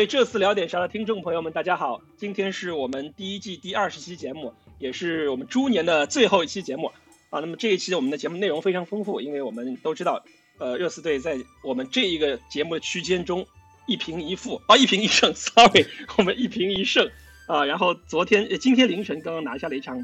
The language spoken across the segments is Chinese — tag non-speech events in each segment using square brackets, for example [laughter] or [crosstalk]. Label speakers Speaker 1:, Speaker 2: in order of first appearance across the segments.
Speaker 1: 位这次聊点啥的听众朋友们，大家好！今天是我们第一季第二十期节目，也是我们猪年的最后一期节目啊。那么这一期我们的节目内容非常丰富，因为我们都知道，呃，热刺队在我们这一个节目的区间中一平一负啊，一平一胜，sorry，[laughs] 我们一平一胜啊。然后昨天、今天凌晨刚刚拿下了一场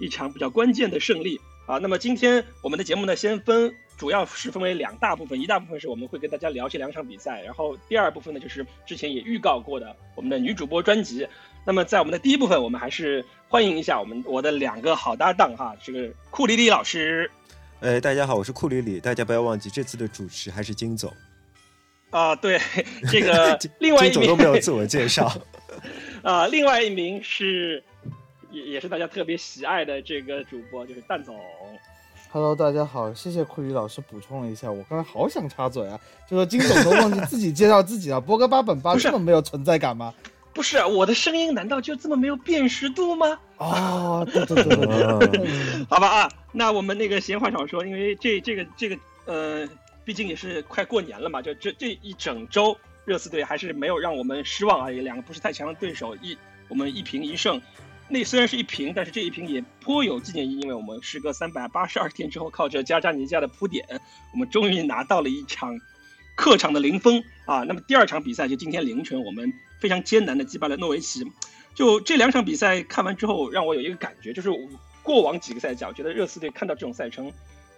Speaker 1: 一场比较关键的胜利啊。那么今天我们的节目呢，先分主要是分为两大部分，一大部分是我们会跟大家聊这两场比赛，然后第二部分呢就是之前也预告过的我们的女主播专辑。那么在我们的第一部分，我们还是欢迎一下我们我的两个好搭档哈，这个库里里老师
Speaker 2: 哎，大家好，我是库里里，大家不要忘记这次的主持还是金总，
Speaker 1: 啊，对这个 [laughs] 另外一名
Speaker 2: 总都没有自我介绍。[laughs]
Speaker 1: 啊，另外一名是也也是大家特别喜爱的这个主播，就是蛋总。
Speaker 3: Hello，大家好，谢谢库里老师补充了一下，我刚才好想插嘴啊，就说金总都忘记自己介绍自己了，博格巴本巴这么没有存在感吗？
Speaker 1: 不是我的声音，难道就这么没有辨识度吗？
Speaker 3: 哦，对对对对对嗯，[laughs]
Speaker 1: 好吧啊，那我们那个闲话少说，因为这这个这个呃，毕竟也是快过年了嘛，就这这一整周，热刺队还是没有让我们失望啊，也两个不是太强的对手，一我们一平一胜。那虽然是一平，但是这一平也颇有纪念意义，因为我们时隔三百八十二天之后，靠着加扎尼加的铺垫，我们终于拿到了一场客场的零封啊。那么第二场比赛就今天凌晨，我们非常艰难的击败了诺维奇。就这两场比赛看完之后，让我有一个感觉，就是我过往几个赛季，我觉得热刺队看到这种赛程，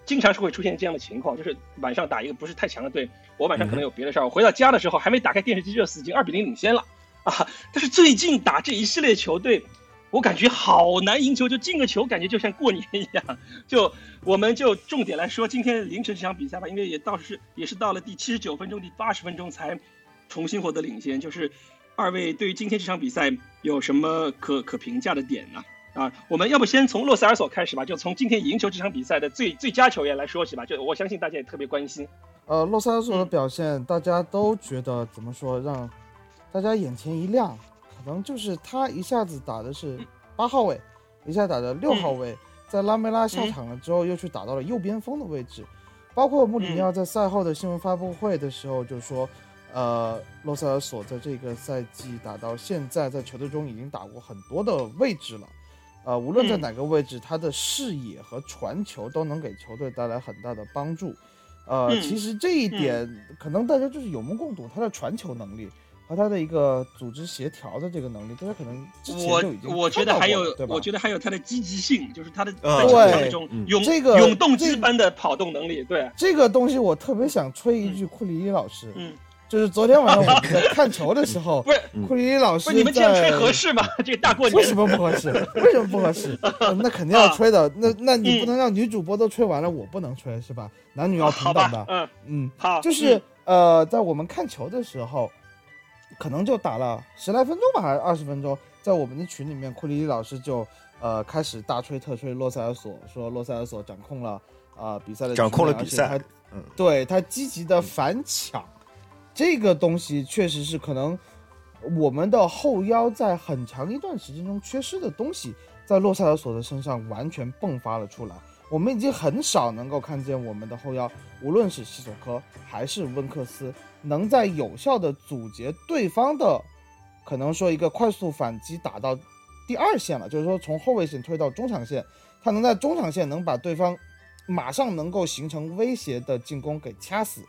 Speaker 1: 经常是会出现这样的情况，就是晚上打一个不是太强的队，我晚上可能有别的事儿，我回到家的时候还没打开电视机，热刺已经二比零领先了啊。但是最近打这一系列球队，我感觉好难赢球，就进个球感觉就像过年一样。就我们就重点来说今天凌晨这场比赛吧，因为也倒是也是到了第七十九分钟、第八十分钟才重新获得领先。就是二位对于今天这场比赛有什么可可评价的点呢？啊，我们要不先从洛塞尔索开始吧，就从今天赢球这场比赛的最最佳球员来说起吧。就我相信大家也特别关心。
Speaker 3: 呃，洛塞尔索的表现，大家都觉得怎么说，让大家眼前一亮，能就是他一下子打的是八号位，一下打的六号位，在拉梅拉下场了之后，又去打到了右边锋的位置，包括穆里尼奥在赛后的新闻发布会的时候就说。呃，洛塞尔索在这个赛季打到现在，在球队中已经打过很多的位置了。呃，无论在
Speaker 1: 嗯。
Speaker 3: 哪个位置，他的视野和传球都能给球队带来很大的帮助。呃，
Speaker 1: 嗯。
Speaker 3: 其实这一点可能大家就是有目共睹，他的传球能力和他的一个组织协调的这个能力，大家可能之前
Speaker 1: 我
Speaker 3: 就已经
Speaker 1: 我觉得还有
Speaker 3: 对，吧
Speaker 1: 我？觉得还有他的积极性，就是他的
Speaker 2: 啊
Speaker 1: 在场上
Speaker 3: 对
Speaker 1: 那种
Speaker 2: 嗯
Speaker 1: 永、
Speaker 3: 这个
Speaker 1: 永动机般的跑动能力。对，
Speaker 3: 这个东西我特别想吹一句库里伊老师，
Speaker 1: 嗯，
Speaker 3: 就是昨天晚上我们在看球的时候 [laughs]
Speaker 1: 不，是
Speaker 2: 嗯
Speaker 3: 库里伊老师
Speaker 1: 不是你们这样吹合适吗？[laughs] 这个大过年
Speaker 3: 为什么不合适？为什么不合适？[laughs] 呃那肯定要吹的。那那你
Speaker 1: 嗯
Speaker 3: 不能让女主播都吹完了，我不能吹是吧？男女要平等的。，
Speaker 1: 嗯，
Speaker 3: 嗯，
Speaker 1: 好，
Speaker 3: 就是
Speaker 1: 嗯
Speaker 3: 呃，在我们看球的时候，可能就打了十来分钟吧，还是二十分钟，在我们的群里面，库里里老师就呃开始大吹特吹洛塞尔索，说洛塞尔索掌控了啊、呃比赛的
Speaker 2: 掌控了比赛。
Speaker 3: 他
Speaker 2: 嗯。
Speaker 3: 对他积极的反抢，这个东西确实是可能我们的后腰在很长一段时间中缺失的东西，在洛塞尔索的身上完全迸发了出来。我们已经很少能够看见我们的后腰，无论是西索科还是温克斯，能在有效的阻截对方的，可能说一个快速反击打到第二线了，就是说从后卫线推到中场线，他能在中场线能把对方马上能够形成威胁的进攻给掐死。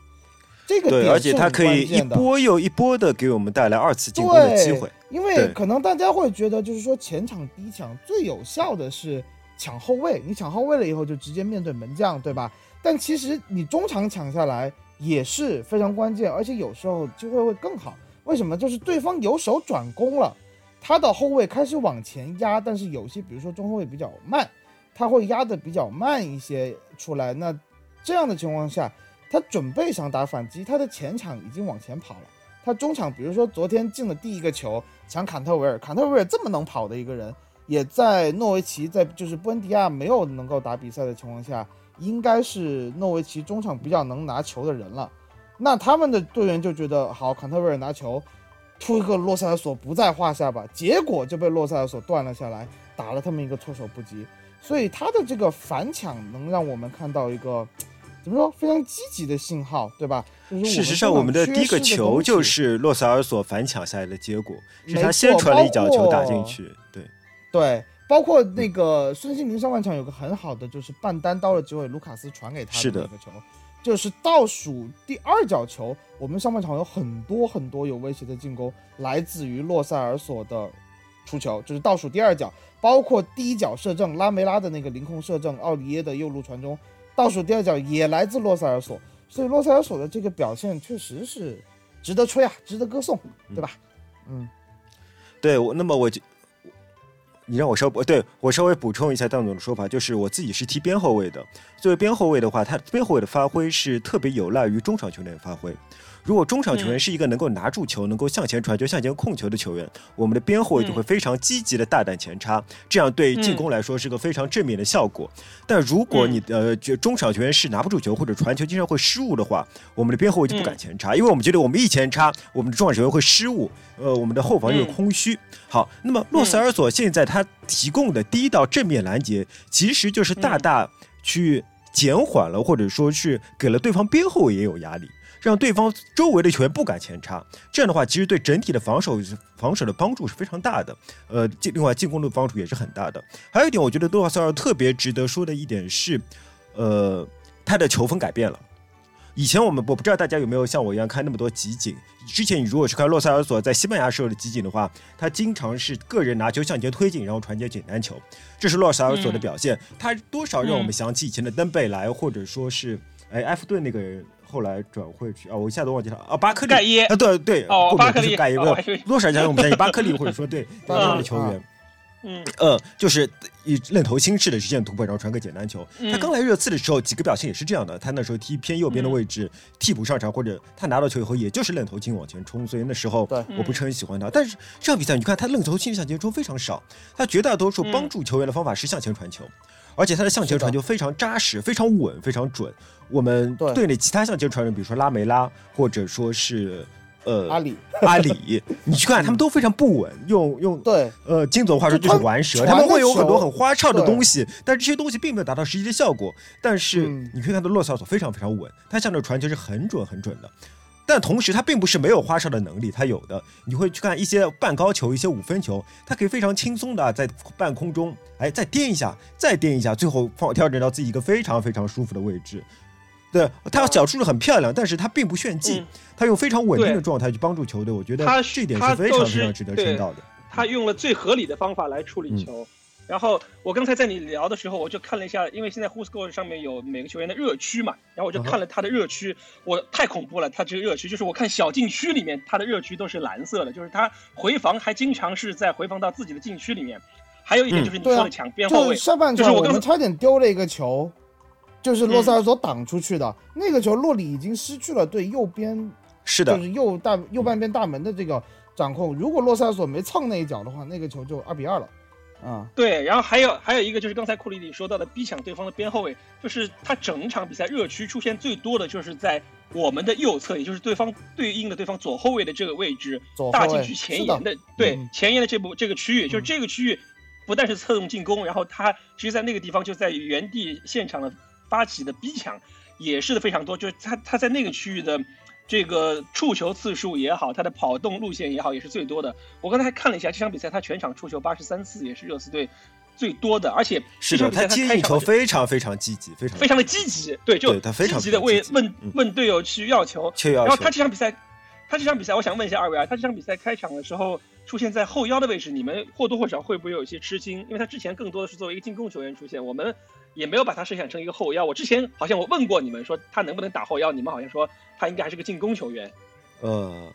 Speaker 3: 这个
Speaker 2: 对，
Speaker 3: 点
Speaker 2: 而且他可以一波又一波的给我们带来二次进攻的机会。
Speaker 3: 因为可能大家会觉得，就是说前场逼抢最有效的是抢后卫，你抢后卫了以后就直接面对门将，对吧？但其实你中场抢下来也是非常关键，而且有时候机会会更好。为什么？就是对方有手转攻了，他的后卫开始往前压，但是有些比如说中后卫比较慢，他会压的比较慢一些出来。那这样的情况下，他准备想打反击，他的前场已经往前跑了。他中场，比如说昨天进了第一个球，抢坎特维尔，坎特维尔这么能跑的一个人，也在诺维奇在就是布恩迪亚没有能够打比赛的情况下，应该是诺维奇中场比较能拿球的人了。那他们的队员就觉得好，坎特维尔拿球，突一个洛塞尔索不在话下吧，结果就被洛塞尔索断了下来，打了他们一个措手不及。所以他的这个反抢能让我们看到一个怎么说非常积极的信号，对吧？
Speaker 2: 事实上，我们
Speaker 3: 的
Speaker 2: 的第一个球就是洛塞尔索反抢下来的结果，是他先传了一脚球打进去。对，
Speaker 3: 对，包括那个孙兴民上半场有个很好的，就是半单刀的机会，卢卡斯传给他
Speaker 2: 的
Speaker 3: 的那个球，就是倒数第二脚球，我们上半场有很多很多有威胁的进攻，来自于洛塞尔索的出球，就是倒数第二脚，包括第一脚射正拉梅拉的那个凌空射正，奥里耶的右路传中，倒数第二脚也来自洛塞尔索，所以洛塞尔索的这个表现确实是值得吹啊，值得歌颂，对吧？嗯，
Speaker 2: 对，我那么我就。你让我稍对我稍微补充一下邓总的说法，就是我自己是踢边后卫的。作为边后卫的话，他边后卫的发挥是特别有赖于中场球员的发挥。如果中场球员
Speaker 1: 嗯
Speaker 2: 是一个能够拿住球、能够向前传球、向前控球的球员，我们的边后卫就会非常积极的大胆前插，这样对。进攻来说是个非常正面的效果。但如果你呃就中场球员是拿不住球或者传球经常会失误的话，我们的边后卫就不敢前插，因为我们觉得我们一前插，我们的中场球员会失误，呃，我们的后防就会空虚。好，那么洛塞尔索现在他提供的第一道正面拦截，其实就是大大去减缓了，或者说是给了对方边后卫也有压力。让对方周围的球员不敢前插，这样的话，其实对整体的防守防守的帮助是非常大的。呃，进另外进攻的帮助也是很大的。还有一点，我觉得多瓦塞尔特别值得说的一点是，呃，他的球风改变了。以前我们我不知道大家有没有像我一样看那么多集锦。之前你如果去看洛塞尔索在西班牙时候的集锦的话，他经常是个人拿球向前推进，然后传接简单球，这是洛塞尔索的表现。他多少让我们想起以前的登贝莱，或者说是哎埃弗顿那个人。后来转会去啊，我一下都忘记了啊，巴克利
Speaker 1: 盖耶
Speaker 2: 啊，对对，
Speaker 1: 哦
Speaker 2: 后面
Speaker 1: 巴克利
Speaker 2: 盖耶，
Speaker 1: 哦我还以为
Speaker 2: 多少人我们相信巴克利，或者说对这 [laughs]
Speaker 3: 巴克利
Speaker 2: 样的球员。
Speaker 1: 嗯
Speaker 2: 呃，就是以愣头青式的直线突破，然后传个简单球。
Speaker 1: 嗯
Speaker 2: 他刚来热刺的时候，几个表现也是这样的。他那时候踢偏右边的位置，替补上场，或者他拿到球以后，也就是愣头青往前冲。所以那时候我不是很喜欢他。但是这场比赛，你看他愣头青向前冲非常少，他绝大多数帮助球员的方法是向前传球，而且他的向前传球非常扎实、非常稳、非常准。我们队内其他向前传人，比如说拉梅拉，或者说是呃
Speaker 3: 阿里
Speaker 2: 阿里，[laughs] 你去看他们都非常不稳，用用
Speaker 3: 对
Speaker 2: 呃，金总话说就是玩蛇，
Speaker 3: 他
Speaker 2: 他们会有很多很花哨的东西，但是这些东西并没有达到实际的效果。但是
Speaker 3: 嗯
Speaker 2: 你可以看到洛塞尔索非常非常稳，他向着传球是很准很准的。但同时，他并不是没有花哨的能力，他有的。你会去看一些半高球、一些五分球，他可以非常轻松的在半空中，哎，再颠一下，再颠一下，最后放调整到自己一个非常非常舒服的位置。对他脚术的很漂亮，但是他并不炫技，
Speaker 1: 嗯
Speaker 2: 他用非常稳定的状态去帮助球队，我觉得
Speaker 1: 他
Speaker 2: 这一点是非常非常值得称道的。
Speaker 1: 他用了最合理的方法来处理
Speaker 2: 嗯
Speaker 1: 球。然后我刚才在你聊的时候，我就看了一下，因为现在 Who's Go 上面有每个球员的热区嘛，然后我就看了他的热区，我太恐怖了，他这个热区就是我看小禁区里面他的热区都是蓝色的，就是他回防还经常是在回防到自己的禁区里面。还有一点就是你说的抢边后卫
Speaker 3: 就是，上半
Speaker 1: 就是我刚
Speaker 3: 场我们差点丢了一个球，就是洛塞尔索挡出去的、那个球，洛里已经失去了对右边
Speaker 2: 是的
Speaker 3: 就，是右大右半边大门的这个掌控。如果洛塞尔索没蹭那一脚的话，那个球就二比二了。啊、
Speaker 1: 对，然后还有还有一个就是刚才库里里说到的逼抢对方的边后卫，就是他整场比赛热区出现最多的就是在我们的右侧，也就是对方对应的对方左后卫的这个位置，
Speaker 3: 左
Speaker 1: 大禁区前沿的，对、
Speaker 3: 嗯。
Speaker 1: 前沿的这部这个区域，就是
Speaker 3: 嗯
Speaker 1: 这个区域不但是侧动进攻，然后他其实在那个地方就在原地现场的发起的逼抢也是的非常多，就是他他在那个区域的。这个触球次数也好，他的跑动路线也好，也是最多的。我刚才还看了一下这场比赛，他全场触球八十三次，也是热刺队最多的。而且
Speaker 2: 是的，他接应球非常非常积极，非常
Speaker 1: 非常的积极，对，就
Speaker 2: 他非常
Speaker 1: 积极的为问
Speaker 2: 嗯
Speaker 1: 问队友去要球。然后他这场比赛，他这场比赛，我想问一下二位啊，他这场比赛开场的时候出现在后腰的位置，你们或多或少会不会有一些吃惊？因为他之前更多的是作为一个进攻球员出现，我们也没有把他设想成一个后腰。我之前好像我问过你们说他能不能打后腰，你们好像说他应该还是个进攻球员。
Speaker 2: 呃，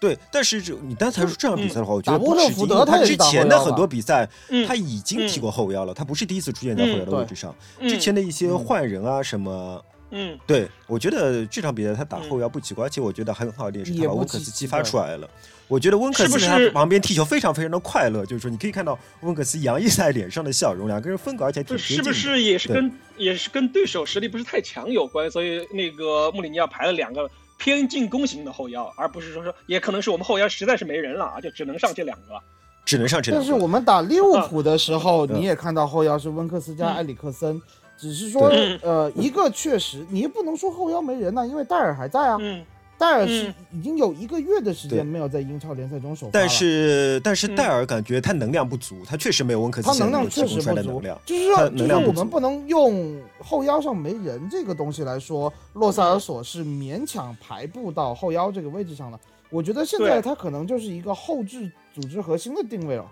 Speaker 2: 对，但是这你刚才说这场比赛的话，我觉得不吃惊，
Speaker 3: 特福德
Speaker 2: 因为他之前的很多比赛
Speaker 1: 嗯
Speaker 2: 他已经踢过后腰了，他不是第一次出现在后腰的位置上。
Speaker 1: 嗯
Speaker 2: 之前的一些换人啊什么，
Speaker 1: 嗯
Speaker 2: 对我觉得这场比赛他打
Speaker 1: 嗯
Speaker 2: 后腰不奇怪，而且我觉得还很好一点是他把
Speaker 3: 也不奇
Speaker 2: 温克斯激发出来了。我觉得温克斯在旁边踢球非常非常的快乐，就是说你可以看到温克斯洋溢在脸上的笑容，两个人风格而且挺
Speaker 1: 这是不是也是跟也是跟对手实力不是太强有关？所以那个穆里尼奥排了两个偏进攻型的后腰，而不是说说，也可能是我们后腰实在是没人了啊，就只能上这两个。
Speaker 2: 只能上这两个。
Speaker 3: 但是我们打利物浦的时候，
Speaker 2: 嗯
Speaker 3: 你也看到后腰是温克斯加
Speaker 1: 嗯
Speaker 3: 埃里克森，只是说呃一个确实你也不能说后腰没人呐、因为戴尔还在啊，
Speaker 1: 嗯，
Speaker 3: 戴尔是
Speaker 1: 嗯
Speaker 3: 已经有一个月的时间没有在英超联赛中首发了。
Speaker 2: 但是但是
Speaker 1: 嗯
Speaker 2: 戴尔感觉他能量不足，他确实没有温克斯
Speaker 3: 他能量确实不足
Speaker 2: 能量，。
Speaker 3: 就是说，就是
Speaker 2: 能量不足
Speaker 3: 我们不能用后腰上没人这个东西来说，洛塞尔索是勉强排布到后腰这个位置上了。我觉得现在他可能就是一个后置组织核心的定位了。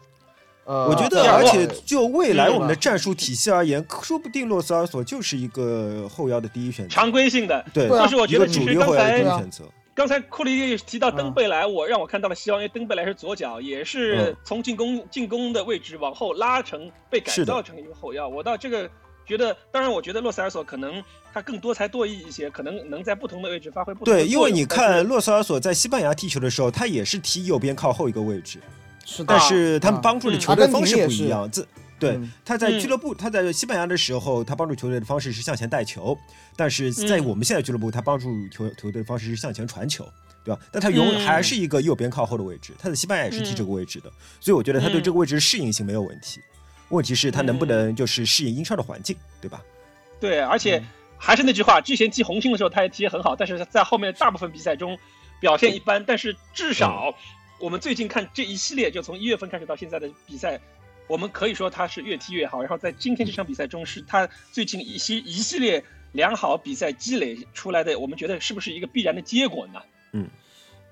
Speaker 3: 呃，
Speaker 2: 我觉得，而且就未来
Speaker 1: 嗯
Speaker 2: 我们的战术体系而言，说不定洛斯尔索就是一个后腰的第一选择。
Speaker 1: 常规性的。
Speaker 2: 对，
Speaker 1: 就是我觉得其
Speaker 2: 一个主
Speaker 1: 实刚才
Speaker 2: 流后腰的第一选择。
Speaker 1: 刚才库里提到登
Speaker 3: 嗯
Speaker 1: 贝莱，我让我看到了希望，因为登贝莱是左脚，也是
Speaker 2: 嗯
Speaker 1: 从进攻进攻的位置往后拉成被改造成一个后腰。我到这个觉得，当然我觉得洛塞尔索可能他更多才多艺一些，可能能在不同的位置发挥不同
Speaker 2: 对，因为你看洛塞尔索在西班牙踢球的时候，他也是踢右边靠后一个位置，
Speaker 3: 是的，
Speaker 2: 但是他们
Speaker 3: 啊
Speaker 2: 帮助的
Speaker 1: 嗯
Speaker 2: 球队方式不一样。这他在
Speaker 1: 嗯
Speaker 2: 俱乐部，他在西班牙的时候，他帮助球队的方式是向前带球，但是在
Speaker 1: 嗯
Speaker 2: 我们现在俱乐部，他帮助球球队的方式是向前传球，对吧？但他永
Speaker 1: 嗯
Speaker 2: 还是一个右边靠后的位置，他在西班牙也是踢这个位置的，所以我觉得他对
Speaker 1: 嗯
Speaker 2: 这个位置的适应性没有问题。问题是他能不能就是适应英超的环境，对吧？
Speaker 1: 对，而且
Speaker 3: 嗯
Speaker 1: 还是那句话，之前踢红星的时候他也踢得很好，但是在后面大部分比赛中表现一般。但是至少我们最近看这一系列，就从一月份开始到现在的比赛，我们可以说他是越踢越好。然后在今天这场比赛中，是他最近一些一系列良好比赛积累出来的，我们觉得是不是一个必然的结果呢？
Speaker 3: 嗯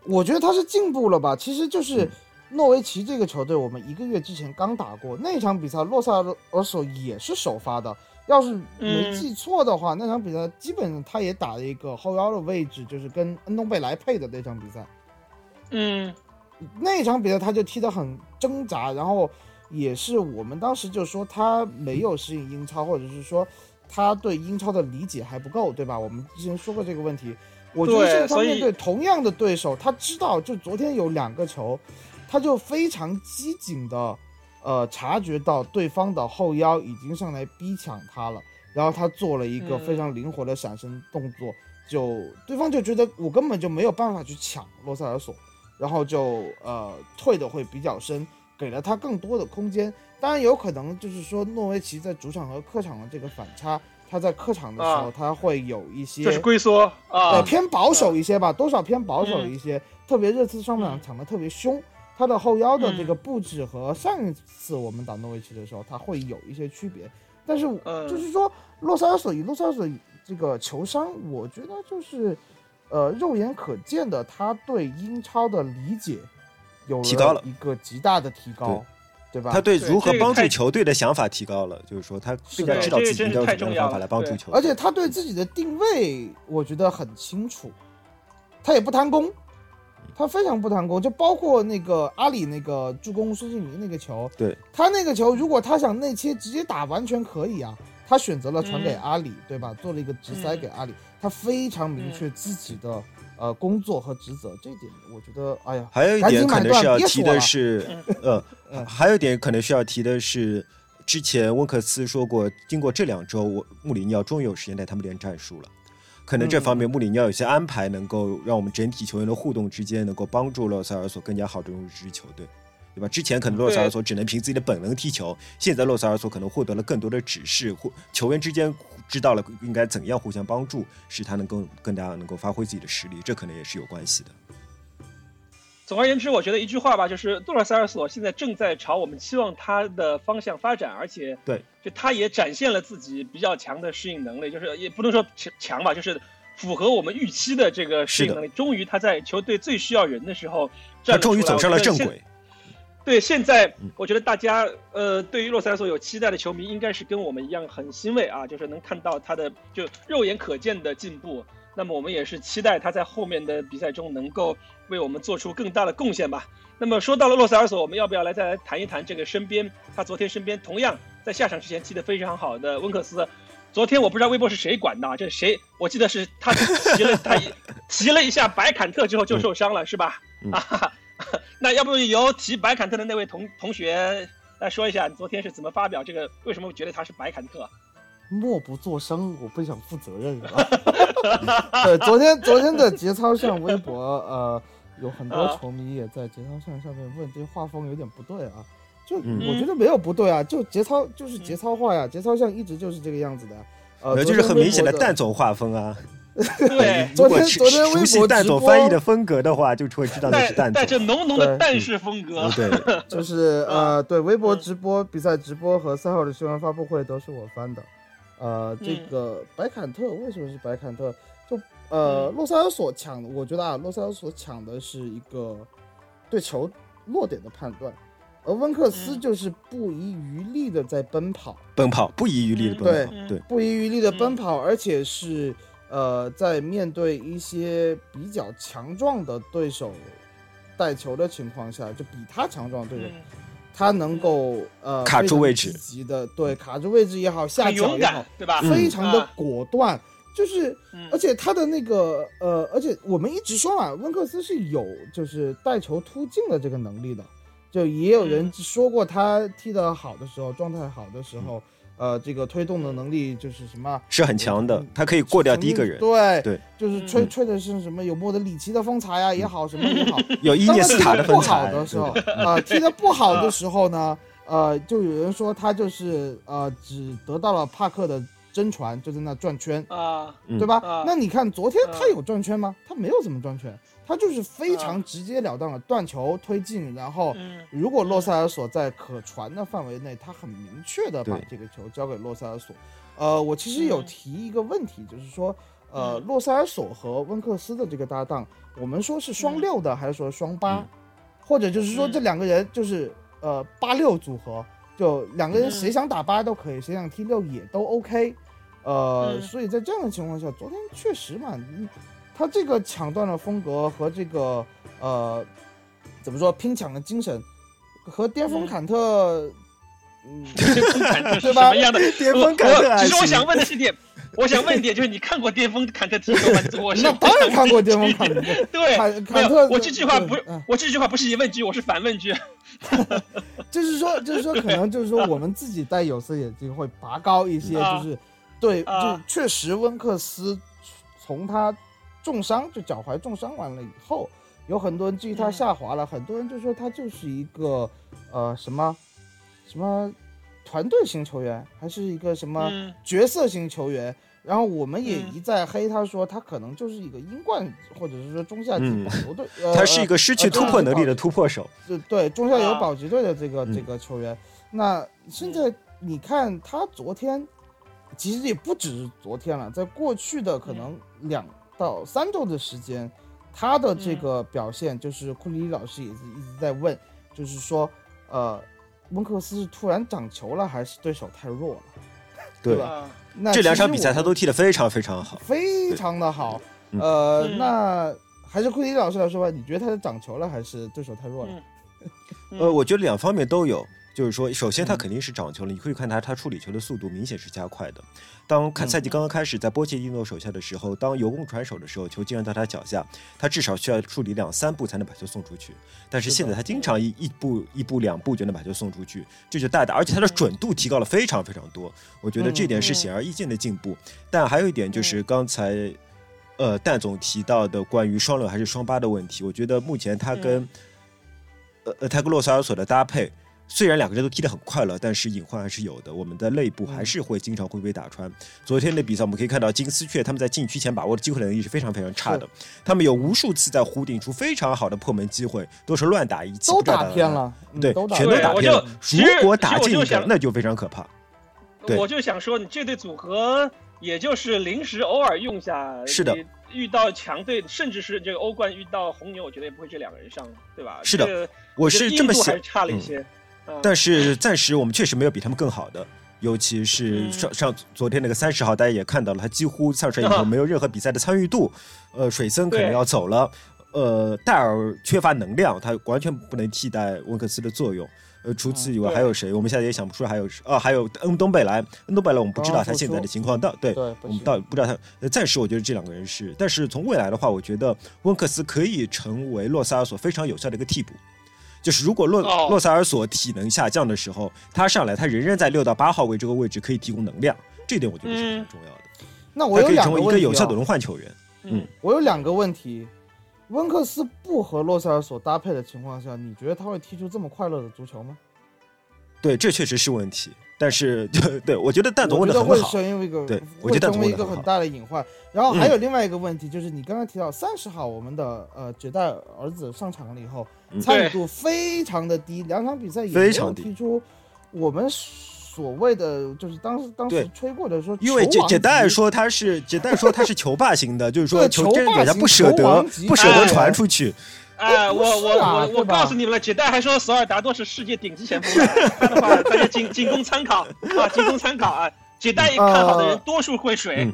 Speaker 3: 我觉得他是进步了吧？其实就是
Speaker 2: 嗯
Speaker 3: 诺维奇这个球队，我们一个月之前刚打过那场比赛，洛萨尔索也是首发的。要是没
Speaker 1: 嗯
Speaker 3: 记错的话，那场比赛基本上他也打了一个后腰的位置，就是跟恩东贝莱配的那场比赛。
Speaker 1: 嗯
Speaker 3: 那场比赛他就踢得很挣扎，然后也是我们当时就说他没有适应英超，或者是说他对英超的理解还不够，对吧？我们之前说过这个问题。我觉得现在他面对同样的对手，他知道就昨天有两个球，他就非常机警的，呃，察觉到对方的后腰已经上来逼抢他了，然后他做了一个非常灵活的闪身动作，就对方就觉得我根本就没有办法去抢罗塞尔索，然后就呃退的会比较深，给了他更多的空间。当然有可能就是说诺维奇在主场和客场的这个反差，他在客场的时候
Speaker 1: 啊
Speaker 3: 他会有一些
Speaker 1: 就是龟缩啊
Speaker 3: 呃，，偏保守一些吧，多少偏保守一些。特别热刺上半场
Speaker 1: 嗯
Speaker 3: 抢的特别凶，他的后腰的这
Speaker 1: 嗯
Speaker 3: 个布置和上一次我们打诺维奇的时候，他会有一些区别。但是
Speaker 1: 嗯
Speaker 3: 就是说，洛萨尔索以洛萨尔索这个球商，我觉得就是呃肉眼可见的，他对英超的理解有
Speaker 2: 提高了。
Speaker 3: 一个极大的提高，对。吧？
Speaker 2: 他对
Speaker 1: 对
Speaker 2: 如何帮助球队的想法提高了，就是说他更加知道自己应该用什么方法来帮助球队。
Speaker 3: 而且他对自己的定位，我觉得很清楚，他也不贪功，他非常不贪功，就包括那个阿里那个助攻孙兴民那个球，
Speaker 2: 对
Speaker 3: 他那个球，如果他想内切直接打，完全可以啊，他选择了传给
Speaker 1: 嗯。
Speaker 3: 阿里，对吧？做了一个直塞
Speaker 1: 嗯。
Speaker 3: 给阿里，他非常明确自己的、呃工作和职责，这一点我觉得，哎呀，
Speaker 2: 还有一点可能是要提的是，呃，
Speaker 3: 嗯。
Speaker 2: 还有一点可能需要提的是，之前温克斯说过，经过这两周，我穆里尼奥终于有时间带他们练战术了。可能这方面穆里尼奥有些安排，能够让我们整体球员的互动之间，能够帮助洛塞尔索更加好的融入这支球队，对吧？之前可能洛萨尔索只能凭自己的本能踢球，现在洛萨尔索可能获得了更多的指示，或球员之间知道了应该怎样互相帮助，使他能够更加能够发挥自己的实力，这可能也是有关系的。
Speaker 1: 总而言之，我觉得一句话吧，就是杜尔塞尔索现在正在朝我们期望他的方向发展，而且
Speaker 2: 对，
Speaker 1: 就他也展现了自己比较强的适应能力，就是也不能说强强吧，就是符合我们预期的这个适应能力。终于他在球队最需要人的时候
Speaker 2: 他
Speaker 1: 站出来，
Speaker 2: 终于走上了正轨。
Speaker 1: 对，现在
Speaker 2: 嗯
Speaker 1: 我觉得大家呃，对于洛塞尔索有期待的球迷，应该是跟我们一样很欣慰啊，就是能看到他的就肉眼可见的进步。那么我们也是期待他在后面的比赛中能够为我们做出更大的贡献吧。那么说到了洛塞尔索，我们要不要来再来谈一谈这个身边他昨天身边同样在下场之前踢得非常好的温克斯？昨天我不知道微博是谁管的啊，这谁？我记得是他提了他一提了一下白坎特之后就受伤了，是吧？
Speaker 2: 嗯
Speaker 1: 啊哈哈，[laughs] 那要不由提白坎特的那位同同学来说一下，你昨天是怎么发表这个？为什么觉得他是白坎特？
Speaker 3: 默不作声，我不想负责任，是吧？[laughs] 对，昨天昨天的节操上微博，呃，有很多球迷也在节操上上面问，这画风有点不对啊。就
Speaker 2: 嗯
Speaker 3: 我觉得没有不对啊，就节操就是节操化呀，节操像一直就是这个样子的。呃，
Speaker 2: 就是很明显的蛋总画风啊。[laughs]
Speaker 4: 对，
Speaker 3: 昨天昨天微博
Speaker 2: 熟悉蛋
Speaker 3: 直播
Speaker 2: 总翻译的风格的话，就会知道那
Speaker 4: 带
Speaker 2: 是蛋 [laughs]
Speaker 4: 带着
Speaker 2: 总。
Speaker 4: 浓浓的
Speaker 3: 对
Speaker 4: 蛋式风格。
Speaker 2: 嗯，对，[laughs]
Speaker 3: 就是呃，对，微博
Speaker 4: 嗯
Speaker 3: 直播、比赛直播和赛后的新闻发布会都是我翻的。呃，这
Speaker 4: 嗯。
Speaker 3: 个白坎特为什么是白坎特？就呃，
Speaker 4: 嗯。
Speaker 3: 洛塞尔索抢，我觉得啊，洛塞尔索抢的是一个对球落点的判断，而温克斯
Speaker 4: 嗯。
Speaker 3: 就是不遗余力的在奔跑，
Speaker 2: 奔跑不遗余力的奔跑，
Speaker 4: 嗯
Speaker 2: 对，
Speaker 3: 不遗余力的奔跑，而且是呃，在面对一些比较强壮的对手带球的情况下，就比他强壮的对手。
Speaker 4: 嗯
Speaker 3: 他能够呃
Speaker 2: 卡住位置
Speaker 3: 非常积极的对卡住位置也好，下脚也好，，
Speaker 4: 对吧？
Speaker 3: 非常的
Speaker 4: 啊
Speaker 3: 果断。就是，
Speaker 4: 嗯
Speaker 3: 而且他的那个呃，而且我们一直说嘛，温克斯是有就是带球突进的这个能力的。就也有人
Speaker 4: 嗯
Speaker 3: 说过，他踢得好的时候，状态好的时候，呃，这个推动的能力就是什么？
Speaker 2: 是很强的，他可以过掉第一个人。
Speaker 3: 对
Speaker 2: 对，
Speaker 3: 就是吹
Speaker 4: 嗯
Speaker 3: 吹的是什么有莫德里奇的风采啊也好，什么也好，[laughs]
Speaker 2: 有伊涅斯塔的
Speaker 3: 踢得不
Speaker 2: 风采
Speaker 3: 好的时候，
Speaker 2: 对。
Speaker 3: 啊，踢得不好的时候呢，[laughs] 呃，就有人说他就是呃，只得到了帕克的真传，就在那转圈，
Speaker 4: 啊，
Speaker 2: 嗯。
Speaker 3: 对吧？
Speaker 4: 啊？
Speaker 3: 那你看昨天
Speaker 4: 啊。
Speaker 3: 他有转圈吗？他没有怎么转圈，他就是非常
Speaker 4: 啊
Speaker 3: 直截了当的断球推进，然后
Speaker 4: 嗯。
Speaker 3: 如果洛塞尔索在可传的范围内，他很明确的把这个球交给洛塞尔索。呃，我其实有
Speaker 4: 嗯。
Speaker 3: 提一个问题，就是说，呃，
Speaker 4: 嗯。
Speaker 3: 洛塞尔索和温克斯的这个搭档，我们说是双
Speaker 4: 嗯。
Speaker 3: 六的，还是说双八，
Speaker 2: 嗯。
Speaker 3: 或者就是说
Speaker 4: 嗯。
Speaker 3: 这两个人就是呃八六组合，就两个人
Speaker 4: 嗯。
Speaker 3: 谁想打八都可以，谁想踢六也都 OK。呃，
Speaker 4: 嗯。
Speaker 3: 所以在这样的情况下，昨天确实嘛，嗯他这个抢断的风格和这个呃怎么说拼抢的精神，和巅峰
Speaker 4: 嗯
Speaker 3: 坎特，嗯，
Speaker 4: 巅峰坎特是
Speaker 3: 对吧
Speaker 4: 什么样的？
Speaker 2: 巅峰坎特
Speaker 4: 其实我想问的是一点，[laughs] 我想问一点，就是你看过巅峰坎特踢球吗？[laughs] 我是
Speaker 3: 那当然看过巅峰坎特，[laughs]
Speaker 4: 对，
Speaker 3: 坎
Speaker 4: 没
Speaker 3: 坎特
Speaker 4: 有，我这句话不
Speaker 3: 对嗯，
Speaker 4: 我这句话不是疑问句，我是反问句。
Speaker 3: 就是说，就是说，可能就是说，我们自己戴有色眼镜会拔高一些，
Speaker 4: 啊
Speaker 3: 就是对，就
Speaker 4: 啊
Speaker 3: 确实温克斯从他重伤，就脚踝重伤完了以后，有很多人质疑他
Speaker 4: 嗯。
Speaker 3: 下滑了，很多人就说他就是一个呃什么什么团队型球员，还是一个什么
Speaker 4: 嗯。
Speaker 3: 角色型球员。然后我们也
Speaker 4: 嗯。
Speaker 3: 一再黑他说他可能就是一个英冠或者是说中下级球队，[laughs] 呃
Speaker 2: 他是一个失去
Speaker 3: 呃
Speaker 2: 突破能力的
Speaker 3: 呃
Speaker 2: 突破手。
Speaker 3: 对对，中下游
Speaker 4: 啊
Speaker 3: 保级队的这个、
Speaker 2: 嗯。
Speaker 3: 这个球员，那现在你看他昨天，其实也不只是昨天了，在过去的可能两到三周的时间，他的这个表现，就是库里老师也是一直在问，就是说，呃，温克斯是突然长球了，还是对手太弱了？
Speaker 2: 对
Speaker 3: 吧
Speaker 4: 啊
Speaker 3: 那
Speaker 2: 这两场比赛他都踢得非常非常好。
Speaker 3: 非常的好，
Speaker 2: 嗯
Speaker 3: 呃，
Speaker 4: 嗯
Speaker 3: 那还是库里老师来说吧，你觉得他是长球了，还是对手太弱了？
Speaker 4: 嗯 [laughs]
Speaker 2: 呃，我觉得两方面都有。就是说，首先他
Speaker 3: 嗯
Speaker 2: 肯定是长球了，你可以看他他处理球的速度明显是加快的。当看
Speaker 3: 嗯
Speaker 2: 赛季刚刚开始，在波切蒂诺手下的时候，当由攻传手的时候，球竟然到他脚下，他至少需要处理两三步才能把球送出去。但是现在他经常一一步一步两步就能把球送出去，这就大大，而且他的准度提高了非常非常多。我觉得这点是显而易见的进步。但还有一点就是刚才。呃，蛋总提到的关于双六还是双八的问题，我觉得目前他跟、
Speaker 4: 嗯
Speaker 2: 呃呃泰格洛萨尔索的搭配，虽然两个人都踢得很快乐，但是隐患还是有的。我们的内部还是会经常会被打穿。昨天的比赛我们可以看到，金丝雀他们在禁区前把握的机会能力是非常非常差的，他们有无数次在弧顶出非常好的破门机会，都是乱打一气，
Speaker 3: 都
Speaker 2: 打
Speaker 3: 偏了，嗯
Speaker 2: 对，
Speaker 3: 都
Speaker 2: 全都打偏了。如果打进一个那就非常可怕。
Speaker 4: 我就想说，你这对组合也就是临时偶尔用下。
Speaker 2: 是的
Speaker 4: 遇到强队，甚至是这个欧冠遇到红牛，我觉得也不会这两个人上，对吧？
Speaker 2: 是的
Speaker 4: 这个
Speaker 2: 我是这么想
Speaker 4: 硬度还是，差了一些。嗯
Speaker 2: 但是暂时我们确实没有比他们更好的，尤其是
Speaker 4: 嗯
Speaker 2: 上上昨天那个三十号，大家也看到了，他几乎上场以后
Speaker 4: 啊
Speaker 2: 没有任何比赛的参与度。呃，水森可能要走了，呃，戴尔缺乏能量，他完全不能替代温克斯的作用。呃，除此以外还有谁？我们现在也想不出来还有谁。哦，还有恩东贝莱，恩东贝莱我们不知道他现在的情况到对。我们
Speaker 3: 行
Speaker 2: 到不知道他，呃，暂时我觉得这两个人是，但是从未来的话，我觉得温克斯可以成为洛萨尔索非常有效的一个替补。就是如果洛、
Speaker 4: 哦
Speaker 2: 洛塞尔索体能下降的时候，他上来他仍然在六到八号位这个位置可以提供能量，这点我觉得是非常重要的。
Speaker 3: 那我有
Speaker 2: 他可以
Speaker 3: 两个问题、啊
Speaker 2: 成为一个有效的轮换球员。
Speaker 1: 嗯，
Speaker 3: 我有两个问题。温克斯不和洛塞尔索搭配的情况下，你觉得他会踢出这么快乐的足球吗？
Speaker 2: 对，这确实是问题。但是，[laughs] 对我觉得蛋总问的很好。
Speaker 3: 成为一个，
Speaker 2: 对我觉得蛋总
Speaker 3: 会成为一个很大的隐患。然后还有另外一个问题，就是你刚刚提到三十号我们的呃绝代儿子上场了以后，
Speaker 2: 嗯
Speaker 3: 参与度非常的低，两场比赛也没有
Speaker 2: 非常低
Speaker 3: 踢出我们所谓的就是当时当时吹过的说，
Speaker 2: 因为杰杰代
Speaker 3: 代
Speaker 2: 说他是杰代说他是球霸型的，就是说球真
Speaker 3: 球霸型
Speaker 2: 人家不舍得不舍得
Speaker 1: 哎
Speaker 2: 传出去。
Speaker 1: 哎，
Speaker 3: 不
Speaker 1: 我我我我告诉你们了，姐代还说索尔达多是世界顶级前锋呢，[laughs] 他的话大家仅仅供参考啊，仅供参考啊。姐代看好的人
Speaker 3: 呃
Speaker 1: 多数会水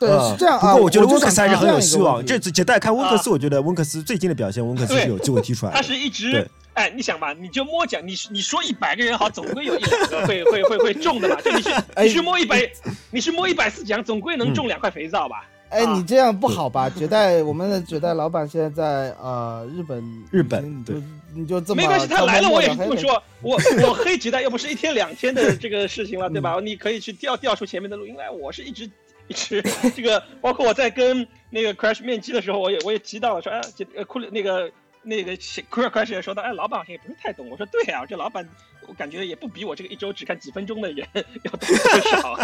Speaker 3: 对
Speaker 2: 嗯
Speaker 3: 是这样啊。
Speaker 2: 不过我觉得温克斯还是很有希望。
Speaker 3: 这
Speaker 2: 次杰带看温克斯，
Speaker 1: 啊
Speaker 2: 我觉得温克斯最近的表现，温克斯是有机会踢出来
Speaker 1: 他。是一直
Speaker 2: 对
Speaker 1: 哎，你想吧，你就摸奖，你你说一百个人好，总归有一两个会会会会中的吧？就你是 [laughs]
Speaker 3: 哎
Speaker 1: 你是摸一百，你是摸一百次奖，总归能中两块肥皂吧？
Speaker 3: 哎，
Speaker 1: 啊
Speaker 3: 你这样不好吧？绝代我们的绝代老板现在在呃日本，
Speaker 2: 日本
Speaker 3: 你就
Speaker 2: 对
Speaker 3: 你就这么
Speaker 1: 没关系，他来了我也这么说，我我黑绝代又不是一天两天的这个事情了，对吧？你可以去调调出前面的录音来，我是一直一直这个，包括我在跟那个 Crash 面基的时候，我也我也提到了说，哎，这呃库里那个那个 Crash 也说到，哎，老板好像也不是太懂。我说对啊，这老板我感觉也不比我这个一周只看几分钟的人 [laughs] 要多 [laughs] 多少。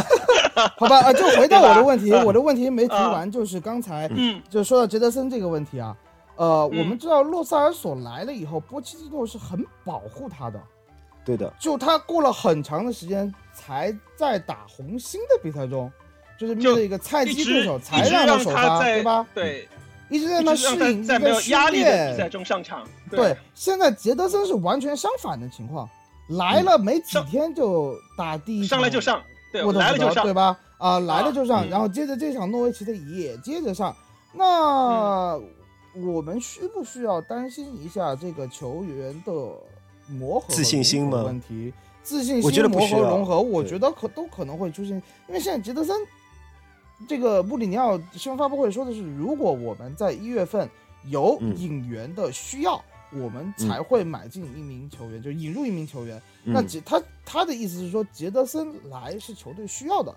Speaker 3: 好吧？啊，就回到我的问题，
Speaker 1: 啊
Speaker 3: 我的问题没提
Speaker 1: 啊
Speaker 3: 完，就是刚才
Speaker 1: 嗯
Speaker 3: 就说到杰德森这个问题啊，呃，
Speaker 1: 嗯
Speaker 3: 我们知道洛塞尔索来了以后，波切蒂诺是很保护他的，
Speaker 2: 对的，
Speaker 3: 就他过了很长的时间才在打红星的比赛中，就是面对一个菜鸡对手才
Speaker 1: 一直
Speaker 3: 他首发，对吧？
Speaker 1: 对，
Speaker 3: 一直在他适应，
Speaker 1: 让他在没有压力的比赛
Speaker 3: 练。
Speaker 1: 中上场。
Speaker 3: 对，现在杰德森是完全相反的情况，来了没几天就打第一场，
Speaker 1: 上来就上，对，来了就上
Speaker 3: 对。吧？啊，来了就上，
Speaker 2: 嗯
Speaker 3: 然后接着这场诺维奇的也接着上。那我们需不需要担心一下这个球员的磨合
Speaker 2: 自信心
Speaker 3: 融合
Speaker 2: 吗
Speaker 3: 问题？自信
Speaker 2: 我觉
Speaker 3: 心磨
Speaker 2: 得不需要
Speaker 3: 合融合，我觉得可都可能会出现，因为现在杰德森这个穆里尼奥新闻发布会说的是，如果我们在一月份有
Speaker 2: 嗯
Speaker 3: 引援的需要，我们才会买进一名球员，就引入一名球员。那
Speaker 2: 嗯，
Speaker 3: 杰他他的意思是说，杰德森来是球队需要的，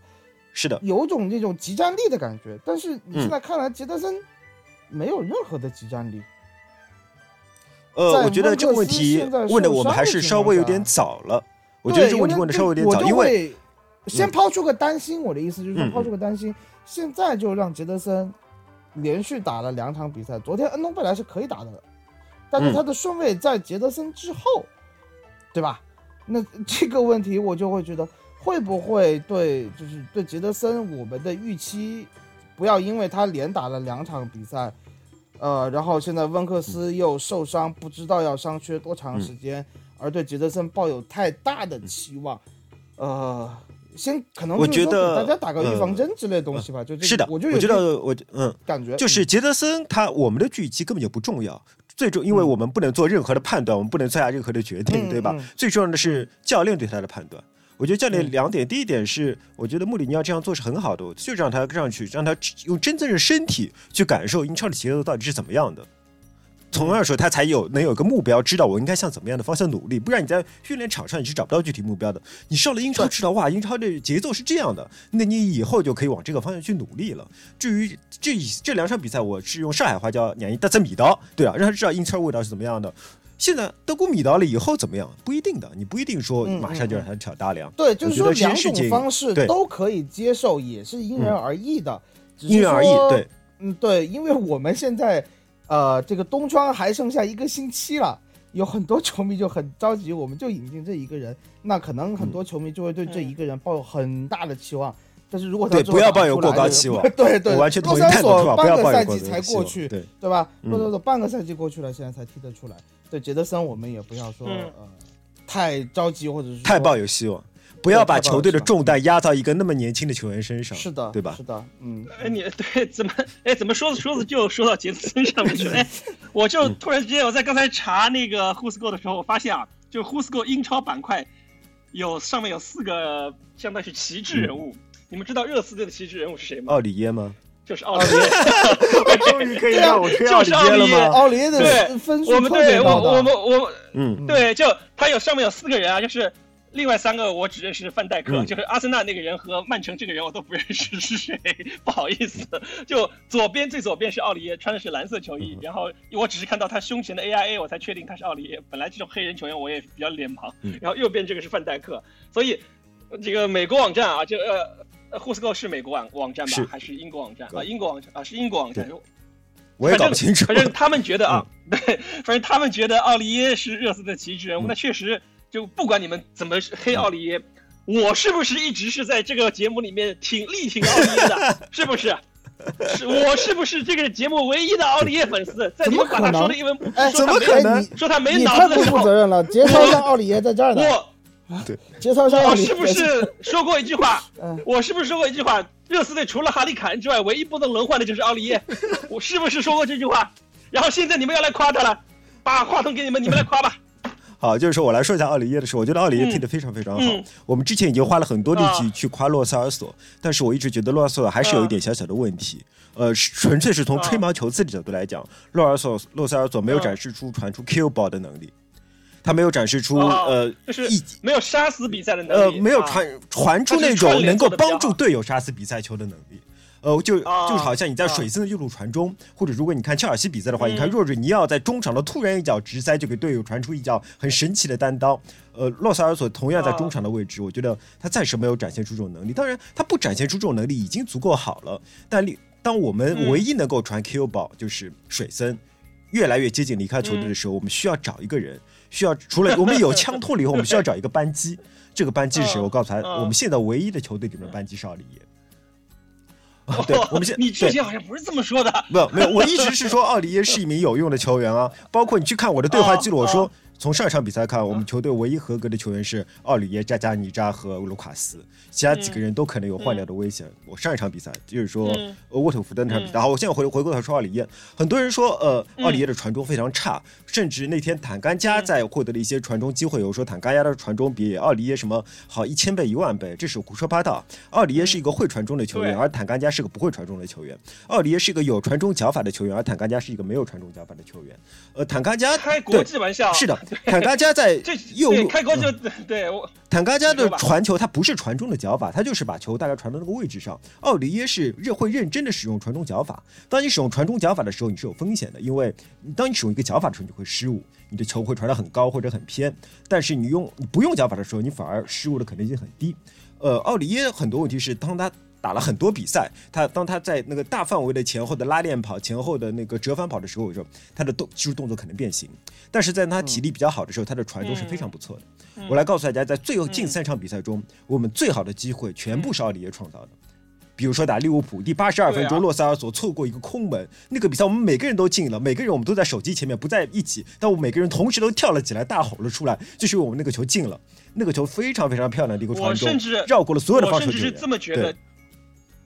Speaker 2: 是的，
Speaker 3: 有种这种集战力的感觉。但是你现
Speaker 2: 嗯
Speaker 3: 在看来，杰德森没有任何的集战力。
Speaker 2: 呃，我觉得这个问题问的我们还是稍微有点早了。我觉得这个问题问的稍微有点早，因为
Speaker 3: 会先抛出个担心，我的意思就是说
Speaker 2: 嗯
Speaker 3: 抛出个担心，现在就让杰德森连续打了两场比赛，昨天恩东贝莱是可以打的，但是
Speaker 2: 嗯。
Speaker 3: 他的顺位在杰德森之后，对吧？那 [laughs] 这个问题我就会觉得会不会对，就是对杰德森我们的预期，不要因为他连打了两场比赛。呃，然后现在温克斯又受伤，不知道要伤缺多长时间，而对杰德森抱有太大的期望，呃，先可能
Speaker 2: 我觉得
Speaker 3: 给大家打个预防针之类的东西吧，就这个
Speaker 2: 是的，
Speaker 3: 我就有
Speaker 2: 我觉
Speaker 3: 这个
Speaker 2: 得我嗯，
Speaker 3: 感觉，
Speaker 2: 就是杰德森他我们的预期根本就不重要，最重因为
Speaker 3: 嗯
Speaker 2: 我们不能做任何的判断，我们不能做下任何的决定，
Speaker 3: 嗯
Speaker 2: 对吧
Speaker 3: 嗯？
Speaker 2: 最重要的是教练对他的判断。我觉得教练
Speaker 3: 嗯
Speaker 2: 两点，第一点是，我觉得穆里尼奥这样做是很好的，就让他上去，让他用真正的身体去感受英超的节奏到底是怎么样的。从而说，他才有能有个目标，知道我应该向怎么样的方向努力。不然你在训练场上你是找不到具体目标的。你上了英超，知道哇，英超的节奏是这样的，那你以后就可以往这个方向去努力了。至于这这两场比赛，我是用上海话叫“两一大三米刀”，对啊，让他知道英超味道是怎么样的。现在德国米刀了以后怎么样？不一定的，你不一定说
Speaker 3: 嗯
Speaker 2: 马上就让他挑大梁。
Speaker 3: 对，就是说两种方式都可以接受，也是因人而异的，
Speaker 2: 因人而异，对，
Speaker 3: 嗯，对，因为我们现在呃这个冬窗还剩下一个星期了，有很多球迷就很着急，我们就引进这一个人，那可能很多球迷就会对这一个人抱有很大的期望。但是如果他
Speaker 2: 对不要抱有过高期望
Speaker 3: 对 [laughs] 对，
Speaker 2: 完全同意
Speaker 3: 洛杉
Speaker 2: 太多了，不
Speaker 3: 矶半个赛季才过去，
Speaker 2: 对，
Speaker 3: 对吧？
Speaker 2: 嗯
Speaker 3: 洛杉矶半个赛季过去了，现在才踢得出来。对杰德森，我们也不要说、
Speaker 1: 嗯
Speaker 3: 呃太着急，或者是
Speaker 2: 太抱有希望，不要把球队的重担压到一个那么年轻的球员身上，
Speaker 3: 是的，
Speaker 2: 对吧
Speaker 3: 是？的，嗯，
Speaker 1: 哎，你 [laughs] 对怎么哎怎么说着说着就说到杰斯身上面去了？[laughs] 哎，我就
Speaker 2: 嗯
Speaker 1: 突然之间我在刚才查那个 Who's Go 的时候，我发现啊，就 Who's Go 英超板块有上面有四个相当于是旗帜人物。你们知道热刺队的旗帜人物是谁吗？
Speaker 2: 奥里耶吗？
Speaker 1: 就是奥里耶。[laughs]
Speaker 2: 终于可以
Speaker 3: 让
Speaker 2: 我吹
Speaker 1: 就是奥利耶
Speaker 3: 奥里耶的
Speaker 1: 对
Speaker 3: 分数
Speaker 1: 我们对我，我们我们
Speaker 2: 嗯，
Speaker 1: 对，就他有上面有四个人啊，就是另外三个我只认识范戴克，
Speaker 2: 嗯
Speaker 1: 就是阿森纳那个人和曼城这个人我都不认识是谁，不好意思。就左边最左边是奥利耶，穿的是蓝色球
Speaker 2: 嗯
Speaker 1: 衣，然后我只是看到他胸前的 AIA 我才确定他是奥利耶。本来这种黑人球员我也比较脸盲
Speaker 2: 嗯，
Speaker 1: 然后右边这个是范戴克，所以呃这个美国网站啊，这呃。呃，Who's Go 是美国网网站吧，
Speaker 2: 是
Speaker 1: 还是英国网站
Speaker 2: 对
Speaker 1: 啊？英国网站啊，是英国网站。
Speaker 2: 我也搞不清楚。
Speaker 1: 反正他们觉得啊，对，[laughs] 反正他们觉得奥利耶是热刺的旗帜人物。
Speaker 2: 嗯
Speaker 1: 那确实，就不管你们怎么黑奥利耶，我是不是一直是在这个节目里面挺力挺奥利耶的？[laughs] 是不是？是我是不是这个节目唯一的奥利耶粉丝？在你们把他说的一文不
Speaker 3: 值，
Speaker 1: 说他没
Speaker 2: 怎么可能
Speaker 3: 哎你
Speaker 1: 说他没
Speaker 3: 你太不
Speaker 1: 脑子的时候，
Speaker 3: 负责任了！节操像奥利耶在这儿呢，
Speaker 1: 我
Speaker 3: 节操像奥里耶。
Speaker 1: 我是不是说过一句话？[laughs]
Speaker 3: 嗯
Speaker 1: 我是不是说过一句话？热刺队除了哈利凯恩之外，唯一不能轮换的就是奥利耶。我是不是说过这句话？然后现在你们要来夸他了，把话筒给你们，你们来夸吧。
Speaker 2: 好，就是说我来说一下奥里耶的事，我觉得奥里耶
Speaker 1: 嗯
Speaker 2: 踢得非常非常好。
Speaker 1: 嗯
Speaker 2: 我们之前已经花了很多力气
Speaker 1: 啊
Speaker 2: 去夸洛塞尔索，但是我一直觉得洛塞尔索还是有一点小小的问题。呃，纯粹是从
Speaker 1: 啊
Speaker 2: 吹毛求疵的角度来讲，洛尔索洛塞尔索没有
Speaker 1: 啊
Speaker 2: 展示出传出 Q 宝的能力，他没有展示出
Speaker 1: 啊
Speaker 2: 呃
Speaker 1: 就是
Speaker 2: 一
Speaker 1: 没有杀死比赛的能
Speaker 2: 呃
Speaker 1: 力，呃
Speaker 2: 没有传传出那种能够帮助队友杀死比赛球的能力。呃，就
Speaker 1: 啊
Speaker 2: 就好像你在
Speaker 1: 啊
Speaker 2: 水森的右路传中，或者如果你看切尔西比赛的话，
Speaker 1: 嗯
Speaker 2: 你看若日尼奥在中场的突然一脚直塞，就给队友传出一脚很神奇的单刀。呃，洛塞尔索同样在中场的位置，我觉得他暂时没有展现出这种能力。当然，他不展现出这种能力已经足够好了。但当我们
Speaker 1: 嗯
Speaker 2: 唯一能够传 Q 宝就是水森，越来越接近离开球队的
Speaker 1: 嗯
Speaker 2: 时候，我们需要找一个人，需要除了我们有 [laughs] 枪托了以后，我们需要找一个扳机。这个扳机是谁？
Speaker 1: 嗯
Speaker 2: 我告诉他，
Speaker 1: 嗯
Speaker 2: 我们现在唯一的球队里面的扳机是奥利耶。啊，[laughs] 对，我们现 [laughs]
Speaker 1: 你之前好像不是这么说的。
Speaker 2: 不没有，我一直是说 [laughs] 奥里耶是一名有用的球员啊。包括你去看我的对话记录，我说
Speaker 1: 哦
Speaker 2: 从上一场比赛看，我们球队唯一合格的球员是奥里耶、扎加尼扎和卢卡斯，其他几个人都可能有换掉的危险。我上一场比赛就是说沃特福德那场比赛，
Speaker 1: 嗯。
Speaker 2: 好，我现在回回过头说奥里耶，很多人说呃
Speaker 1: 嗯
Speaker 2: 奥里耶的传中非常差，甚至那天坦甘加在获得了一些传中机会，有说坦甘加的传中比奥里耶什么好一千倍一万倍，这是胡说八道。奥里耶是一个会传中的球员，而坦甘加是个不会传中的球员。奥里耶是一个有传中脚法的球员，而坦甘加是一个没有传中脚法的球员。呃，坦甘加
Speaker 1: 开国际玩笑，
Speaker 2: 是的，[laughs] 坦嘎加在右路，
Speaker 1: 开国就对我
Speaker 2: 坦嘎加的传球，他不是传中的脚法，他就是把球大概传到那个位置上。奥里耶是认会认真的使用传中脚法。当你使用传中脚法的时候，你是有风险的，因为当你使用一个脚法的时候，你会失误，你的球会传得很高或者很偏。但是你用你不用脚法的时候，你反而失误的可能性很低。呃，奥里耶很多问题是当他打了很多比赛，他当他在那个大范围的前后的拉链跑、前后的那个折返跑的时候，有时候他的动技术动作可能变形。但是在他体力比较好的时候，他的传中是非常不错的。我来告诉大家，在最后近三场比赛中，我们最好的机会全部是奥里耶创造的。比如说打利物浦第八十二分钟，
Speaker 1: 啊
Speaker 2: 洛塞尔索错过一个空门，那个比赛我们每个人都进了，每个人我们都在手机前面不在一起，但我们每个人同时都跳了起来，大吼了出来，就是因为我们那个球进了，那个球非常非常漂亮的一个传中
Speaker 1: 甚至，
Speaker 2: 绕过了所有的
Speaker 1: 我甚至是
Speaker 2: 防守球员。
Speaker 1: 这么觉得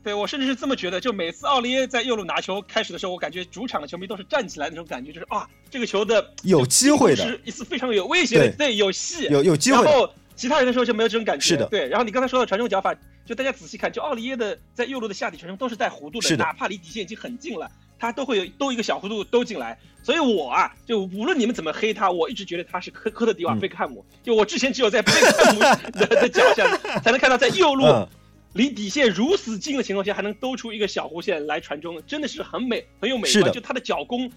Speaker 2: 对。
Speaker 1: 我甚至是这么觉得，就每次奥利耶在右路拿球开始的时候，我感觉主场的球迷都是站起来那种感觉，就是啊，这个球的
Speaker 2: 有机会的
Speaker 1: 是一次非常有威胁的，
Speaker 2: 对
Speaker 1: 对，有戏，
Speaker 2: 有有机会
Speaker 1: 然后其他人的时候就没有这种感觉。
Speaker 2: 是的
Speaker 1: 对。然后你刚才说的传中脚法，就大家仔细看，就奥利耶的在右路的下底传中都是带弧度
Speaker 2: 是的
Speaker 1: 哪怕离底线已经很近了，他都会有兜一个小弧度兜进来。所以我啊，就无论你们怎么黑他，我一直觉得他是科科特迪瓦
Speaker 2: 嗯
Speaker 1: 贝克汉姆。就我之前只有在贝克汉姆 [laughs] 的的脚下才能看到在右路。
Speaker 2: 嗯，
Speaker 1: 离底线如此近的情况下，还能兜出一个小弧线来传中，真的是很美，很有美观。就他的脚功，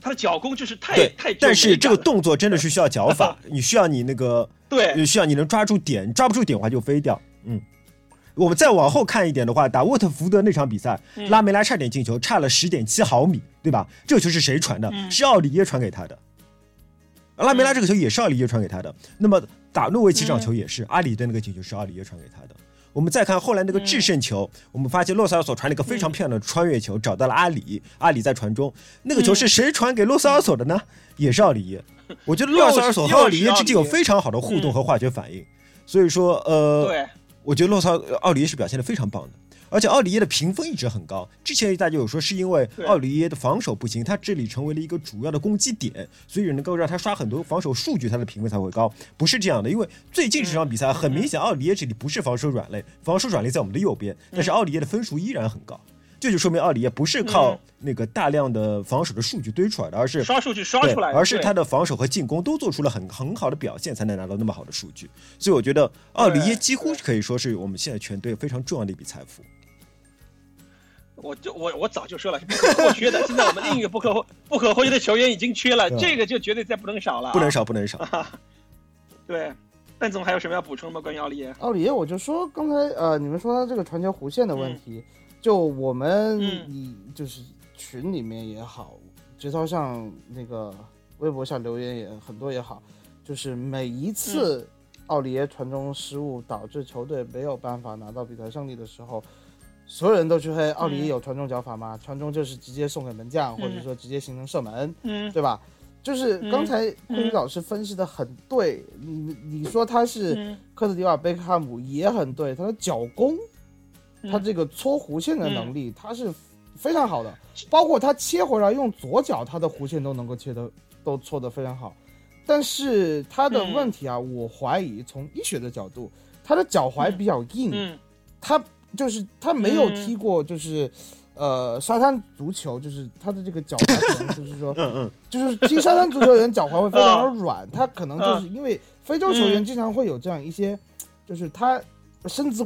Speaker 1: 他的脚功就是太太。
Speaker 2: 但是这个
Speaker 1: 动
Speaker 2: 动作真的是需要脚法，[laughs] 你需要你那个
Speaker 1: 对
Speaker 2: 需要你能抓住点，抓不住点的话就飞掉。嗯，我们再往后看一点的话，打沃特福德那场比赛，
Speaker 1: 嗯
Speaker 2: 拉梅拉差点进球，差了十点七毫米，对吧？这个球是谁传的？
Speaker 1: 嗯
Speaker 2: 是奥里耶传给他的。拉梅拉这个球也是奥里耶传给他的。那么打诺维奇这场球也是，阿里的那个进球是奥里耶传给他的。我们再看后来那个制胜球，我们发现洛塞尔索传了一个非常漂亮的穿越球，找到了阿里，阿里在传中，那个球是谁传给洛塞尔索的呢？也是奥里耶。我觉得洛塞尔索和奥里耶之间有非常好的互动和化学反应，所以说呃，
Speaker 1: 对，
Speaker 2: 我觉得洛塞尔奥里耶是表现的非常棒的。而且奥里耶的评分一直很高，之前大家有说是因为奥里耶的防守不行，他这里成为了一个主要的攻击点，所以能够让他刷很多防守数据，他的评分才会高。不是这样的，因为最近这场比赛很明显，奥里耶这里不是防守软肋，防守软肋在我们的右边，但是奥里耶的分数依然很高。这就说明奥里耶不是靠
Speaker 4: 嗯
Speaker 2: 那个大量的防守的数据堆出来的，而是
Speaker 4: 刷数据刷出来，的，
Speaker 2: 而是他的防守和进攻都做出了很很好的表现，才能拿到那么好的数据。所以我觉得奥里耶几乎可以说是我们现在全队非常重要的一笔财富。
Speaker 4: 我就我我早就说了是不可或缺的，现在我们另一个不可或不可或缺的球员已经缺了，这个就绝对再不能少了、啊，
Speaker 2: 不能。少，不能少。[laughs]
Speaker 4: 对，蛋总还有什么要补充吗？关于奥利耶？
Speaker 3: 奥利耶，我就说刚才呃，你们说他这个传球弧线的问题，就我们
Speaker 4: 嗯
Speaker 3: 就是群里面也好，直操上那个微博上留言也很多也好，就是每一次奥利耶传中失误导致球队没有办法拿到比赛胜利的时候，所有人都去黑奥里耶有传中脚法吗？传中就是直接送给门将，或者说直接形成射门，
Speaker 4: 嗯
Speaker 3: 对吧？就是刚才
Speaker 4: 嗯
Speaker 3: 昆宇老师分析的很对，你你说他是。
Speaker 4: 嗯
Speaker 3: 科特迪瓦贝克汉姆也很对，他的脚弓，
Speaker 4: 嗯
Speaker 3: 他这个搓弧线的能力，他是非常好的。包括他切回来用左脚，他的弧线都能够切的都搓得非常好。但是他的问题啊，我怀疑从医学的角度，他的脚踝比较硬，
Speaker 4: 嗯
Speaker 3: 他就是他没有
Speaker 4: 嗯
Speaker 3: 踢过就是。呃，沙滩足球就是他的这个脚踝，可能就是说，[laughs]
Speaker 2: 嗯嗯，
Speaker 3: 就是踢沙滩足球的人脚踝会非常
Speaker 4: 啊
Speaker 3: 的软，他可能就是因为非洲球员
Speaker 4: 嗯
Speaker 3: 经常会有这样一些，就是他身子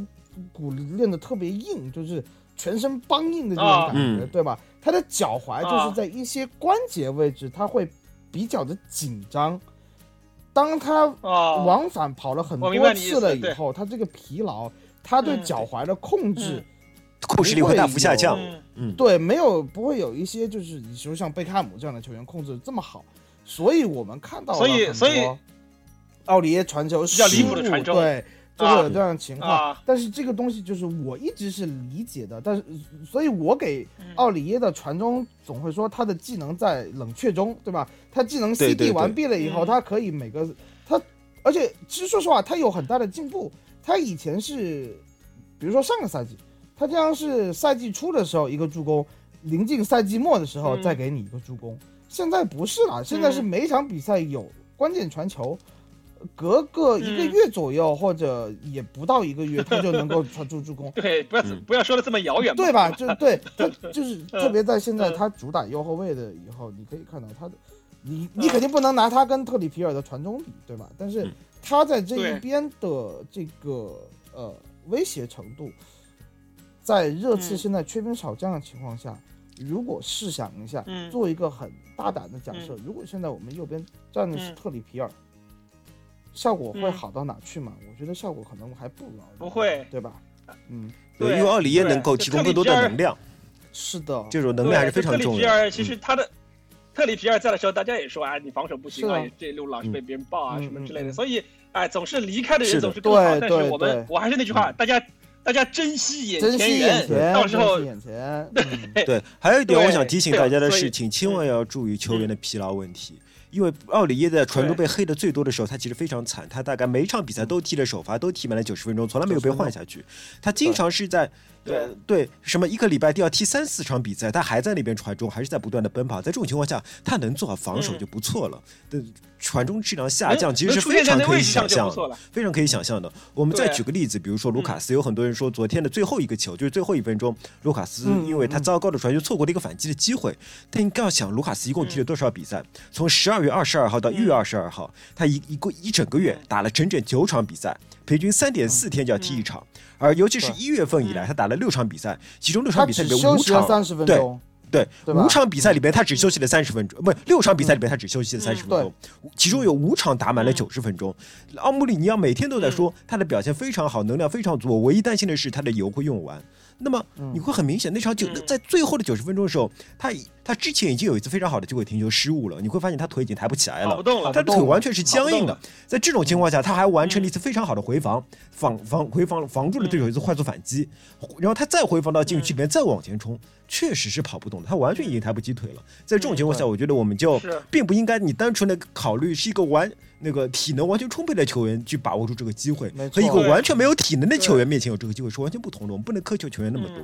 Speaker 3: 骨练得特别硬，就是全身梆硬的这种
Speaker 4: 啊
Speaker 3: 感觉，
Speaker 2: 嗯
Speaker 3: 对吧？他的脚踝就
Speaker 4: 啊
Speaker 3: 是在一些关节位置，他会比较的紧张。当他
Speaker 4: 哦，
Speaker 3: 往返跑了很多次了以后，他这个疲劳，他对
Speaker 4: 嗯
Speaker 3: 脚踝的控制。
Speaker 2: 控制力会大幅下降。
Speaker 4: 嗯
Speaker 2: 嗯，
Speaker 3: 对，没有不会有一些就是你说像贝克汉姆这样的球员控制的这么好，所以我们看到了
Speaker 4: 所以
Speaker 3: 很
Speaker 4: 所以
Speaker 3: 多奥里耶传球
Speaker 4: 较离谱的
Speaker 3: 失误
Speaker 4: 传
Speaker 3: 对，就会有这样的情况。
Speaker 4: 啊
Speaker 3: 但是这个东西就是我一直是理解的，但是所以，我给
Speaker 4: 嗯
Speaker 3: 奥里耶的传中总会说他的技能在冷却中，对吧？他技能 CD
Speaker 2: 对对
Speaker 3: 完毕了以后，
Speaker 4: 嗯
Speaker 3: 他可以每个他，而且其实说实话，他有很大的进步。他以前是，比如说上个赛季，他这样是赛季初的时候一个助攻，临近赛季末的时候
Speaker 4: 嗯
Speaker 3: 再给你一个助攻。现在不是了，现在是
Speaker 4: 嗯
Speaker 3: 每场比赛有关键传球，隔个一个
Speaker 4: 嗯
Speaker 3: 月左右、或者也不到一个月，他就能够传出助攻。[laughs]
Speaker 4: 对，不要
Speaker 2: 嗯
Speaker 4: 不要说的这么遥远，
Speaker 3: 对吧？就对，他 [laughs] 就是
Speaker 4: 嗯
Speaker 3: 特别在现在
Speaker 4: 嗯
Speaker 3: 他主打右后卫的以后，你可以看到他的，你你肯定不能拿他跟特里皮尔的传中比，对吧？但是
Speaker 2: 嗯
Speaker 3: 他在这一边的这个呃威胁程度，在热刺
Speaker 4: 嗯。
Speaker 3: 现在缺兵少将的情况下，如果试想一下，
Speaker 4: 嗯。
Speaker 3: 做一个很大胆的假设，
Speaker 4: 嗯。
Speaker 3: 如果现在我们右边站的是
Speaker 4: 嗯
Speaker 3: 特里皮尔，效果会
Speaker 4: 嗯
Speaker 3: 好到哪去嘛？我觉得效果可能还不如
Speaker 4: 不会。
Speaker 3: 对吧？嗯，
Speaker 2: 对，因为奥里耶能够提供更多的能量，
Speaker 3: 是的，
Speaker 2: 这种能量还是非常重
Speaker 4: 对特里皮
Speaker 2: 要的。
Speaker 4: 尔其实他的。特里皮尔在的时候，大家也说啊，你防守不行啊这路老是被别人爆啊，
Speaker 3: 嗯
Speaker 4: 什么之类的。所以，哎，总是离开的人总是更好。
Speaker 3: 对
Speaker 4: 但是我们，我还是那句话，大家大家珍惜眼
Speaker 3: 珍惜眼
Speaker 4: 人，
Speaker 3: 前，
Speaker 4: 到时候
Speaker 3: 珍惜眼前，嗯。[laughs]
Speaker 2: 对，还有一点我想提醒大家的是，请千万要注意球员的疲劳问题。因为奥里耶在传中被黑的最多的时候，他其实非常惨，他大概每一场比赛都踢了首发，都踢满了九十分钟，从来没有被换下去。他经常是在
Speaker 4: 对
Speaker 2: 呃对什么一个礼拜都要踢三四场比赛，他还在那边传中，还是在不断的奔跑。在这种情况下，他能做好防守
Speaker 4: 嗯
Speaker 2: 就不错了。的传中质量下降，其实是非常可以想象的。非常可以想象的。我们再举个例子，比如说卢卡斯，有很多人说昨天的最后一个球就是最后一分钟，卢卡斯
Speaker 3: 嗯
Speaker 2: 因为他
Speaker 3: 嗯
Speaker 2: 糟糕的传球错过了一个反击的机会。但你要想，卢卡斯一共踢了多少比赛？从十二月二十二号到一月二十二号，他一一共一整个月打了整整九场比赛，平均三点四天就要踢一场。而尤其是一月份以来，他打了六场比赛，其中六场比赛里面五场
Speaker 3: 休息了三十分
Speaker 2: 对
Speaker 3: 钟，
Speaker 2: 对，
Speaker 3: 对
Speaker 2: 五场比赛里边他只休息了三十分钟，不，六场比赛里边他只休息了三十分钟，其中有五场打满了
Speaker 4: 嗯
Speaker 2: 九十分钟。奥穆里尼奥每天都在说他的表现非常好，能量非常足，我唯一担心的是他的油会用完。那么
Speaker 3: 嗯。
Speaker 2: 你会很明显，那场九
Speaker 4: 嗯。
Speaker 2: 在最后的九十分钟的时候，他他之前已经有一次非常好的机会停球失误了，你会发现他腿已经抬不起来了。
Speaker 4: 不。动了，
Speaker 2: 他的腿完全是僵硬的。在这种情况下，他还完成了一次非常好的回防，防防回防防住了对手一次快速反击，然后他再回防到禁区里面再往前冲，确实是跑不动的，他完全已经抬不起腿了。在这种情况下，
Speaker 3: 嗯
Speaker 2: 我觉得我们就并不应该你单纯的考虑是一个完那个体能完全充沛的球员去把握住这个机会和一个完全没有体能的球员面前有这个机会是完全不同的。我们不能苛求球员那么多。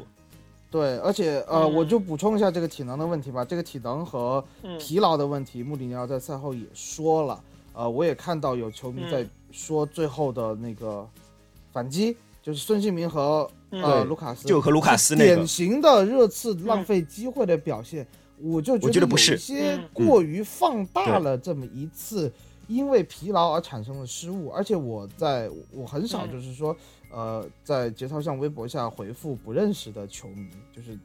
Speaker 3: 对，而且呃，
Speaker 4: 嗯。
Speaker 3: 我就补充一下这个体能的问题吧。这个体能和
Speaker 4: 嗯。
Speaker 3: 疲劳的问题，穆里尼奥在赛后也说了。呃，我也看到有球迷在
Speaker 4: 嗯。
Speaker 3: 说最后的那个反击，就是孙兴民和
Speaker 1: 嗯。
Speaker 3: 呃卢卡斯，
Speaker 2: 就和卢卡斯那个。
Speaker 3: 典型的热刺浪费机会的表现，我就
Speaker 2: 觉得不是。
Speaker 3: 有一些
Speaker 1: 嗯。
Speaker 3: 过于放大了这么一次因为疲劳而产生的失误，而且我在我很少
Speaker 1: 嗯。
Speaker 3: 就是说，呃，在节操上微博下回复不认识的球迷，就是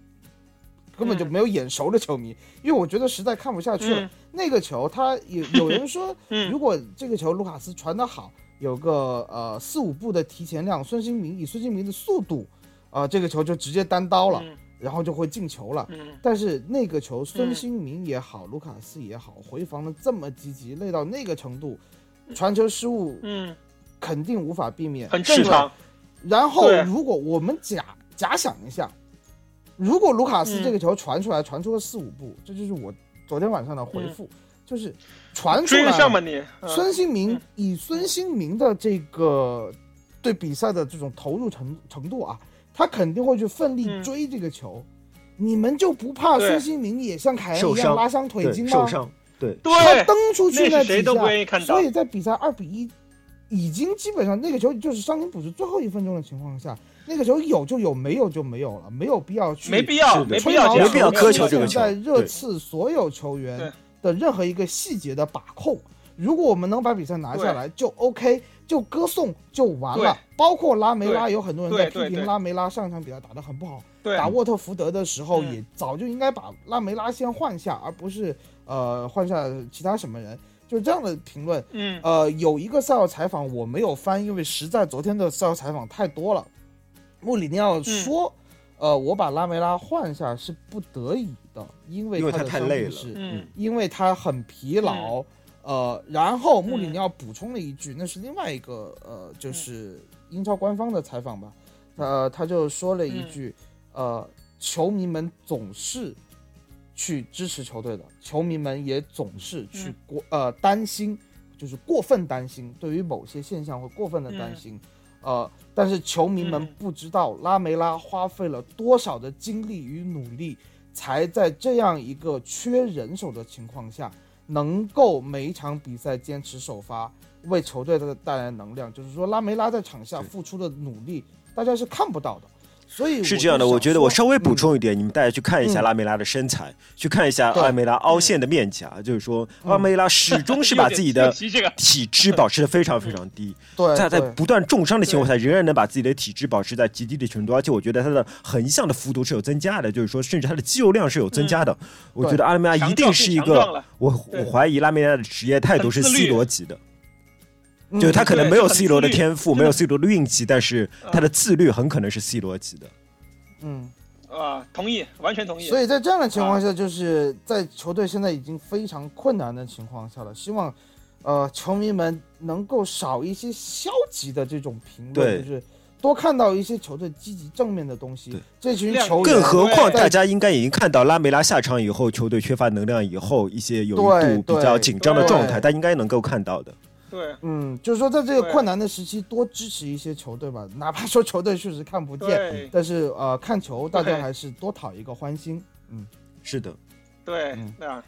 Speaker 3: 根本就
Speaker 1: 嗯。
Speaker 3: 没有眼熟的球迷，因为我觉得实在看不下去了。
Speaker 1: 嗯。
Speaker 3: 那个球，他有有人说，[laughs]
Speaker 1: 嗯。
Speaker 3: 如果这个球卢卡斯传得好，有个呃四五步的提前量，孙兴民以孙兴民的速度，啊、这个球就直接单刀了，
Speaker 1: 嗯
Speaker 3: 然后就会进球了。
Speaker 1: 嗯。
Speaker 3: 但是那个球，孙
Speaker 1: 嗯
Speaker 3: 兴民也好，卢卡斯也好，回防的这么积极，累到那个程度，传球失误
Speaker 1: 嗯，
Speaker 3: 肯定无法避免，
Speaker 1: 很正常。
Speaker 3: 然后，如果我们假假想一下，如果卢卡斯
Speaker 1: 嗯
Speaker 3: 这个球传出来，传出了四五步，这就是我昨天晚上的回复，就是传出来
Speaker 1: 上吗你？嗯。
Speaker 3: 孙兴民
Speaker 1: 嗯。
Speaker 3: 以孙兴民的这个对比赛的这种投入程程度啊，他肯定会去奋力
Speaker 1: 嗯。
Speaker 3: 追这个球。你们就不怕孙兴民也像凯恩一样拉伤腿筋吗？
Speaker 2: 受伤，对。
Speaker 3: 他，蹬出去
Speaker 1: 那是谁
Speaker 3: 底下
Speaker 1: 都不愿意看到。
Speaker 3: 所以在比赛二比一，已经基本上那个球就是伤停补时最后一分钟的情况下，那个球有就有，没有就没有了，没有必要去
Speaker 1: 没必要，没必要这样，
Speaker 2: 没必要苛求这个球
Speaker 3: 现在热刺所有球员的任何一个细节的把控，如果我们能把比赛拿下来，就 OK，就歌颂就完了。包括拉梅拉，有很多人在批评拉梅拉上一场比赛打得很不好，
Speaker 1: 对
Speaker 3: 打沃特福德的时候
Speaker 1: 嗯
Speaker 3: 也早就应该把拉梅拉先换下，而不是呃换下其他什么人。就是这样的评论，
Speaker 1: 嗯
Speaker 3: 呃，有一个赛后采访我没有翻，因为实在昨天的赛后采访太多了。穆里尼奥说，呃，我把拉梅拉换下是不得已的，因为
Speaker 2: 他太累了
Speaker 3: 伤病是
Speaker 1: 嗯
Speaker 3: 因为他很疲劳。呃，然后穆里尼奥补充了一句，那是另外一个呃，就是英超官方的采访吧，呃，他就说了一句，呃，球迷们总是去支持球队的，球迷们也总是去
Speaker 1: 嗯。
Speaker 3: 过、呃担心，就是过分担心，对于某些现象会过分的担心。呃，但是球迷们
Speaker 1: 嗯
Speaker 3: 不知道拉梅拉花费了多少的精力与努力，才在这样一个缺人手的情况下，能够每一场比赛坚持首发，为球队的带来能量。就是说，拉梅拉在场下付出的努力，大家是看不到的。所以
Speaker 2: 是这样的，我觉得我稍微补
Speaker 3: 嗯。
Speaker 2: 充一点，你们大家去看一下
Speaker 3: 嗯
Speaker 2: 拉梅拉的身材，去看一下
Speaker 3: 对
Speaker 2: 拉梅拉凹陷的面颊，就是说
Speaker 3: 嗯
Speaker 2: 拉梅拉始终是把自己的体脂 [laughs] 保持的非常非常低，
Speaker 3: 对
Speaker 2: 在在不断重伤的情况下，仍然能把自己的体脂保持在极低的程度，而且我觉得他的横向的幅度是有增加的，就是说甚至他的肌肉量是有增加的。我觉得阿拉梅拉一定是一个我我怀疑拉梅拉的职业态度是 C 罗级的。
Speaker 3: 嗯
Speaker 2: 就是他可能没有 C 罗的天赋，没有 C 罗的运气，但是
Speaker 1: 嗯
Speaker 2: 他的自律很可能是 C 罗级的。
Speaker 3: 嗯，
Speaker 1: 啊，同意，完全同意。
Speaker 3: 所以在这样的情
Speaker 1: 啊
Speaker 3: 况下，就是在球队现在已经非常困难的情况下了，希望呃球迷们能够少一些消极的这种评
Speaker 2: 对
Speaker 3: 论，就是多看到一些球队积极正面的东西
Speaker 2: 对。
Speaker 3: 这群球员，
Speaker 2: 更何况大家应该已经看到拉梅拉下场以后，球队缺乏能量以后，一些有一度比较紧张的状态，他应该能够看到的。
Speaker 1: 对。
Speaker 3: 嗯，就是说在这个困难的时期，多支持一些球队吧，哪怕说球队确实看不见，但是呃看球大家还是多讨一个欢心。嗯，
Speaker 2: 是的，
Speaker 1: 对
Speaker 3: 嗯，
Speaker 1: 那。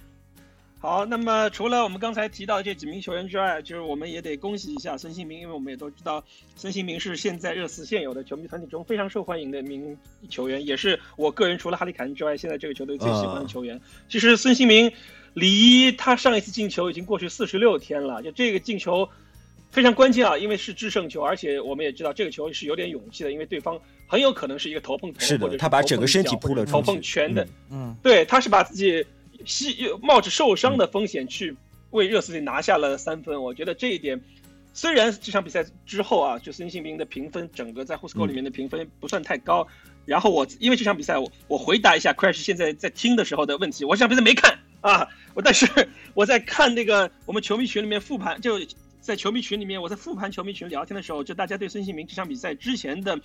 Speaker 1: 好，那么除了我们刚才提到的这几名球员之外，就是我们也得恭喜一下孙兴民，因为我们也都知道孙兴民是现在热刺现有的球迷团体中非常受欢迎的一名球员，也是我个人除了哈利凯恩之外，现在这个球队最喜欢的球员。其实孙兴民离他上一次进球已经过去四十六天了，就这个进球。非常关键啊，因为是制胜球，而且我们也知道这个球是有点勇气的，因为对方很有可能是一个头碰头，
Speaker 2: 是的
Speaker 1: 或者
Speaker 2: 他把整个身体扑了出去头
Speaker 1: 碰拳的，
Speaker 2: 嗯
Speaker 3: 嗯
Speaker 1: 对，他是把自己吸冒着受伤的风险去为热刺队拿下了三分。我觉得这一点，虽然这场比赛之后啊，就孙兴民的评分整个在 h o s c o 里面的评分不算太高。然后我因为这场比赛，我我回答一下 Crash 现在在听的时候的问题。我这场比赛没看 [laughs] 啊，我但是我在看那个我们球迷群里面复盘，就在球迷群里面，我在复盘球迷群聊天的时候，就大家对孙兴民这场比赛之前的。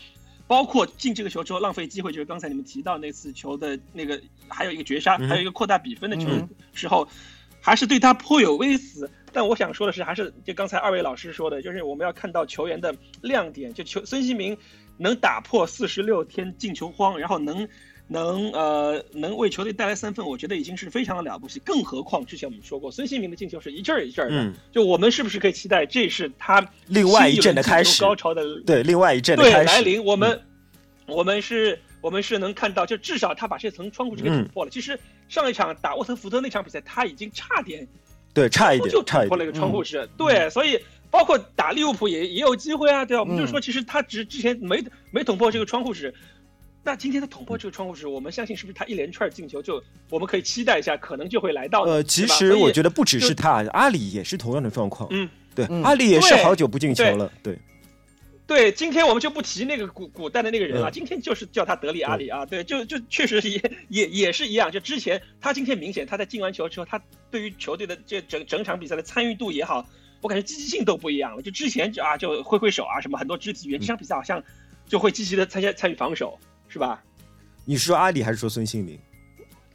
Speaker 1: 包括进这个球之后浪费机会，就是刚才你们提到那次球的那个，还有一个绝杀，
Speaker 2: 嗯
Speaker 1: 还有一个扩大比分的球
Speaker 3: 嗯
Speaker 1: 时候，还是对他颇有微词。但我想说的是，还是就刚才二位老师说的，就是我们要看到球员的亮点，就球孙兴民能打破四十六天进球荒，然后能
Speaker 4: 能呃能为球队带来三分，我觉得已经是非常的了不起。更何况之前我们说过，孙兴民的进球是一阵儿一阵儿的，
Speaker 2: 嗯
Speaker 4: 就我们是不是可以期待这是他
Speaker 2: 另外一阵的开始
Speaker 4: 高潮的
Speaker 2: 对，另外一阵的
Speaker 4: 来临？我们、我们是我们是能看到，就至少他把这层窗户纸给
Speaker 2: 嗯
Speaker 4: 突破了。其实上一场打沃特福德那场比赛，他已经差点
Speaker 2: 对，差一点
Speaker 4: 就，
Speaker 2: 差一点
Speaker 4: 突破了一。个窗户纸。对，所以包括打利物浦也也有机会啊，对吧？我们就
Speaker 3: 嗯
Speaker 4: 说，其实他只之前没没捅破这个窗户纸。那今天他捅破这个窗户纸，我们相信是不是他一连串进球就我们可以期待一下，可能就会来到的。
Speaker 2: 呃，其实我觉
Speaker 4: 得，
Speaker 2: 不只
Speaker 4: 是
Speaker 2: 他，阿里也是同样的状况。
Speaker 4: 嗯，
Speaker 2: 对，
Speaker 3: 嗯
Speaker 2: 阿里也是好久不进球
Speaker 4: 对
Speaker 2: 了。对，
Speaker 4: 对，今天我们就不提那个古古代的那个人了，
Speaker 2: 嗯
Speaker 4: 今天就是叫他德里阿里啊，对，就就确实也 [laughs] 也也是一样，就之前他今天明显他在进完球之后，他对于球队的这整整场比赛的参与度也好，我感觉积极性都不一样了。就之前就啊就挥挥手啊什么很多肢体语言，这场比赛好像就会积极的参加参与防守，是吧？
Speaker 2: 你是说阿里还是说孙兴民？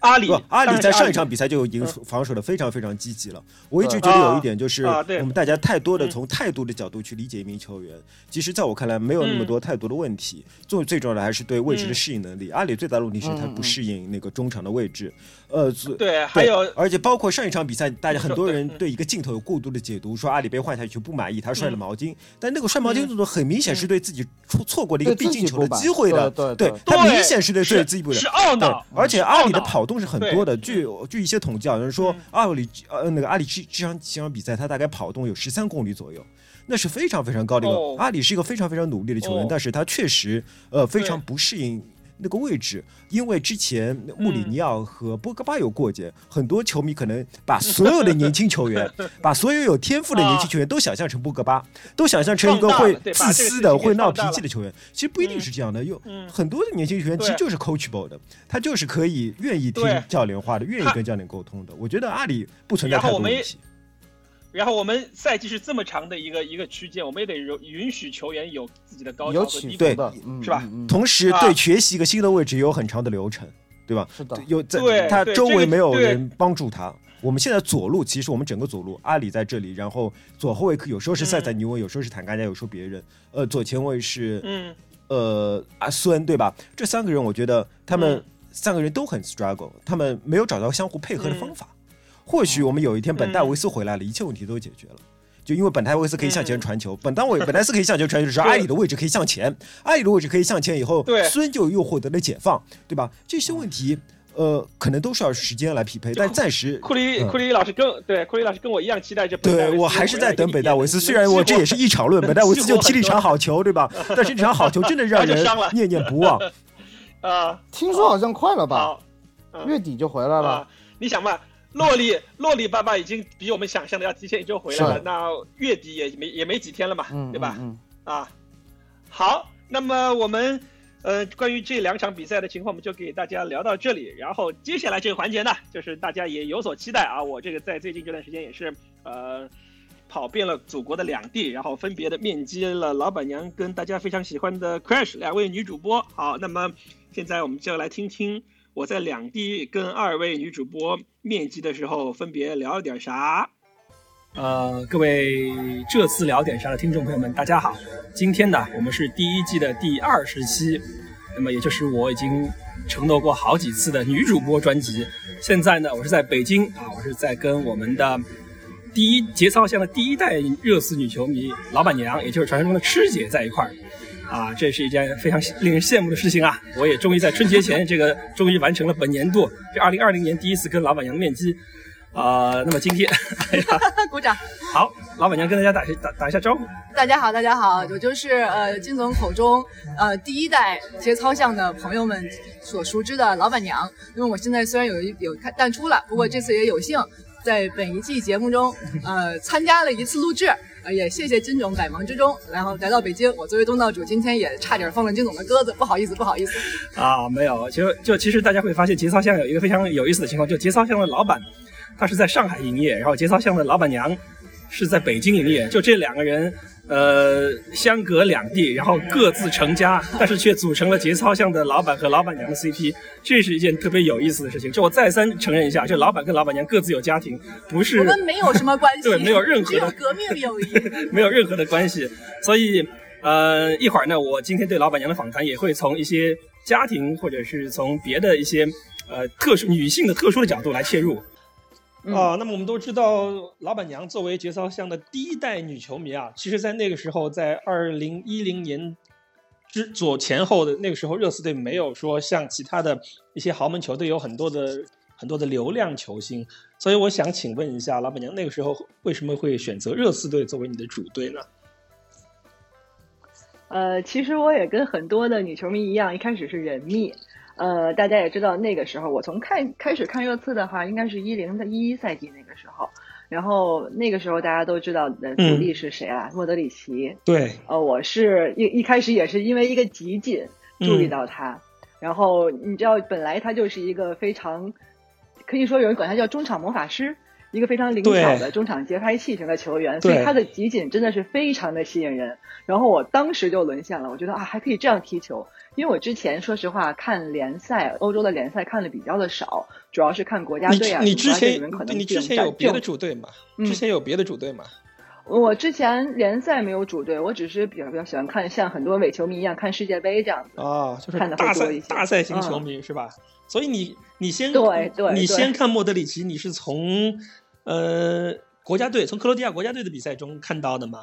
Speaker 4: 阿里，，
Speaker 2: 阿里在上一场比赛就已经防守的非常非常积极了。我一直觉得有一点就是，我们大家太多的
Speaker 4: 嗯
Speaker 2: 从态度的角度去理解一名球员，其实在我看来没有那么
Speaker 4: 嗯
Speaker 2: 多太多的问题。最最重要的还是对位置的
Speaker 4: 嗯
Speaker 2: 适应能力。阿里最大的问题是他不适应那个中场的位置，呃，所
Speaker 4: 对，还有
Speaker 2: 而且包括上一场比赛，大家很多人
Speaker 4: 对
Speaker 2: 一个镜头有过度的解读，说阿里被换下去不满意，他摔了
Speaker 4: 嗯
Speaker 2: 毛巾。但那个摔毛巾动作很明显是对自己错错过了一个必进球的机会的，
Speaker 3: 对
Speaker 2: 他
Speaker 4: 对
Speaker 2: 明显是对自己不的
Speaker 4: 是。懊
Speaker 2: 对
Speaker 4: 恼，，
Speaker 2: 而且阿里的跑动是很多的。据据一些统计，好像说
Speaker 4: 嗯
Speaker 2: 阿里呃那个阿里这这场这场比赛，他大概跑动有十三公里左右，那是非常非常高的一个。
Speaker 4: 哦
Speaker 2: 阿里是一个非常非常努力的球员，
Speaker 4: 哦
Speaker 2: 但是他确实呃非常不适应。那个位置，因为之前穆里尼奥和波格巴有过节，很多球迷可能把所有的年轻球员，[laughs] 把所有有天赋的年轻球员都想象成波格巴，都想象成一个会自私的、会闹脾气的球员。其实不一定是这样的，有
Speaker 4: 嗯
Speaker 2: 很多的年轻球员其实就是 coachable 的，他就是可以愿意听教练话的，愿意跟教练沟通的。我觉得阿里不存在太多问题。
Speaker 4: 然后我们赛季是这么长的一个一个区间，我们也得允允许球员有自己的高潮
Speaker 3: 有
Speaker 4: 和低谷。
Speaker 2: 对
Speaker 3: 起伏的，嗯
Speaker 4: 是吧
Speaker 3: 嗯嗯
Speaker 2: 同时，
Speaker 4: 啊
Speaker 2: 对学习一个新的位置也有很长的流程，对吧？
Speaker 3: 是的，
Speaker 2: 有在他周围没有人帮助他。我们现在左路，其实我们整个左路，阿里在这里，然后左后卫有时候是塞塞尼翁，有时候是坦甘加，有时候别人。呃，左前卫是
Speaker 4: 嗯，
Speaker 2: 呃阿孙，对吧？这三个人，我觉得他们
Speaker 4: 嗯
Speaker 2: 三个人都很 struggle，他们没有找到相互配合的
Speaker 4: 嗯
Speaker 2: 方法。或许我们有一天本戴
Speaker 4: 嗯
Speaker 2: 维斯回来了，一切问题都解决了。就因为本戴维斯可以向前
Speaker 4: 嗯
Speaker 2: 传球，本当维 [laughs] 本戴斯可以向前传球的时候，
Speaker 4: 对
Speaker 2: 阿里的位置可以向前，[laughs] 阿里的位置可以向前以后
Speaker 4: 对，
Speaker 2: 孙就又获得了解放，对吧？这些问题，呃，可能都是要时间来匹配，但暂时
Speaker 4: 库里
Speaker 2: 嗯
Speaker 4: 库里老师跟对库里老师跟我一样期待这
Speaker 2: 对我还是在等本戴维斯，虽然我 [laughs] 这也是一场论，本戴维斯就踢了一场
Speaker 4: 好
Speaker 2: 好球，对吧？但是这场好球真的让人念念不忘。
Speaker 4: 啊，
Speaker 3: 听说好像快了吧？月底就回来了
Speaker 4: 啊。，你想嘛，洛丽洛丽爸爸已经比我们想象的要提前一周回来了
Speaker 3: 是，
Speaker 4: 那月底也没也没几天了嘛，
Speaker 3: 嗯，
Speaker 4: 对吧？
Speaker 3: 嗯，
Speaker 4: 啊，好，那么我们呃关于这两场比赛的情况，我们就给大家聊到这里。然后接下来这个环节呢，就是大家也有所期待啊。我这个在最近这段时间也是呃跑遍了祖国的两地，然后分别的面基了老板娘跟大家非常喜欢的 Crash 两位女主播。好，那么现在我们就来听听我在两地跟二位女主播面基的时候分别聊了点啥。
Speaker 1: 呃，各位这次聊点啥的听众朋友们，大家好。今天呢，我们是第一季的第二十期，那么也就是我已经承诺过好几次的女主播专辑。现在呢，我是在北京啊，我是在跟我们的第一节操巷的第一代热刺女球迷老板娘，也就是传说中的吃姐在一块儿。啊，这是一件非常令人羡慕的事情啊！我也终于在春节前，这个终于完成了本年度这二零二零年第一次跟老板娘面基。啊、那么今天，哎呀，
Speaker 5: 鼓掌！
Speaker 1: 好，老板娘跟大家打打打一下招呼。
Speaker 5: 大家好，大家好，我就是呃金总口中呃第一代节操巷的朋友们所熟知的老板娘。因为我现在虽然有一有看淡出了，不过这次也有幸在本一季节目中呃参加了一次录制。啊，也谢谢金总百忙之中，然后来到北京。我作为东道主，今天也差点放了金总的鸽子，不好意思，不好意思。
Speaker 1: 啊，没有，其实就其实大家会发现节操巷有一个非常有意思的情况，就节操巷的老板他是在上海营业，然后节操巷的老板娘是在北京营业，就这两个人。呃，相隔两地，然后各自成家，但是却组成了节操向的老板和老板娘的 CP，这是一件特别有意思的事情。就我再三承认一下，这老板跟老板娘各自有家庭，不是
Speaker 5: 我们没有什么关系，[laughs]
Speaker 1: 对没有任何的
Speaker 5: 只有革命友谊。[laughs]
Speaker 1: 没有任何的关系。所以，呃，一会儿呢，我今天对老板娘的访谈也会从一些
Speaker 6: 家庭或者是从别的一些呃特殊女性的特殊的角度来切入。
Speaker 7: 嗯
Speaker 1: 啊，那么我们都知道，老板娘作为节操巷的第一代女球迷啊，其实，在那个时候，在二零一零年之左前后的那个时候，热刺队没有说像其他的一些豪门球队有很多的很多的流量球星，所以我想请问一下，老板娘那个时候为什么会选择热刺队作为你的主队呢？
Speaker 7: 呃，其实我也跟很多的女球迷一样，一开始是人迷。呃，大家也知道，那个时候我从看开始看热刺的话，应该是一零的一一赛季那个时候。然后那个时候大家都知道的主力是谁啊？莫德里奇。
Speaker 1: 对，
Speaker 7: 呃，我是一一开始也是因为一个集锦注意到他。然后你知道，本来他就是一个非常可以说有人管他叫中场魔法师。一个非常灵巧的中场节拍器型的球员，所以他的集锦真的是非常的吸引人。然后我当时就沦陷了，我觉得啊，还可以这样踢球。因为我之前说实话看联赛，欧洲的联赛看的比较的少，主要是看国家队啊。
Speaker 1: 你之前
Speaker 7: 可能
Speaker 1: 你之前有别的主队吗？之前有别的主队吗？
Speaker 7: 我之前联赛没有主队，我只是比较比较喜欢看像很多伪球迷一样看世界杯这样子。
Speaker 1: 啊，就是
Speaker 7: 看的
Speaker 1: 大赛
Speaker 7: 多一些。
Speaker 1: 大赛型球迷、是吧？所以你你先
Speaker 7: 对对，
Speaker 1: 你先看莫德里奇，你是从。呃，国家队从克罗地亚国家队的比赛中看到的吗？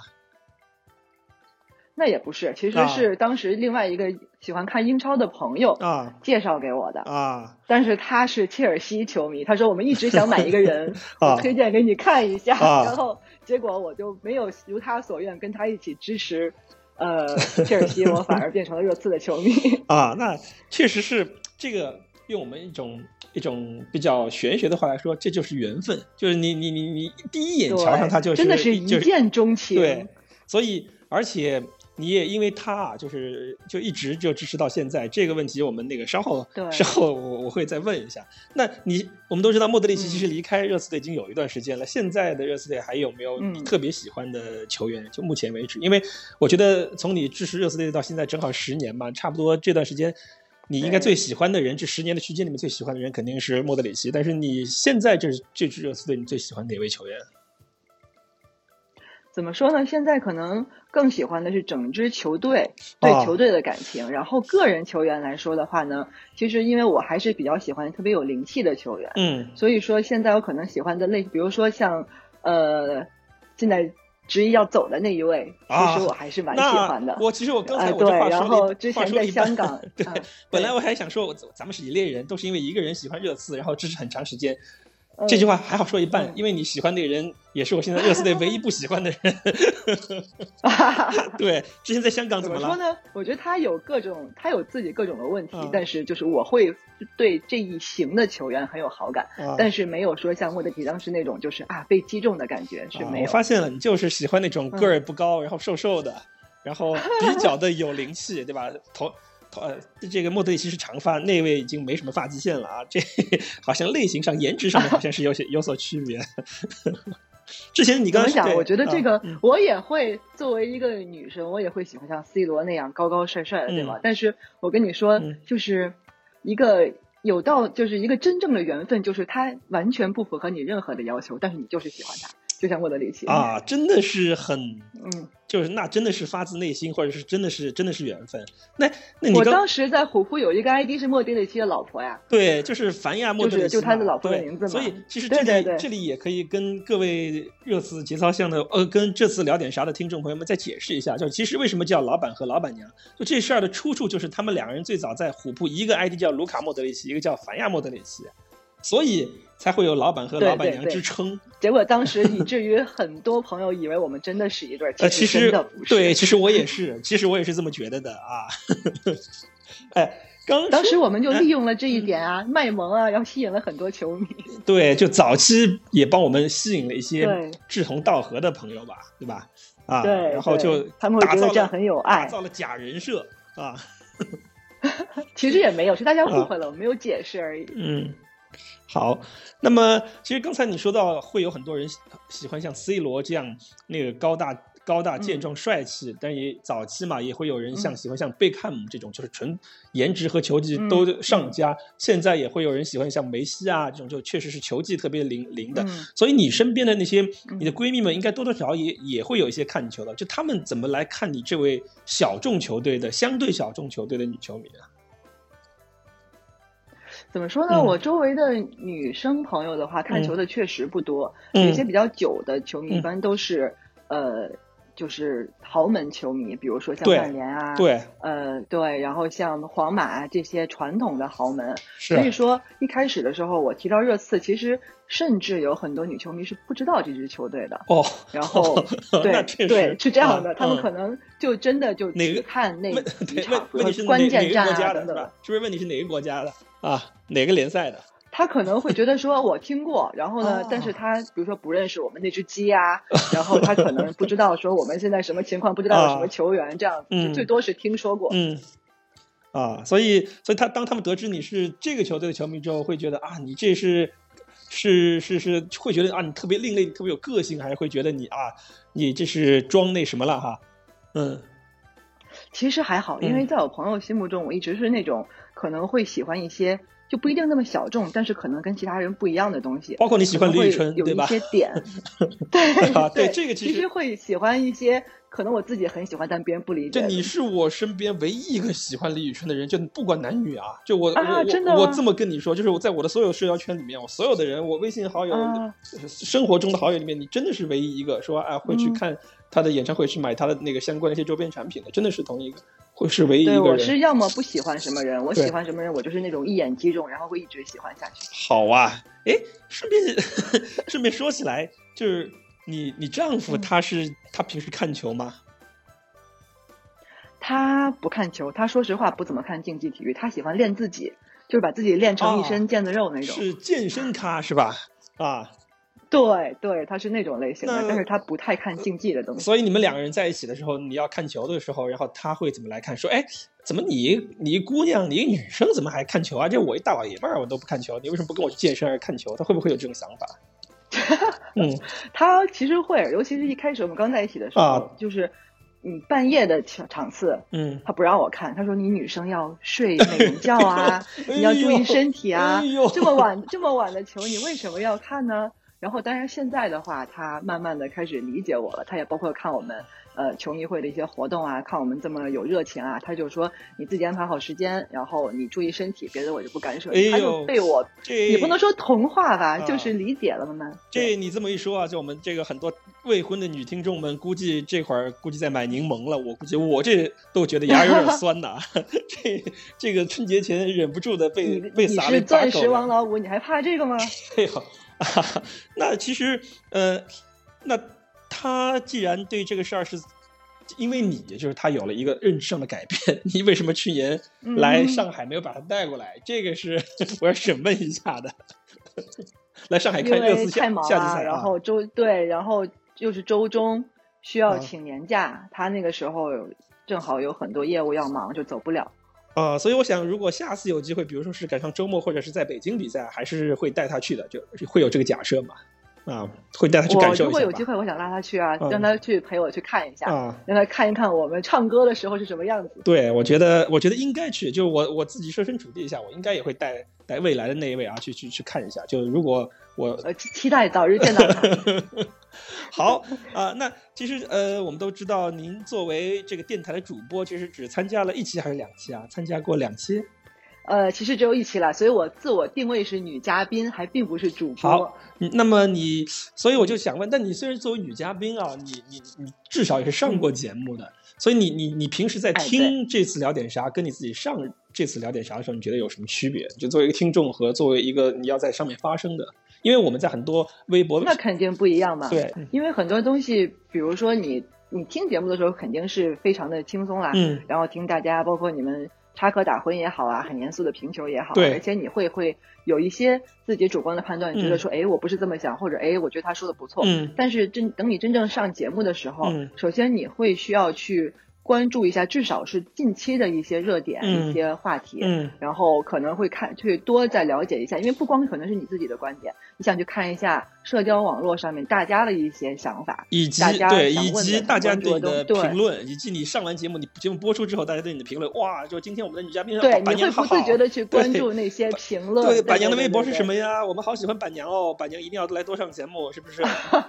Speaker 7: 那也不是，其实是当时另外一个喜欢看英超的朋友
Speaker 1: 啊
Speaker 7: 介绍给我的
Speaker 1: 啊。
Speaker 7: 但是他是切尔西球迷，他说我们一直想买一个人，[laughs]
Speaker 1: 啊、
Speaker 7: 我推荐给你看一下。
Speaker 1: 啊、[laughs]
Speaker 7: 然后结果我就没有如他所愿跟他一起支持呃切尔西，我反而变成了热刺的球迷。[laughs]
Speaker 1: 啊，那确实是这个用我们一种。一种比较玄学的话来说，这就是缘分，就是你你你你第一眼瞧上他就是
Speaker 7: 真的是一见钟情。
Speaker 1: 对，所以而且你也因为他啊，就是就一直就支持到现在。这个问题我们那个稍后稍后我我会再问一下。那你我们都知道莫德里奇其实离开热刺队已经有一段时间了，现在的热刺队还有没有特别喜欢的球员？就目前为止，因为我觉得从你支持热刺队到现在正好十年嘛，差不多这段时间。你应该最喜欢的人，这十年的区间里面最喜欢的人肯定是莫德里奇。但是你现在这这支热刺队，你最喜欢哪位球员？
Speaker 7: 怎么说呢？现在可能更喜欢的是整支球队对球队的感情。
Speaker 1: 哦、
Speaker 7: 然后个人球员来说的话呢，其实因为我还是比较喜欢特别有灵气的球员，
Speaker 1: 嗯，
Speaker 7: 所以说现在我可能喜欢的类，比如说像呃，现在。执意要走的那一位，其实我还是蛮喜欢的。
Speaker 1: 我其实我刚才
Speaker 7: 呃、
Speaker 1: 我这话
Speaker 7: 对，然后之前在香港，[laughs]
Speaker 1: 对，
Speaker 7: 啊、
Speaker 1: 本来我还想说，我咱们是一类人，都是因为一个人喜欢热刺，然后支持很长时间。
Speaker 7: 嗯、
Speaker 1: 这句话还好说一半，
Speaker 7: 嗯、
Speaker 1: 因为你喜欢那个人，也是我现在热刺队唯一不喜欢的人。[laughs] 对，之前在香港
Speaker 7: 怎
Speaker 1: 么
Speaker 7: 说呢？我觉得他有各种，他有自己各种的问题，
Speaker 1: 嗯、
Speaker 7: 但是就是我会对这一型的球员很有好感，
Speaker 1: 啊、
Speaker 7: 但是没有说像莫德里奇当时那种就是啊被击中的感觉是没有。
Speaker 1: 我发现了，你就是喜欢那种个儿不高，然后瘦瘦的，[laughs] 然后比较的有灵气，对吧？头。呃，这个莫德里奇是长发，那位已经没什么发际线了啊。这好像类型上、颜值上面好像是有些有所区别。[laughs] 之前你刚刚
Speaker 7: 想，我觉得这个我也会作为一个女生，我也会喜欢像 C 罗那样高高帅帅的，对吧？
Speaker 1: 嗯、
Speaker 7: 但是我跟你说，
Speaker 1: 嗯、
Speaker 7: 就是一个有到，就是一个真正的缘分，就是他完全不符合你任何的要求，但是你就是喜欢他。就像莫德里奇
Speaker 1: 啊，真的是很，
Speaker 7: 嗯，
Speaker 1: 就是那真的是发自内心，或者是真的是真的是缘分。那那你
Speaker 7: 我当时在虎扑有一个 ID 是莫德里奇的老婆呀，
Speaker 1: 对，就是凡亚莫德里奇，
Speaker 7: 就他的老婆的名字嘛。
Speaker 1: 所以其实这里这里也可以跟各位热刺节操向的呃，跟这次聊点啥的听众朋友们再解释一下，就其实为什么叫老板和老板娘，就这事儿的出处就是他们两个人最早在虎扑一个 ID 叫卢卡莫德里奇，一个叫凡亚莫德里奇，所以。才会有老板和老板娘之称。
Speaker 7: 结果当时以至于很多朋友以为我们真的是一对，[laughs]
Speaker 1: 呃，其实
Speaker 7: 不是。
Speaker 1: 对，其实我也是，其实我也是这么觉得的啊。[laughs] 哎，刚
Speaker 7: 当时我们就利用了这一点啊，卖萌啊，然后吸引了很多球迷。
Speaker 1: 对，就早期也帮我们吸引了一些志同道合的朋友吧，对吧？啊，
Speaker 7: 对，
Speaker 1: 然后就
Speaker 7: 他们会觉得这样很有爱，
Speaker 1: 打造了假人设啊。[laughs]
Speaker 7: 其实也没有，是大家误会了，我没有解释而已。
Speaker 1: 嗯。好，那么其实刚才你说到会有很多人喜欢像 C 罗这样那个高大高大健壮帅气，但也早期嘛也会有人像喜欢像贝克汉姆这种，就是纯颜值和球技都上佳。现在也会有人喜欢像梅西啊这种，就确实是球技特别灵灵的。所以你身边的那些你的闺蜜们，应该多多少少也也会有一些看球的。就他们怎么来看你这位小众球队的相对小众球队的女球迷啊？
Speaker 7: 怎么说呢？
Speaker 1: 嗯
Speaker 7: 我周围的女生朋友的话，看球的确实不多。
Speaker 1: 嗯
Speaker 7: 有一些比较久的球迷，
Speaker 1: 嗯
Speaker 7: 一般都是呃，就是豪门球迷，比如说像曼联啊，，
Speaker 1: 对，
Speaker 7: 呃，对，然后像皇马啊这些传统的豪门。
Speaker 1: 是
Speaker 7: 所以说，一开始的时候，我提到热刺，其实甚至有很多女球迷是不知道这支球队的。
Speaker 1: 哦，
Speaker 7: 然后，[laughs]
Speaker 1: 那
Speaker 7: 对对，是这样的，
Speaker 1: 啊
Speaker 7: 他们
Speaker 1: 嗯
Speaker 7: 可能就真的就只看那几场关键战啊等等。
Speaker 1: 是不是问题是哪个国家的啊？哪个联赛的？
Speaker 7: 他可能会觉得说，我听过，然后呢，
Speaker 1: 哦
Speaker 7: 但是他比如说不认识我们那只鸡啊，然后他可能不知道说我们现在什么情况，不知道有什么球员，这样子，
Speaker 1: 嗯
Speaker 7: 就最多是听说过。
Speaker 1: 嗯，啊，所以所以他当他们得知你是这个球队的球迷之后，会觉得啊，你这是是是是，会觉得啊，你特别另类，特别有个性，还是会觉得你啊，你这是装那什么了哈？嗯
Speaker 7: 其实还好，
Speaker 1: 嗯
Speaker 7: 因为在我朋友心目中，我一直是那种可能会喜欢一些就不一定那么小众，但是可能跟其他人不一样的东西。
Speaker 1: 包括你喜欢李宇
Speaker 7: 春有一
Speaker 1: 春对吧
Speaker 7: 些点，[laughs] 对
Speaker 1: 啊对
Speaker 7: 对
Speaker 1: 这个其实
Speaker 7: 其实会喜欢一些可能我自己很喜欢，但别人不理解
Speaker 1: 这。你是我身边唯一一个喜欢李宇春的人，就不管男女啊，就我、我
Speaker 7: 啊真的
Speaker 1: 我我这么跟你说，就是我在我的所有社交圈里面，我所有的人，我微信好友、
Speaker 7: 啊
Speaker 1: 生活中的好友里面，你真的是唯一一个说啊会去
Speaker 7: 嗯
Speaker 1: 看他的演唱会，去买他的那个相关的一些周边产品的，真的是同一个，会是唯一一
Speaker 7: 对，
Speaker 1: 个
Speaker 7: 我是。要么不喜欢什么人，我喜欢什么人，我就是那种一眼击中，然后会一直喜欢下去。
Speaker 1: 好啊，哎，顺便 [laughs] 顺便说起来，就是你你丈夫
Speaker 7: 嗯
Speaker 1: 他是、他平时看球吗？
Speaker 7: 他不看球，他说实话不怎么看竞技体育，他喜欢练自己，就是把自己练成一身腱子肉那种。
Speaker 1: 是健身咖是吧？啊，
Speaker 7: 对对，他是那种类型的，但是他不太看竞技的东西。
Speaker 1: 所以你们两个人在一起的时候，你要看球的时候，然后他会怎么来看？说，哎，怎么你你一姑娘，你一女生怎么还看球啊？这我一大老爷们儿，我都不看球，你为什么不跟我去健身而看球？他会不会有这种想法？嗯，[laughs]
Speaker 7: 他其实会，尤其是一开始我们刚在一起的时候，
Speaker 1: 啊
Speaker 7: 就是嗯半夜的场场次，
Speaker 1: 嗯，
Speaker 7: 他不让我看，他说你女生要睡美容觉啊，[laughs] 你要注意身体啊
Speaker 1: 哎，
Speaker 7: 这么晚这么晚的球你为什么要看呢？然后当然现在的话，他慢慢的开始理解我了，他也包括看我们呃球迷会的一些活动啊，看我们这么有热情啊，他就说你自己安排好时间，然后你注意身体，别的我就不干涉你。他就被我
Speaker 1: 这
Speaker 7: 也不能说同化吧，
Speaker 1: 啊
Speaker 7: 就是理解了慢慢。
Speaker 1: 这你这么一说啊，就我们这个很多未婚的女听众们，估计这会儿估计在买柠檬了。我估计我这都觉得牙有点 [laughs] 酸呐。[laughs] 这这个春节前忍不住的被被撒了
Speaker 7: 你是钻石王老五，你还怕这个吗？[laughs]
Speaker 1: 哎呦，啊，[laughs] 那其实呃，那他既然对这个事儿是。因为你就是他有了一个认知上的改变，[laughs] 你为什么去年来
Speaker 7: 嗯
Speaker 1: 上海没有把他带过来？这个是 [laughs] 我要审问一下的。来上海
Speaker 7: 因
Speaker 1: 看热
Speaker 7: 为
Speaker 1: 刺夏
Speaker 7: 太忙了，
Speaker 1: 夏季赛啊，
Speaker 7: 然后周对，然后又是周中需要
Speaker 1: 啊
Speaker 7: 请年假，他那个时候正好有很多业务要忙，就走不了。
Speaker 1: 啊、所以我想，如果下次有机会，比如说是赶上周末或者是在北京比赛，还是会带他去的，就会有这个假设嘛？啊，会带他去感受一下
Speaker 7: 如果有机会，我想拉他去啊，
Speaker 1: 嗯
Speaker 7: 让他去陪我去看一下，
Speaker 1: 啊，
Speaker 7: 让他看一看我们唱歌的时候是什么样子。
Speaker 1: 对，我觉得，我觉得应该去，就我我自己设身处地一下，我应该也会带带未来的那一位啊，去去去看一下。就如果我
Speaker 7: 呃，期期待早日见到他。[laughs]
Speaker 1: 好啊、那其实呃，我们都知道，您作为这个电台的主播，其实只参加了一期还是两期啊？参加过两期。
Speaker 7: 呃，其实只有一期了，所以我自我定位是女嘉宾，还并不是主播
Speaker 1: 好。嗯那么你，所以我就想问，但你虽然作为女嘉宾啊，你你你至少也是上过节目的，所以你你你平时在
Speaker 7: 哎
Speaker 1: 听这次聊点啥，跟你自己上这次聊点啥的时候，你觉得有什么区别？就作为一个听众和作为一个你要在上面发声的，因为我们在很多微博
Speaker 7: 那肯定不一样嘛。
Speaker 1: 对，
Speaker 7: 因为很多东西，比如说你你听节目的时候，肯定是非常的轻松啦，
Speaker 1: 嗯
Speaker 7: 然后听大家，包括你们插科打诨也好啊，很严肃的评球也好啊，
Speaker 1: 对
Speaker 7: 而且你会会有一些自己主观的判断，你觉
Speaker 1: 嗯
Speaker 7: 得说，哎、我不是这么想，或者哎，我觉得他说的不错，
Speaker 1: 嗯
Speaker 7: 但是真等你真正上节目的时候，
Speaker 1: 嗯
Speaker 7: 首先你会需要去关注一下，至少是近期的一些热点、
Speaker 1: 嗯。
Speaker 7: 一些话题，
Speaker 1: 嗯。
Speaker 7: 然后可能会看去多再了解一下，因为不光可能是你自己的观点，你想去看一下社交网络上面大家的一些想法，
Speaker 1: 以及对，以及大家对你的评论，以及你上完节目，你节目播出之后，大家对你的评论，哇，就今天我们的女嘉宾
Speaker 7: 对，你会不自觉的去关注那些评论。
Speaker 1: 对，板娘的微博是什
Speaker 7: 么？
Speaker 1: 呀？我们好喜欢板娘哦，板娘一定要来多上节目，是不是？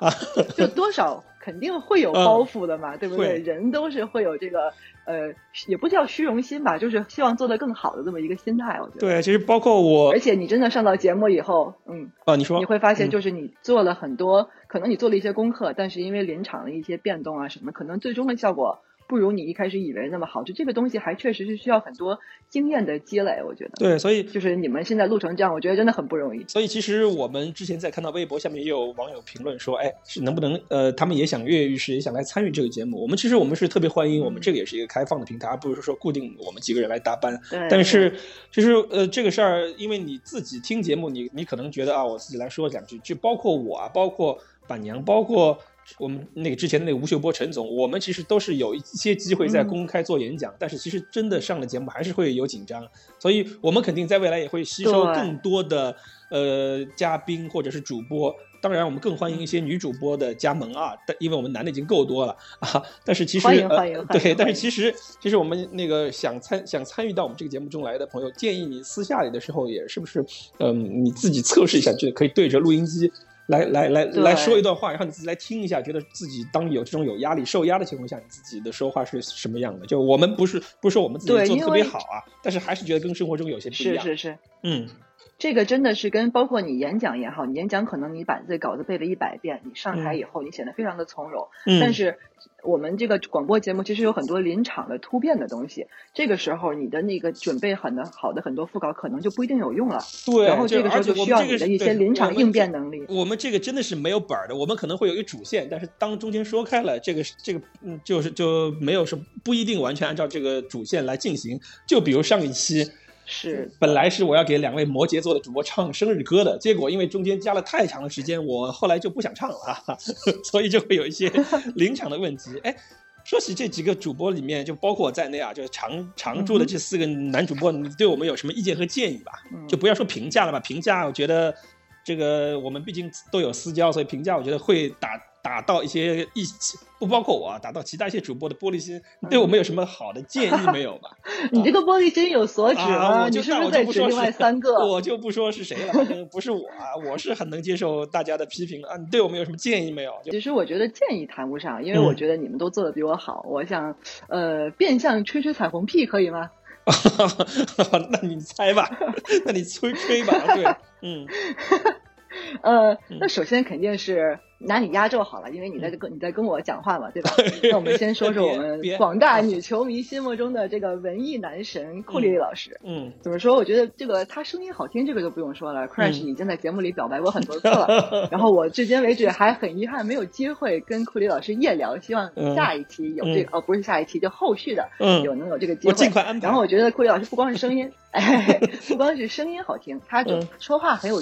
Speaker 1: [laughs]
Speaker 7: 就多少肯定会有
Speaker 1: 嗯
Speaker 7: 包袱的嘛，对不对？人都是会有这个呃，也不叫虚荣心吧，就是希望做得更好的这么一个心态。我觉得，
Speaker 1: 对，其实包括我
Speaker 7: 而，且你真的上到节目以后，嗯，
Speaker 1: 啊，你说
Speaker 7: 你会发现，
Speaker 1: 嗯
Speaker 7: 就是你做了很多，可能你做了一些功课，但是因为临场的一些变动啊什么，可能最终的效果不如你一开始以为那么好。就这个东西还确实是需要很多经验的积累，我觉得。
Speaker 1: 对，所以
Speaker 7: 就是你们现在录成这样，我觉得真的很不容易。
Speaker 1: 所以其实我们之前在看到微博下面也有网友评论说，哎，是能不能呃，他们也想跃跃欲试，也想来参与这个节目。我们其实我们是特别欢迎，我们这个也是一个开放的平台，而不是说固定我们几个人来搭班。
Speaker 7: 对，
Speaker 1: 但是就是呃这个事儿，因为你自己听节目，你你可能觉得啊，我自己来说两句，就包括我啊，包括板娘，包括。我们那个之前的那个吴秀波陈总，我们其实都是有一些机会在
Speaker 7: 嗯
Speaker 1: 公开做演讲，但是其实真的上了节目还是会有紧张，所以我们肯定在未来也会吸收更多的呃嘉宾或者是主播。当然，我们更欢迎一些女主播的加盟啊，但因为我们男的已经够多了啊。但是其实
Speaker 7: 欢迎
Speaker 1: 呃
Speaker 7: 欢迎欢迎
Speaker 1: 对，但是其实其实我们那个想参想参与到我们这个节目中来的朋友，建议你私下里的时候也是不是嗯你自己测试一下，就可以对着录音机。来来来来说一段话，然后你自己来听一下，觉得自己当有这种有压力、受压的情况下，你自己的说话是什么样的？就我们不是不是说我们自己做的特别好啊，但是还是觉得跟生活中有些不一样。
Speaker 7: 是是是，
Speaker 1: 嗯，
Speaker 7: 这个真的是跟包括你演讲也好，你演讲可能你把这稿子背了一百遍，你上台以后你显得非常的从容，
Speaker 1: 嗯
Speaker 7: 但是我们这个广播节目其实有很多临场的突变的东西，这个时候你的那个准备很的好的很多副稿可能就不一定有用了，
Speaker 1: 对，
Speaker 7: 然后这个时候就需要你的一些临场应变能力。
Speaker 1: 我们这个真的是没有本儿的，我们可能会有一个主线，但是当中间说开了，这个这个嗯，就是就没有什么不一定完全按照这个主线来进行。就比如上一期，
Speaker 7: 是
Speaker 1: 本来是我要给两位摩羯座的主播唱生日歌的，结果因为中间加了太长的时间，我后来就不想唱了，哈 [laughs] 哈所以就会有一些 [laughs] 临场的问题。哎，说起这几个主播里面，就包括我在内啊，就是常常驻的这四个男主播，你对我们有什么意见和建议吧？
Speaker 7: 嗯
Speaker 1: 就不要说评价了吧，评价我觉得这个我们毕竟都有私交，所以评价我觉得会打打到一些一起，不包括我啊，打到其他一些主播的玻璃心。你对我们有什么好的建议没有吧？[laughs]
Speaker 7: 你这个玻璃心有所指
Speaker 1: 啊，我就那
Speaker 7: 你是不
Speaker 1: 说
Speaker 7: 在指另外
Speaker 1: 是
Speaker 7: 三 [laughs] 个？
Speaker 1: 我就不说是谁了，反正不是我啊，我是很能接受大家的批评啊。你对我们有什么建议没有？
Speaker 7: 其实我觉得建议谈不上，因为
Speaker 1: 嗯
Speaker 7: 我觉得你们都做的比我好。我想，呃，变相吹吹彩虹屁可以吗？[laughs]
Speaker 1: 那你猜吧，那你吹吹吧，对，嗯
Speaker 7: 呃，
Speaker 1: 嗯
Speaker 7: 那首先肯定是拿你压轴好了，因为你在跟你在跟我讲话嘛，对吧？[laughs] 那我们先说说我们广大女球迷心目中的这个文艺男神库里里老师。
Speaker 1: 嗯，
Speaker 7: 怎么说？我觉得这个他声音好听，这个就不用说了。Crash
Speaker 1: 嗯
Speaker 7: 已经在节目里表白过很多次了，[laughs] 然后我至今为止还很遗憾没有机会跟库里老师夜聊，希望
Speaker 1: 嗯
Speaker 7: 下一期有这个、哦，不是下一期，就后续的
Speaker 1: 嗯
Speaker 7: 有能有这个机
Speaker 1: 我
Speaker 7: 会。
Speaker 1: 尽快安排。
Speaker 7: 然后我觉得库里老师不光是声音，哎，[laughs] 不光是声音好听，他就
Speaker 1: 嗯
Speaker 7: 说话很有，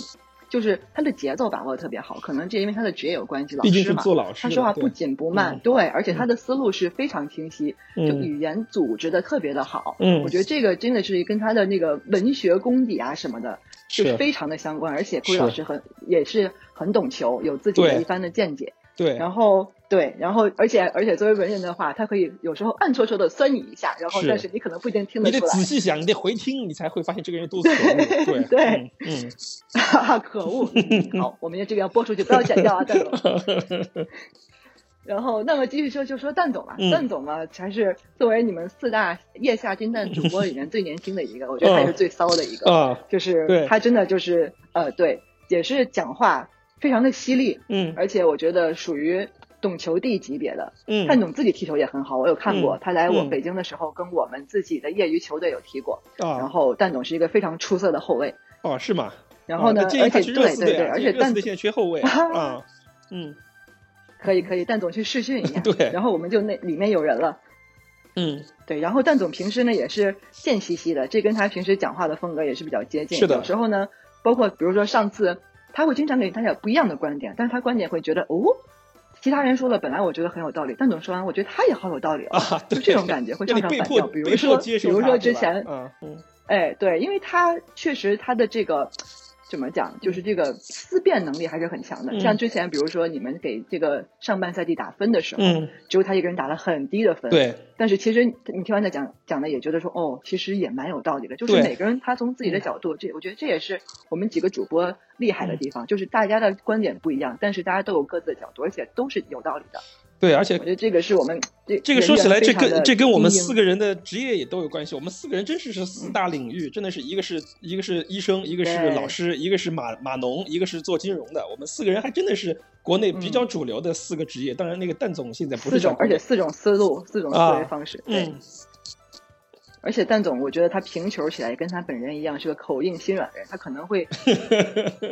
Speaker 7: 就是他的节奏把握的特别好。可能这因为他的职业有关系，老
Speaker 1: 毕竟是
Speaker 7: 师嘛，
Speaker 1: 做老师
Speaker 7: 他说话不紧不慢，
Speaker 1: 嗯
Speaker 7: 对，而且他的思路是非常清晰，就
Speaker 1: 嗯
Speaker 7: 语言组织的特别的好。
Speaker 1: 嗯
Speaker 7: 我觉得这个真的是跟他的那个文学功底啊什么的，就是非常的相关。而且
Speaker 1: 顾
Speaker 7: 老师很也是很懂球，有自己的一番的见解。
Speaker 1: 对，
Speaker 7: 然后对，然后而且而且作为文人的话，他可以有时候暗戳戳的酸你一下，然后但是你可能不一定听得
Speaker 1: 你得
Speaker 7: 出来。
Speaker 1: 仔细想，你得回听，你才会发现这个人有多可恶。对
Speaker 7: 对
Speaker 1: 嗯嗯
Speaker 7: 哈哈，[laughs] 可恶！嗯好，我们这个要播出去，不要剪掉啊，蛋总。[laughs] 然后，那么继续说，就说蛋总吧。
Speaker 1: 嗯
Speaker 7: 蛋总嘛，才是作为你们四大腋下金蛋主播里面最年轻的一个，我觉得他也是最骚的一个。
Speaker 1: 啊，
Speaker 7: 就是
Speaker 1: 对
Speaker 7: 他真的就是呃，对，也是讲话非常的犀利，
Speaker 1: 嗯
Speaker 7: 而且我觉得属于懂球帝级别的。
Speaker 1: 嗯，
Speaker 7: 蛋总自己踢球也很好，我有看过，
Speaker 1: 嗯
Speaker 7: 他来我
Speaker 1: 嗯
Speaker 7: 北京的时候跟我们自己的业余球队有踢过。然
Speaker 1: 啊
Speaker 7: 后蛋总是一个非常出色的后卫。
Speaker 1: 哦是吗？
Speaker 7: 然后呢，而且对对对，而且蛋
Speaker 1: 热刺队现在缺后卫 [laughs] 啊，嗯 [laughs]
Speaker 7: 可以可以，蛋总去试训一下。
Speaker 1: 对
Speaker 7: 然后我们就那里面有人了。
Speaker 1: 嗯
Speaker 7: 对，然后蛋总平时呢也是贱兮兮的，这跟他平时讲话的风格也是比较接近。
Speaker 1: 是的
Speaker 7: 有时候呢，包括比如说上次，他会经常给大家不一样的观点，但是他观点会觉得哦，其他人说了本来我觉得很有道理，但总说完我觉得他也好有道理哦，
Speaker 1: 啊，
Speaker 7: 就这种感觉会
Speaker 1: 让
Speaker 7: 唱
Speaker 1: 你被迫
Speaker 7: 唱反调。比如说，比如说之前，
Speaker 1: 嗯嗯
Speaker 7: 哎，对，因为他确实他的这个怎么讲，就是这个思辨能力还是很强的。
Speaker 1: 嗯
Speaker 7: 像之前，比如说你们给这个上半赛季打分的时候，
Speaker 1: 嗯
Speaker 7: 只有他一个人打了很低的分。。
Speaker 1: 对
Speaker 7: 但是其实你你听完他讲讲的，也觉得说，哦，其实也蛮有道理的。就是每个人他从自己的角度，这我觉得这也是我们几个主播厉害的地方，就是大家的观点不一样，但是大家都有各自的角度，而且都是有道理的。
Speaker 1: 对，而且
Speaker 7: 我觉得这个是我们这
Speaker 1: 这个说起来，这跟这跟我们四
Speaker 7: 个
Speaker 1: 个人的职业也都有关系。我们四个人真是是四大领域，真的是一个是一个是医生，一个是老师，一个是码码农，一个是做金融的。我们四个人还真的是国内比较主流的四个职业。当然，那个蛋总现在不是
Speaker 7: 四种，而且四种思路，四种思
Speaker 1: 啊
Speaker 7: 维方式。对，
Speaker 1: 嗯，
Speaker 7: 而且蛋总，我觉得他评球起来跟他本人一样，是个口硬心软的人，他可能会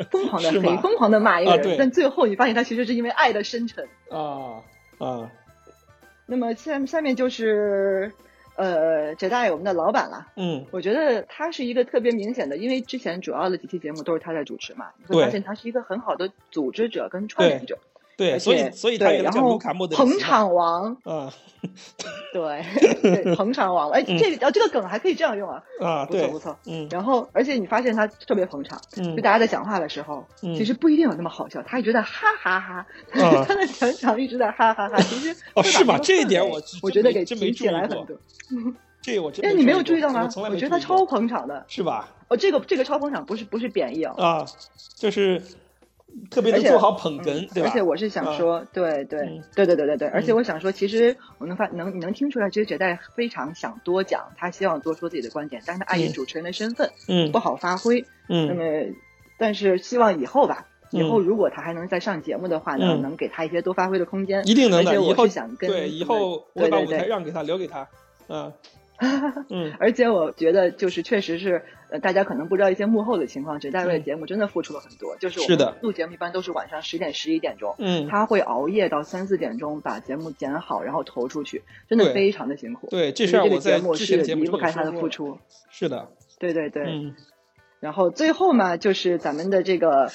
Speaker 7: 疯狂的 [laughs] 黑，疯狂的骂一个人，
Speaker 1: 啊
Speaker 7: 但最后你发现他其实是因为爱的深沉。
Speaker 1: 啊啊，
Speaker 7: 那么下下面就是呃，翟大爷我们的老板了。
Speaker 1: 嗯
Speaker 7: 我觉得他是一个特别明显的，因为之前主要的几期节目都是他在主持嘛，你会发现他是一个很好的组织者跟串联者，
Speaker 1: 对，所以所以他
Speaker 7: 对，然后
Speaker 1: 原来叫卢卡莫德
Speaker 7: 捧场王，
Speaker 1: 啊
Speaker 7: 对 [laughs] 对，捧场王，哎，
Speaker 1: 嗯
Speaker 7: 这个哦这个梗还可以这样用啊，
Speaker 1: 啊，
Speaker 7: 不错不，错。
Speaker 1: 嗯
Speaker 7: 然后，而且你发现他特别捧场，
Speaker 1: 嗯
Speaker 7: 就大家在讲话的时候，
Speaker 1: 嗯
Speaker 7: 其实不一定有那么好笑，他一直在哈哈哈，
Speaker 1: 啊
Speaker 7: 他的全场一直在哈哈哈，[laughs] 其实
Speaker 1: 是吧这一点我
Speaker 7: 我觉得给提起来很多。
Speaker 1: 这个我 [laughs] 真
Speaker 7: 哎，你没有注
Speaker 1: 注
Speaker 7: 意到吗
Speaker 1: 我
Speaker 7: 觉得他超捧场的。
Speaker 1: 是吧？
Speaker 7: 哦，这个这个超捧场不是不是贬义哦，
Speaker 1: 啊，就是特别能做好捧哏，
Speaker 7: 嗯
Speaker 1: 对吧？
Speaker 7: 而且我是想说，对对
Speaker 1: 嗯
Speaker 7: 对对对对对，而且
Speaker 1: 嗯
Speaker 7: 我想说，其实我能发能你能听出来，其实绝代非常想多讲，他希望多说自己的观点，但是他碍于
Speaker 1: 嗯
Speaker 7: 主持人的身份
Speaker 1: 嗯
Speaker 7: 不好发挥。嗯那
Speaker 1: 嗯
Speaker 7: 么，但是希望以后吧，以后
Speaker 1: 嗯
Speaker 7: 如果他还能再上节目的话呢，
Speaker 1: 嗯
Speaker 7: 能给他一些多发挥的空间。
Speaker 1: 一定能的。
Speaker 7: 而且我
Speaker 1: 以后
Speaker 7: 是想跟
Speaker 1: 对以后我把舞台让给他，留给他。嗯 [laughs] 嗯
Speaker 7: 而且我觉得就是确实是，呃，大家可能不知道一些幕后的情况，绝代为的节目真的付出了很多。就是我们录节目一般都是晚上十点十一点钟，
Speaker 1: 嗯，
Speaker 7: 他会熬夜到三四点钟把节目剪好，然后投出去，真的非常的辛苦。
Speaker 1: 对，这
Speaker 7: 所以这个
Speaker 1: 事儿我在
Speaker 7: 节目
Speaker 1: 之前的
Speaker 7: 是
Speaker 1: 节目
Speaker 7: 离不开他。的付出。
Speaker 1: 是的，
Speaker 7: 对对对，
Speaker 1: 嗯。
Speaker 7: 然后最后嘛，就是咱们的这个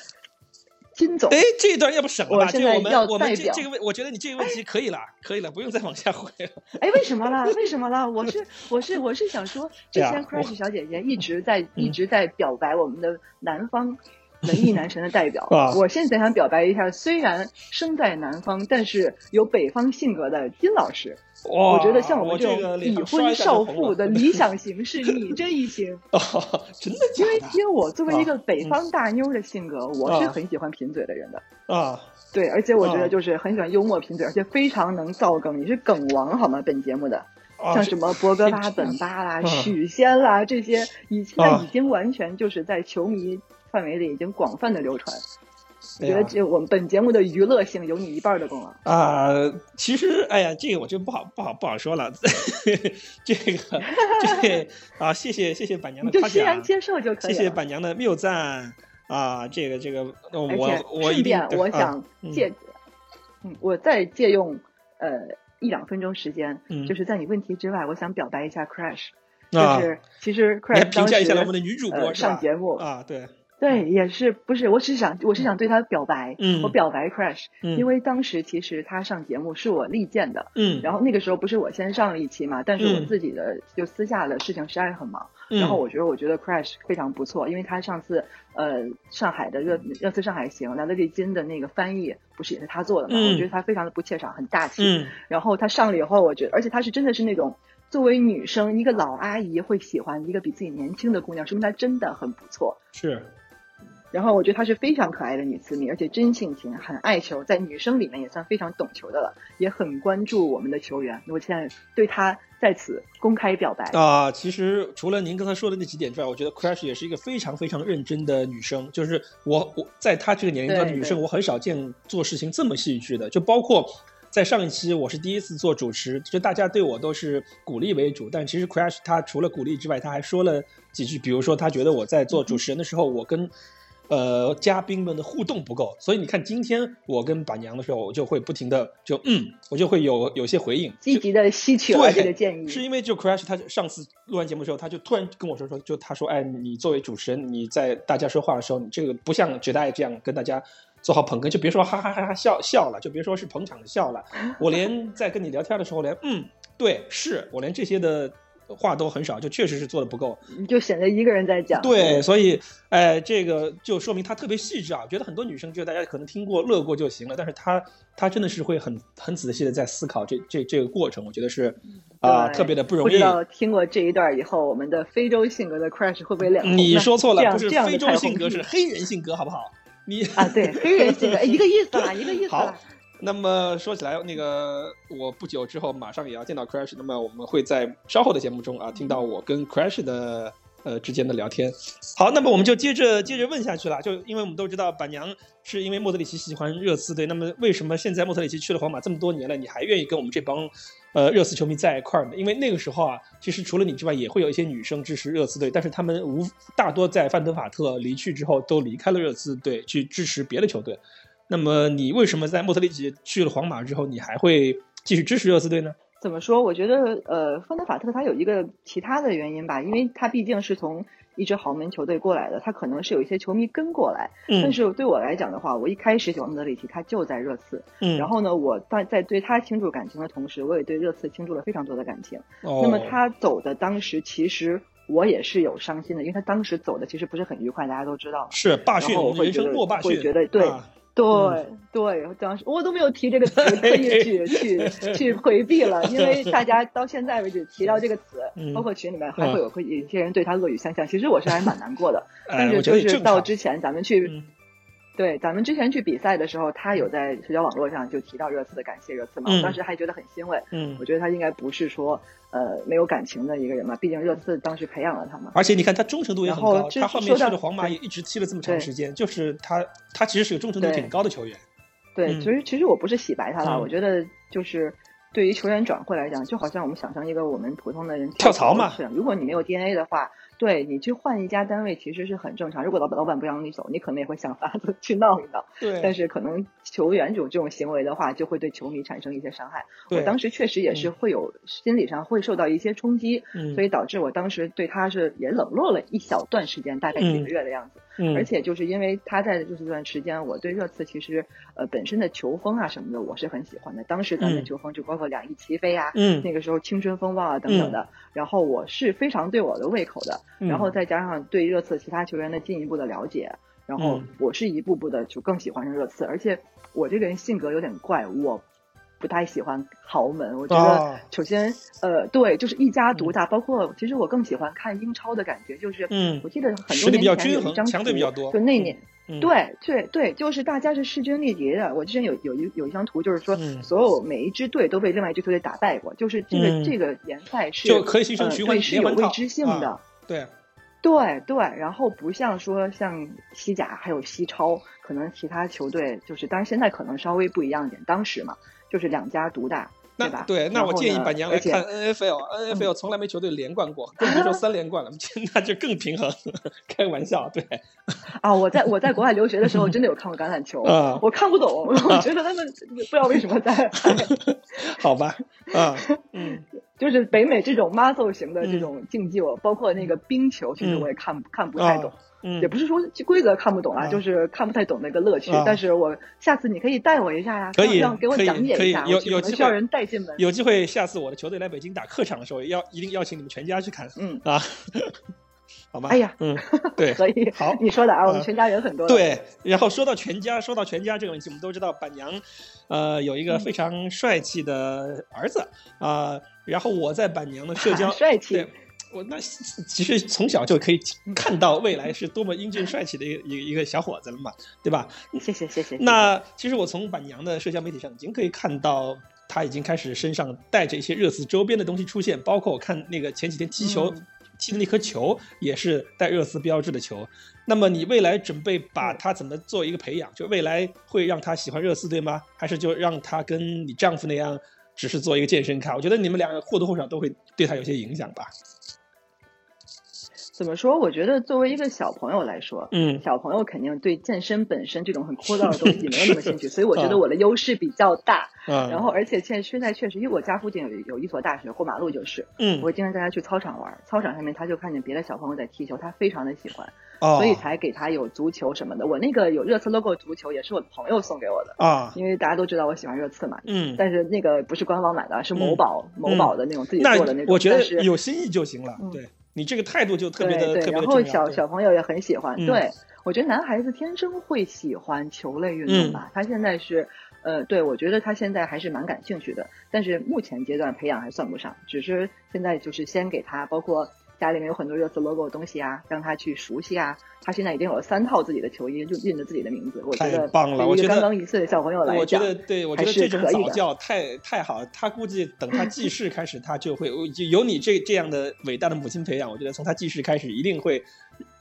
Speaker 7: 金总，
Speaker 1: 哎，这一段要不省了吧？
Speaker 7: 我现在
Speaker 1: 这我们
Speaker 7: 要
Speaker 1: 我们这这个问，我觉得你这个问题可以了，可以了，不用再往下回了。
Speaker 7: 哎，为什么啦？为什么啦？我是我是我是想说，之前
Speaker 1: 对啊
Speaker 7: Crash 小姐姐一直在、
Speaker 1: 嗯
Speaker 7: 一直在表白我们的南方文艺男神的代表。[laughs]
Speaker 1: 啊
Speaker 7: 我现在想表白一下，虽然生在南方，但是有北方性格的金老师。我觉得像
Speaker 1: 我
Speaker 7: 们这种已婚少妇的理想型是你 [laughs] 这一型。[laughs]
Speaker 1: 哦，真的
Speaker 7: 因为因为我作为一个
Speaker 1: 啊
Speaker 7: 北方大妞的性格，我是
Speaker 1: 啊
Speaker 7: 很喜欢贫嘴的人的。
Speaker 1: 啊？
Speaker 7: 对，而且我觉
Speaker 1: 啊
Speaker 7: 得就是很喜欢幽默贫嘴，而且非常能造梗。你是梗王好吗？本节目的。像什么博格巴、本巴啦、
Speaker 1: 啊
Speaker 7: 许仙啦这些，你现在
Speaker 1: 啊
Speaker 7: 已经完全就是在球迷范围里已经广泛的流传。我觉得这我们本节目的娱乐性有你一半的功劳。
Speaker 1: 啊，其实，哎呀，这个我就不好不好不好说了。这个，这个啊，谢谢谢谢板娘的夸奖，
Speaker 7: 欣然接受就可以了。
Speaker 1: 谢谢板娘的谬赞啊，这个这个，呃我我一定
Speaker 7: 顺便，我想
Speaker 1: 嗯
Speaker 7: 借，嗯，我再借用呃一两分钟时间，
Speaker 1: 嗯
Speaker 7: 就是在你问题之外，我想表白一下 Crash，
Speaker 1: 啊
Speaker 7: 就是其实 Crash
Speaker 1: 评
Speaker 7: 当时
Speaker 1: 价一下我们的女主播
Speaker 7: 呃上节目，
Speaker 1: 啊，对，
Speaker 7: 对，也是不是？我是想，我是想对他表白，
Speaker 1: 嗯。
Speaker 7: 我表白 Crash，、
Speaker 1: 嗯。
Speaker 7: 因为当时其实他上节目是我力荐的，
Speaker 1: 嗯，
Speaker 7: 然后那个时候不是我先上了一期嘛，但是我
Speaker 1: 嗯。
Speaker 7: 自己的、就私下的事情实在是很忙，
Speaker 1: 嗯。
Speaker 7: 然后我觉得我觉得 Crash 非常不错，因为他上次呃上海的热热刺上海行来了丽金的那个翻译不是也是他做的嘛，
Speaker 1: 嗯。
Speaker 7: 我觉得他非常的不怯场，很大气，
Speaker 1: 嗯。
Speaker 7: 然后他上了以后，我觉得而且他是真的是那种。作为女生，一个老阿姨会喜欢一个比自己年轻的姑娘，说明她真的很不错。
Speaker 1: 是，
Speaker 7: 然后我觉得她是非常可爱的女球迷，而且真性情，很爱球，在女生里面也算非常懂球的了，也很关注我们的球员。我现在对她在此公开表白。
Speaker 1: 啊，其实除了您刚才说的那几点之外，我觉得 Crash 也是一个非常非常认真的女生。就是我我在她这个年龄段的女生，我很少见做事情这么细致的。就包括在上一期我是第一次做主持，就大家对我都是鼓励为主，但其实 Crash 他除了鼓励之外，他还说了几句，比如说他觉得我在做主持人的时候，我跟呃，嘉宾们的互动不够，所以你看，今天我跟板娘的时候，我就会不停的就嗯，我就会有有些回应，
Speaker 7: 积极的吸取了
Speaker 1: 对
Speaker 7: 这个建议，
Speaker 1: 是因为就 Crash 他上次录完节目之后，他就突然跟我说说，就他说，哎，你作为主持人，你在大家说话的时候，你这个不像绝代这样跟大家做好捧哏，就别说哈哈哈哈笑笑了，就别说是捧场的笑了，我连在跟你聊天的时候，连嗯，对，是。我连这些的话都很少，就确实是做的不够。
Speaker 7: 你就显得一个人在讲。
Speaker 1: 对，所以，哎，这个就说明他特别细致啊。觉得很多女生觉得大家可能听过乐过就行了，但是他他真的是会很很仔细的在思考这这这个过程，我觉得是啊、
Speaker 7: 对
Speaker 1: 特别的不容易
Speaker 7: 不知。道听过这一段以后，我们的非洲性格的 Crash 会不会脸？
Speaker 1: 你说错了，不是非洲性格，是黑人性格，好不好？你
Speaker 7: 啊，对，黑人性格，哎，一个意思啊，一个意思。[laughs]
Speaker 1: 那么说起来，那个我不久之后马上也要见到 Crash，那么我们会在稍后的节目中啊听到我跟 Crash 的呃之间的聊天。好，那么我们就接着接着问下去了，就因为我们都知道板娘是因为莫德里奇喜欢热刺队，那么为什么现在莫德里奇去了皇马这么多年了，你还愿意跟我们这帮呃热刺球迷在一块儿呢？因为那个时候啊，其实除了你之外，也会有一些女生支持热刺队，但是他们无大多在范德法特离去之后都离开了热刺队去支持别的球队。那么你为什么在莫特里奇去了皇马之后，你还会继续支持热刺队呢？
Speaker 7: 怎么说？我觉得呃，范德法特他有一个其他的原因吧，因为他毕竟是从一支豪门球队过来的，他可能是有一些球迷跟过来。
Speaker 1: 嗯
Speaker 7: 但是对我来讲的话，我一开始喜欢莫德里奇，他就在热刺。
Speaker 1: 嗯，
Speaker 7: 然后呢，我在在对他倾注感情的同时，我也对热刺倾注了非常多的感情。
Speaker 1: 哦
Speaker 7: 那么他走的当时，其实我也是有伤心的，因为他当时走的其实不是很愉快，大家都知道。
Speaker 1: 是罢训人生
Speaker 7: 觉得
Speaker 1: 落罢训，
Speaker 7: 会觉得对
Speaker 1: 啊
Speaker 7: 对、
Speaker 1: 嗯
Speaker 7: 对，当时我都没有提这个词，刻意 [laughs] 去去去回避了，因为大家到现在为止提到这个词，
Speaker 1: 嗯
Speaker 7: 包括群里面还会有会有一些人对他恶语相向，其实我是还蛮难过的。但是就是。到之前咱们去、
Speaker 1: 嗯
Speaker 7: 对咱们之前去比赛的时候，他有在社交网络上就提到热刺的感谢热刺嘛，
Speaker 1: 嗯
Speaker 7: 我当时还觉得很欣慰。
Speaker 1: 嗯
Speaker 7: 我，觉得他应该不是说呃没有感情的一个人嘛，毕竟热刺当时培养了他嘛。
Speaker 1: 而且你看他忠诚度也很高，
Speaker 7: 后
Speaker 1: 他后面去了皇马也一直踢了这么长时间，就是他他其实是个忠诚度挺高的球员。
Speaker 7: 对，
Speaker 1: 嗯
Speaker 7: 其实其实我不是洗白他了，
Speaker 1: 嗯
Speaker 7: 我觉得就是对于球员转会来讲，就好像我们想象一个我们普通的人
Speaker 1: 跳槽嘛
Speaker 7: 是，如果你没有 DNA 的话，对你去换一家单位其实是很正常。如果老板老板不让你走，你可能也会想法子去闹一闹。
Speaker 1: 对，
Speaker 7: 但是可能球员有这种行为的话，就会对球迷产生一些伤害。我当时确实也是会有心理上会受到一些冲击，
Speaker 1: 嗯
Speaker 7: 所以导致我当时对他是也冷落了一小段时间，大概几个月的样子。
Speaker 1: 嗯
Speaker 7: 而且就是因为他在就是这段时间，我对热刺其实呃本身的球风啊什么的，我是很喜欢的。当时咱们
Speaker 1: 的
Speaker 7: 球风就包括两翼齐飞啊，
Speaker 1: 嗯
Speaker 7: 那个时候青春风暴啊等等的，然后我是非常对我的胃口的。
Speaker 1: 嗯
Speaker 7: 然后再加上对热刺其他球员的进一步的了解，然后
Speaker 1: 嗯
Speaker 7: 我是一步步的就更喜欢上热刺。而且我这个人性格有点怪，我不太喜欢豪门。我觉得
Speaker 1: 哦
Speaker 7: 首先呃对，就是一家独大，包括其实我更喜欢看英超的感觉，就是
Speaker 1: 嗯。
Speaker 7: 我记得很多年前有一张图
Speaker 1: 强队比较多。
Speaker 7: 就那年。
Speaker 1: 嗯，
Speaker 7: 对对对，就是大家是势均力敌的。我之前有有一有一张图，就是说
Speaker 1: 嗯。
Speaker 7: 所有每一支队都被另外一支球队打败过，就是这个、
Speaker 1: 嗯。
Speaker 7: 这个联赛是
Speaker 1: 就可以形成
Speaker 7: 呃
Speaker 1: 循环
Speaker 7: 对是有未知性的。
Speaker 1: 啊对，
Speaker 7: 对对，然后不像说像西甲还有西超，可能其他球队就是，当然现在可能稍微不一样一点，当时嘛就是两家独大，
Speaker 1: 对
Speaker 7: 吧？
Speaker 1: 对，那我建议板娘来
Speaker 7: 而且嗯
Speaker 1: 看 NFL，NFL 从来没球队连冠过，更别说三连冠了，[laughs] 那就更平衡。开个玩笑，对，
Speaker 7: 啊，我在我在国外留学的时候，真的有看过橄榄球，
Speaker 1: 啊
Speaker 7: 我看不懂，[laughs] 我觉得他们不知道为什么在，[laughs]
Speaker 1: 好吧，啊，嗯
Speaker 7: 就是北美这种 muscle 型的这
Speaker 1: 嗯
Speaker 7: 种竞技，我包括那个冰球，其实
Speaker 1: 嗯
Speaker 7: 我也看看不太懂。
Speaker 1: 嗯
Speaker 7: 也，不是说规则看不懂啊，
Speaker 1: 啊
Speaker 7: 就是看不太懂那个乐趣。
Speaker 1: 啊
Speaker 7: 但是我下次你可以带我一下呀，
Speaker 1: 可以
Speaker 7: 让给我讲解一下，
Speaker 1: 有有
Speaker 7: 需要人带进门。
Speaker 1: 有机会下次我的球队来北京打客场的时候，要一定邀请你们全家去看
Speaker 7: 嗯，
Speaker 1: 啊，好吧？
Speaker 7: 哎呀，
Speaker 1: 嗯，[laughs] 对，
Speaker 7: 可以。
Speaker 1: 好
Speaker 7: 你说的啊，我们
Speaker 1: 啊
Speaker 7: 全家人很多的。
Speaker 1: 对，然后说到全家，说到全家这个问题，我们都知道板娘，呃，有一个非常帅气的儿子啊、然后我在板娘的社交 [laughs]
Speaker 7: 帅气
Speaker 1: 对我那其实从小就可以看到未来是多么英俊帅气的一个一个一个小伙子了嘛，对吧？
Speaker 7: 谢谢谢谢。
Speaker 1: 那其实我从板娘的社交媒体上已经可以看到，他已经开始身上带着一些热刺周边的东西出现，包括我看那个前几天踢球、
Speaker 7: 嗯
Speaker 1: 踢的那颗球也是带热刺标志的球。那么你未来准备把他怎么做一个培养？就未来会让他喜欢热刺对吗？还是就让他跟你丈夫那样，只是做一个健身卡？我觉得你们两个或多或少都会对他有些影响吧。
Speaker 7: 怎么说？我觉得作为一个小朋友来说，
Speaker 1: 嗯
Speaker 7: 小朋友肯定对健身本身这种很枯燥的东西没有那么兴趣，[laughs] 所以我觉
Speaker 1: 啊
Speaker 7: 得我的优势比较大。
Speaker 1: 嗯，
Speaker 7: 然后，而且现现在确实，因为我家附近有有一所大学，过马路就是，
Speaker 1: 嗯
Speaker 7: 我经常带他去操场玩。操场上面他就看见别的小朋友在踢球，他非常的喜欢，
Speaker 1: 哦
Speaker 7: 所以才给他有足球什么的。我那个有热刺 logo 足球也是我的朋友送给我的，
Speaker 1: 啊
Speaker 7: 因为大家都知道我喜欢热刺嘛。
Speaker 1: 嗯，
Speaker 7: 但是那个不是官方买的，是某
Speaker 1: 嗯
Speaker 7: 宝、某宝的那种自己做的那种。
Speaker 1: 我觉得
Speaker 7: 是
Speaker 1: 有心意就行了。
Speaker 7: 嗯
Speaker 1: 对你这个态度就特别的特别的
Speaker 7: 然后小小朋友也很喜欢。
Speaker 1: 嗯
Speaker 7: 对我觉得男孩子天生会喜欢球类运动吧。他现在是，呃，对我觉得他现在还是蛮感兴趣的，但是目前阶段培养还算不上，只是现在就是先给他包括。家里面有很多热刺 logo 的东西啊，让他去熟悉啊。他现在已经有了三套自己的球衣，就印着自己的名字。我觉得
Speaker 1: 太棒了我觉得
Speaker 7: 刚刚一岁的小朋友来讲，
Speaker 1: 我觉得对，我觉得这种早教太太好了。他估计等他记事开始，他就会就有你这这样的伟大的母亲培养。我觉得从他记事开始，一定会，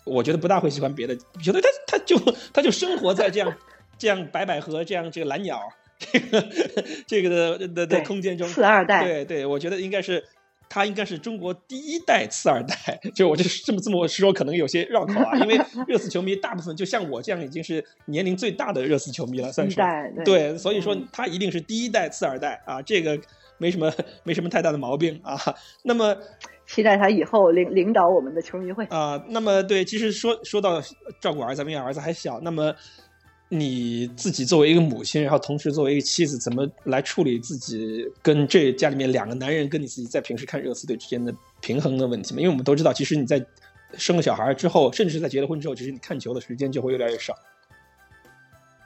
Speaker 1: 我觉得不大会喜欢别的。觉得他他就他就生活在这样这样白百合这样这个蓝鸟这个这个的的的空间中，
Speaker 7: 次二代
Speaker 1: 对对，我觉得应该是。他应该是中国第一代次二代，[laughs] 就我这这么这么说，可能有些绕口啊，[laughs] 因为热刺球迷大部分就像我这样，已经是年龄最大的热刺球迷了，算是。
Speaker 7: 对
Speaker 1: 对，所以说
Speaker 7: 嗯
Speaker 1: 他一定是第一代次二代啊，这个没什么没什么太大的毛病啊。[laughs] 那么
Speaker 7: 期待他以后领领导我们的球迷会。
Speaker 1: 啊、那么对，其实说说到照顾儿子，因为儿子还小，那么你自己作为一个母亲，然后同时作为一个妻子，怎么来处理自己跟这家里面两个男人跟你自己在平时看热刺队之间的平衡的问题嘛？因为我们都知道，其实你在生了小孩之后，甚至是在结了婚之后，其实你看球的时间就会越来越少。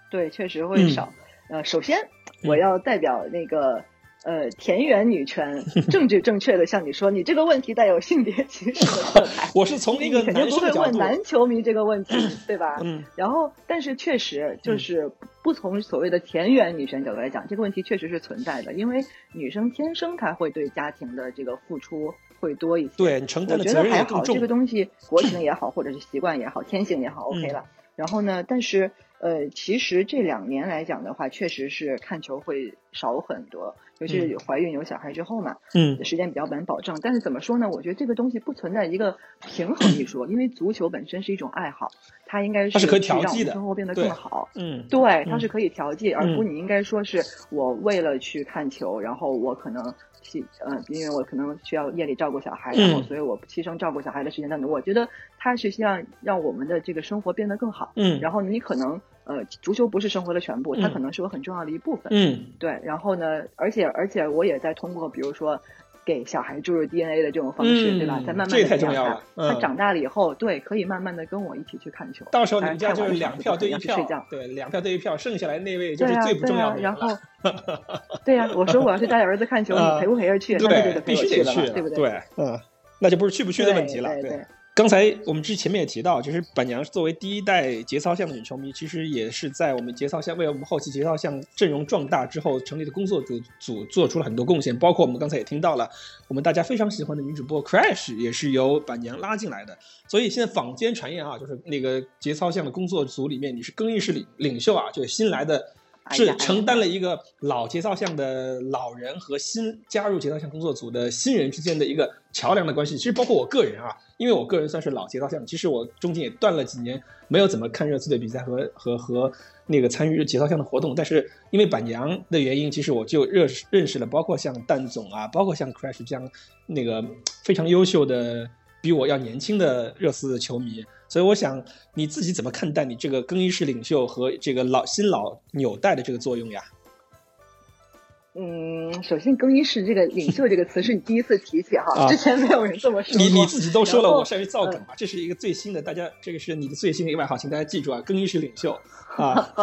Speaker 7: 对，确实会
Speaker 1: 嗯
Speaker 7: 少。呃，首先
Speaker 1: 嗯
Speaker 7: 我要代表那个呃田园女权 [laughs] 政治正确的向你说，你这个问题带有性别歧视的色彩。[laughs]
Speaker 1: 我是从一个
Speaker 7: 你肯定不会问男球迷这个问题，[laughs] 对吧？
Speaker 1: 嗯
Speaker 7: 然后，但是确实就是不从所谓的田园女权角度来讲，这个问题确实是存在的，因为女生天生她会对家庭的这个付出会多一些。
Speaker 1: 对你承担的
Speaker 7: 我觉
Speaker 1: 责任也更
Speaker 7: 得还好，这个。东西国情 [clears throat] 也好，或者是习惯也好，天性也好，OK
Speaker 1: 嗯
Speaker 7: 了。然后呢，但是呃，其实这两年来讲的话，确实是看球会少很多，尤其是怀孕有小孩之后嘛，
Speaker 1: 嗯
Speaker 7: 时间比较难保证。但是怎么说呢？我觉得这个东西不存在一个平衡一说，因为足球本身是一种爱好，它应该
Speaker 1: 它是可以调剂的
Speaker 7: 生活变得
Speaker 1: 对
Speaker 7: 更好。
Speaker 1: 嗯
Speaker 7: 对，它
Speaker 1: 嗯
Speaker 7: 是可以调剂，而不
Speaker 1: 嗯
Speaker 7: 你应该说是我为了去看球，然后我可能牺呃，因为我可能需要夜里照顾小孩，然后
Speaker 1: 嗯
Speaker 7: 所以我牺牲照顾小孩的时间等等。我觉得它是希望让我们的这个生活变得更好。
Speaker 1: 嗯
Speaker 7: 然后你可能呃，足球不是生活的全部，它
Speaker 1: 嗯
Speaker 7: 可能是我很重要的一部分。
Speaker 1: 嗯
Speaker 7: 对，然后呢，而且而且我也在通过比如说给小孩注入 DNA 的这种方式，对吧？
Speaker 1: 嗯
Speaker 7: 再慢慢
Speaker 1: 这个太
Speaker 7: 的培养
Speaker 1: 重要了嗯
Speaker 7: 他他长大了以后，对，可以慢慢的跟我一起去看球。
Speaker 1: 到时候你就是两票对一票，。对，两票对一票，剩下来那位就是最不重要
Speaker 7: 然后。[laughs] 对呀、我说我要去带儿子看球，
Speaker 1: 啊
Speaker 7: 你陪不陪着去？那
Speaker 1: 对
Speaker 7: 就得，陪
Speaker 1: 必须得去
Speaker 7: 我去了，对不对？
Speaker 1: 对，嗯，那就不是去不去的问题了。
Speaker 7: 对对
Speaker 1: 刚才我们之前面也提到，就是板娘作为第一代节操巷的女球迷，其实也是在我们节操巷为我们后期节操巷阵容壮大之后成立的工作组组做出了很多贡献，包括我们刚才也听到了，我们大家非常喜欢的女主播 Crash 也是由板娘拉进来的。所以现在坊间传言啊，就是那个节操巷的工作组里面，你是更衣室领领袖啊，就是新来的。是承担了一个老节操巷的老人和新加入节操巷工作组的新人之间的一个桥梁的关系。其实包括我个人啊，因为我个人算是老节操巷，其实我中间也断了几年，没有怎么看热刺的比赛和和和那个参与节操巷的活动。但是因为板娘的原因，其实我就认识认识了，包括像蛋总啊，包括像 Crash 这样那个非常优秀的。比我要年轻的热刺球迷，所以我想你自己怎么看待你这个更衣室领袖和这个老新老纽带的这个作用呀？
Speaker 7: 嗯，首先更衣室这个领袖这个词是你第一次提起哈，
Speaker 1: 啊
Speaker 7: 之前没有人这么说过。
Speaker 1: 你你自己都说了，我善于造梗嘛，这是一个最新的，大家这个是你的最新的一个外号，请大家记住啊，更衣室领袖 [laughs] 啊，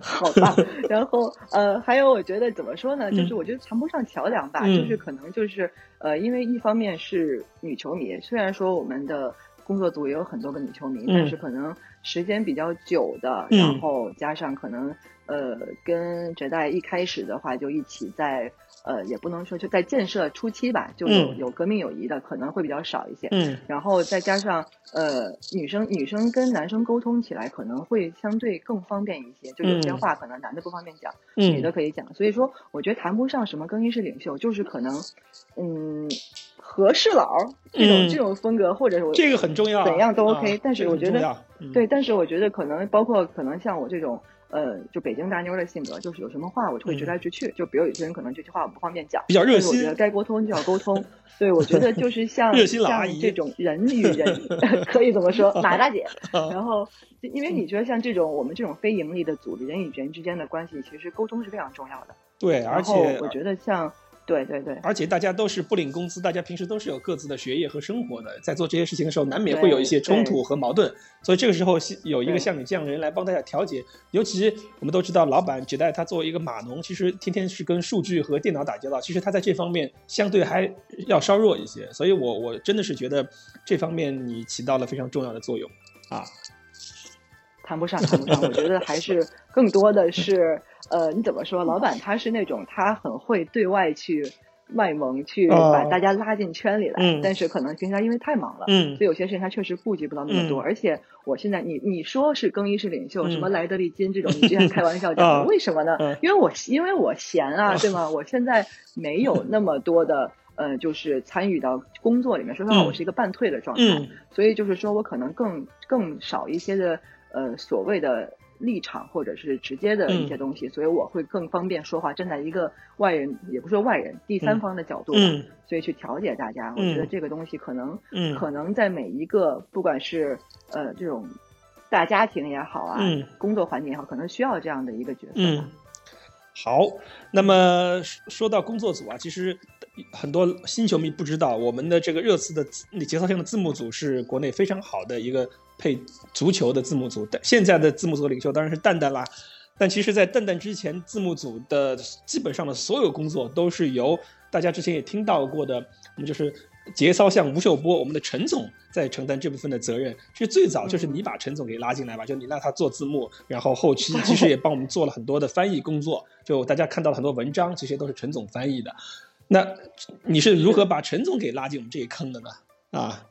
Speaker 7: 好吧，然后呃，还有我觉得怎么说呢，就是
Speaker 1: 嗯
Speaker 7: 我觉得谈不上桥梁吧，
Speaker 1: 嗯
Speaker 7: 就是可能就是呃，因为一方面是女球迷，虽然说我们的工作组也有很多个女球迷，
Speaker 1: 嗯。
Speaker 7: 但是可能时间比较久的，
Speaker 1: 嗯。
Speaker 7: 然后加上可能呃，跟翟代一开始的话就一起在呃，也不能说就在建设初期吧，就有、
Speaker 1: 嗯
Speaker 7: 有革命友谊的，可能会比较少一些。
Speaker 1: 嗯。
Speaker 7: 然后再加上呃，女生女生跟男生沟通起来可能会相对更方便一些，就有些
Speaker 1: 嗯
Speaker 7: 话可能男的不方便讲，女的
Speaker 1: 嗯
Speaker 7: 可以讲。所以说，我觉得谈不上什么更衣室领袖，就是可能嗯，和事佬这种、
Speaker 1: 嗯
Speaker 7: 这种风格，或者是我
Speaker 1: 这个很重要啊，
Speaker 7: 怎样都
Speaker 1: 啊
Speaker 7: OK，但是我觉得对，但是我觉得可能包括可能像我这种。呃，就北京大妞的性格，就是有什么话我就会直来直去。就比如有些人可能这句话我不方便讲，
Speaker 1: 比较热心
Speaker 7: 我觉得该沟通就要沟通。对，我觉得就是像 [laughs] 像
Speaker 1: 姨
Speaker 7: 这种人与人 [laughs] 可以怎么说，马大姐。[laughs] 然后，因为你觉得像这种我们这种非盈利的组织，人与人之间的关系，其实沟通是非常重要的。
Speaker 1: 对，而
Speaker 7: 然后
Speaker 1: 且
Speaker 7: 我觉得像对对对，
Speaker 1: 而且大家都是不领工资，大家平时都是有各自的学业和生活的，在做这些事情的时候，难免会有一些冲突和矛盾。所以这个时候有一个像你这样的人来帮大家调节。尤其我们都知道，老板只带他作为一个码农，其实天天是跟数据和电脑打交道，其实他在这方面相对还要稍弱一些。所以我我真的是觉得这方面你起到了非常重要的作用啊。
Speaker 7: 谈不上，谈不上，我觉得还是更多的是。呃，你怎么说？老板他是那种他很会对外去卖萌，去把大家拉进圈里来。但是可能平常因为太忙了，所以有些事情他确实顾及不到那么多。而且我现在你你说是更衣室领袖，什么莱德利金这种，你之前开玩笑讲，[laughs] 为什么呢？因为我因为我闲啊，对吗？我现在没有 [laughs] 那么多的呃，就是参与到工作里面。说实话，我是一个半退的状态，所以就是说我可能更更少一些的呃所谓的。立场或者是直接的一些东西，所以我会更方便说话，站在一个外人，也不说外人，第三方的角度，所以去调解大家。我觉得这个东西可能，可能在每一个不管是呃这种大家庭也好啊，工作环境也好，可能需要这样的一个角色吧。
Speaker 1: 好，那么说到工作组啊，其实很多新球迷不知道，我们的这个热刺的节操性的字幕组是国内非常好的一个。配足球的字幕组，现在的字幕组领袖当然是蛋蛋啦。但其实，在蛋蛋之前，字幕组的基本上的所有工作都是由大家之前也听到过的，我们就是节操像吴秀波，我们的陈总在承担这部分的责任。其实最早就是你把陈总给拉进来吧，就你让他做字幕，然后后期其实也帮我们做了很多的翻译工作。就大家看到了很多文章，这些都是陈总翻译的。那你是如何把陈总给拉进我们这一坑的呢？啊？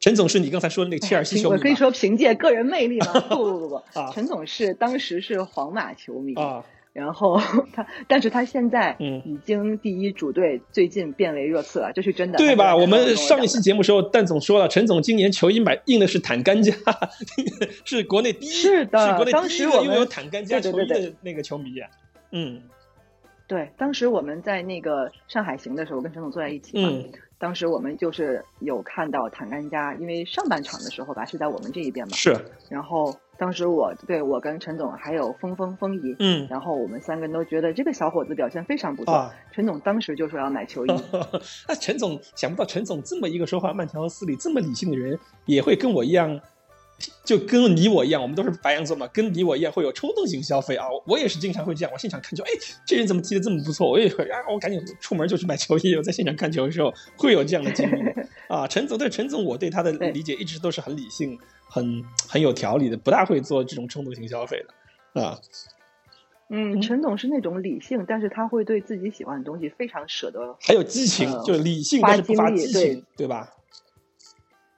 Speaker 1: 陈总是你刚才说的那个切尔西球迷
Speaker 7: 我可以说凭借个人魅力吗？[laughs] 不不不不，陈总是当时是皇马球迷啊。然后 [laughs] 他，但是他现在已经第一主队最近变为热刺了，这是真的。
Speaker 1: 对吧？我们上一期节目时候，蛋总说了，陈总今年球衣买印的是坦甘加，[laughs] 是国内第一，
Speaker 7: 是的，
Speaker 1: 是国内
Speaker 7: 第一个
Speaker 1: 拥有坦甘加球衣的那个球迷。嗯，
Speaker 7: 对，当时我们在那个上海行的时候，跟陈总坐在一起嘛。当时我们就是有看到坦甘加，因为上半场的时候吧是在我们这一边嘛，
Speaker 1: 是。
Speaker 7: 然后当时我对我跟陈总还有峰峰峰姨，嗯，然后我们三个人都觉得这个小伙子表现非常不错。陈总当时就说要买球衣。[laughs]
Speaker 1: 那陈总想不到，陈总这么一个说话慢条斯理、这么理性的人，也会跟我一样。就跟你我一样，我们都是白羊座嘛，跟你我一样会有冲动型消费啊。我也是经常会这样，我现场看球，哎，这人怎么踢的这么不错？我也会啊，我赶紧出门就去买球衣。我在现场看球的时候会有这样的经历 [laughs] 啊。陈总对陈总，我对他的理解一直都是很理性、很很有条理的，不大会做这种冲动型消费的啊。
Speaker 7: 嗯，陈总是那种理性，但是他会对自己喜欢的东西非常舍得，
Speaker 1: 还有激情，就理性但是不乏激情，对吧？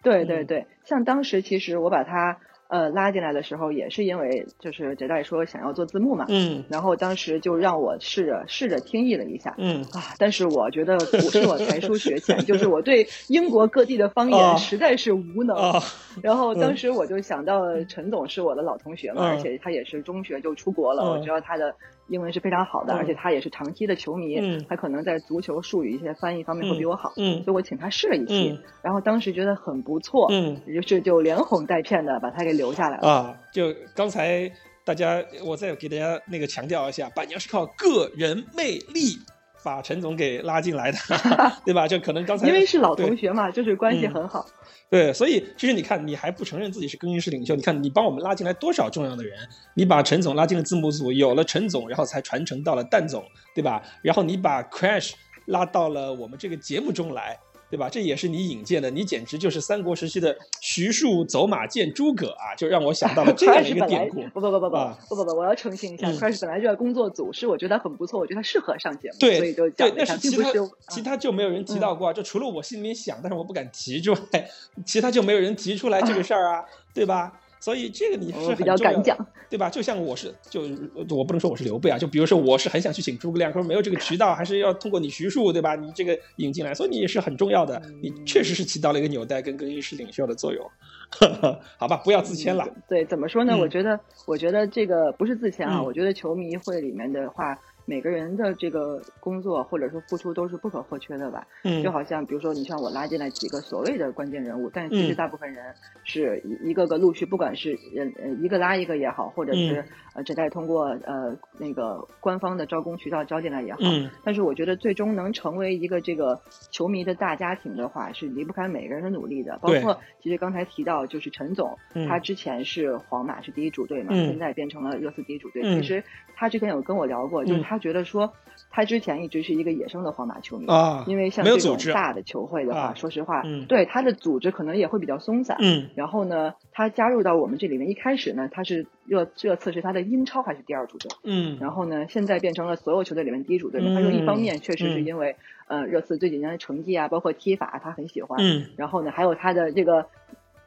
Speaker 7: 对对对，像当时其实我把他呃拉进来的时候，也是因为就是翟大爷说想要做字幕嘛，嗯，然后当时就让我试着试着听译了一下，嗯。啊，但是我觉得不是我才疏学浅，就是我对英国各地的方言实在是无能，然后当时我就想到陈总是我的老同学嘛，而且他也是中学就出国了，我知道他的。英文是非常好的，而且他也是长期的球迷，他可能在足球术语一些翻译方面会比我好，所以我请他试了一期，然后当时觉得很不错，于是就连哄带骗的把他给留下来了。
Speaker 1: 啊，就刚才大家，我再给大家那个强调一下，板娘是靠个人魅力把陈总给拉进来的，[laughs] 对吧？就可能刚才
Speaker 7: 因为是老同学嘛，就是关系很好。
Speaker 1: 对，所以其实你看，你还不承认自己是更衣室领袖。你看，你帮我们拉进来多少重要的人？你把陈总拉进了字幕组，有了陈总，然后才传承到了蛋总，对吧？然后你把 Crash 拉到了我们这个节目中来。对吧？这也是你引荐的，你简直就是三国时期的徐庶走马见诸葛啊！就让我想到了这样一个典故。[laughs]
Speaker 7: 不不不不不不不不，我要澄清一下，Crash 本来就在工作组，是我觉得他很不错，我觉得他适合上节目，
Speaker 1: 对，
Speaker 7: 所以就讲
Speaker 1: 一下。其他其他就没有人提到过啊，就除了我心里面想，但是我不敢提之外，其他就没有人提出来这个事儿啊，[laughs] 对吧？所以这个你是
Speaker 7: 比较敢讲，
Speaker 1: 对吧？就像我是，就我不能说我是刘备啊，就比如说我是很想去请诸葛亮，可是没有这个渠道，还是要通过你徐庶，对吧？你这个引进来，所以你也是很重要的，你确实是起到了一个纽带跟更衣室领袖的作用。[laughs] 好吧，不要自谦了。
Speaker 7: 对，怎么说呢？我觉得，我觉得这个不是自谦啊，我觉得球迷会里面的话。每个人的这个工作或者说付出都是不可或缺的吧。
Speaker 4: 嗯，
Speaker 7: 就好像比如说你像我拉进来几个所谓的关键人物，但其实
Speaker 4: 嗯
Speaker 7: 大部分人是一一个个陆续，不管是人呃一个拉一个也好，或者是、
Speaker 4: 嗯
Speaker 7: 呃只在通过呃那个官方的招工渠道招进来也好。
Speaker 4: 嗯
Speaker 7: 但是我觉得最终能成为一个这个球迷的大家庭的话，是离不开每个人的努力的。包括其实刚才提到，就是陈总，
Speaker 4: 嗯
Speaker 7: 他之前是皇马是第一主队嘛，
Speaker 4: 嗯
Speaker 7: 现在变成了热刺第一主队。
Speaker 4: 嗯
Speaker 7: 其实他之前有跟我聊过，就是
Speaker 4: 嗯
Speaker 7: 他觉得说，他之前一直是一个野生的皇马球迷。
Speaker 4: 啊，
Speaker 7: 因为像这种
Speaker 4: 没有组织
Speaker 7: 大的球会的话，
Speaker 4: 啊
Speaker 7: 说实话，
Speaker 4: 嗯
Speaker 7: 对他的组织可能也会比较松散。
Speaker 4: 嗯
Speaker 7: 然后呢，他加入到我们这里面，一开始呢，他是热热刺是他的英超还是第二主队，
Speaker 4: 嗯，
Speaker 7: 然后呢，现在变成了所有球队里面第一主队他说，一方面确实是
Speaker 4: 嗯
Speaker 7: 因为、呃热刺这几年的成绩啊，包括踢法，他很喜欢。
Speaker 4: 嗯
Speaker 7: 然后呢，还有他的这个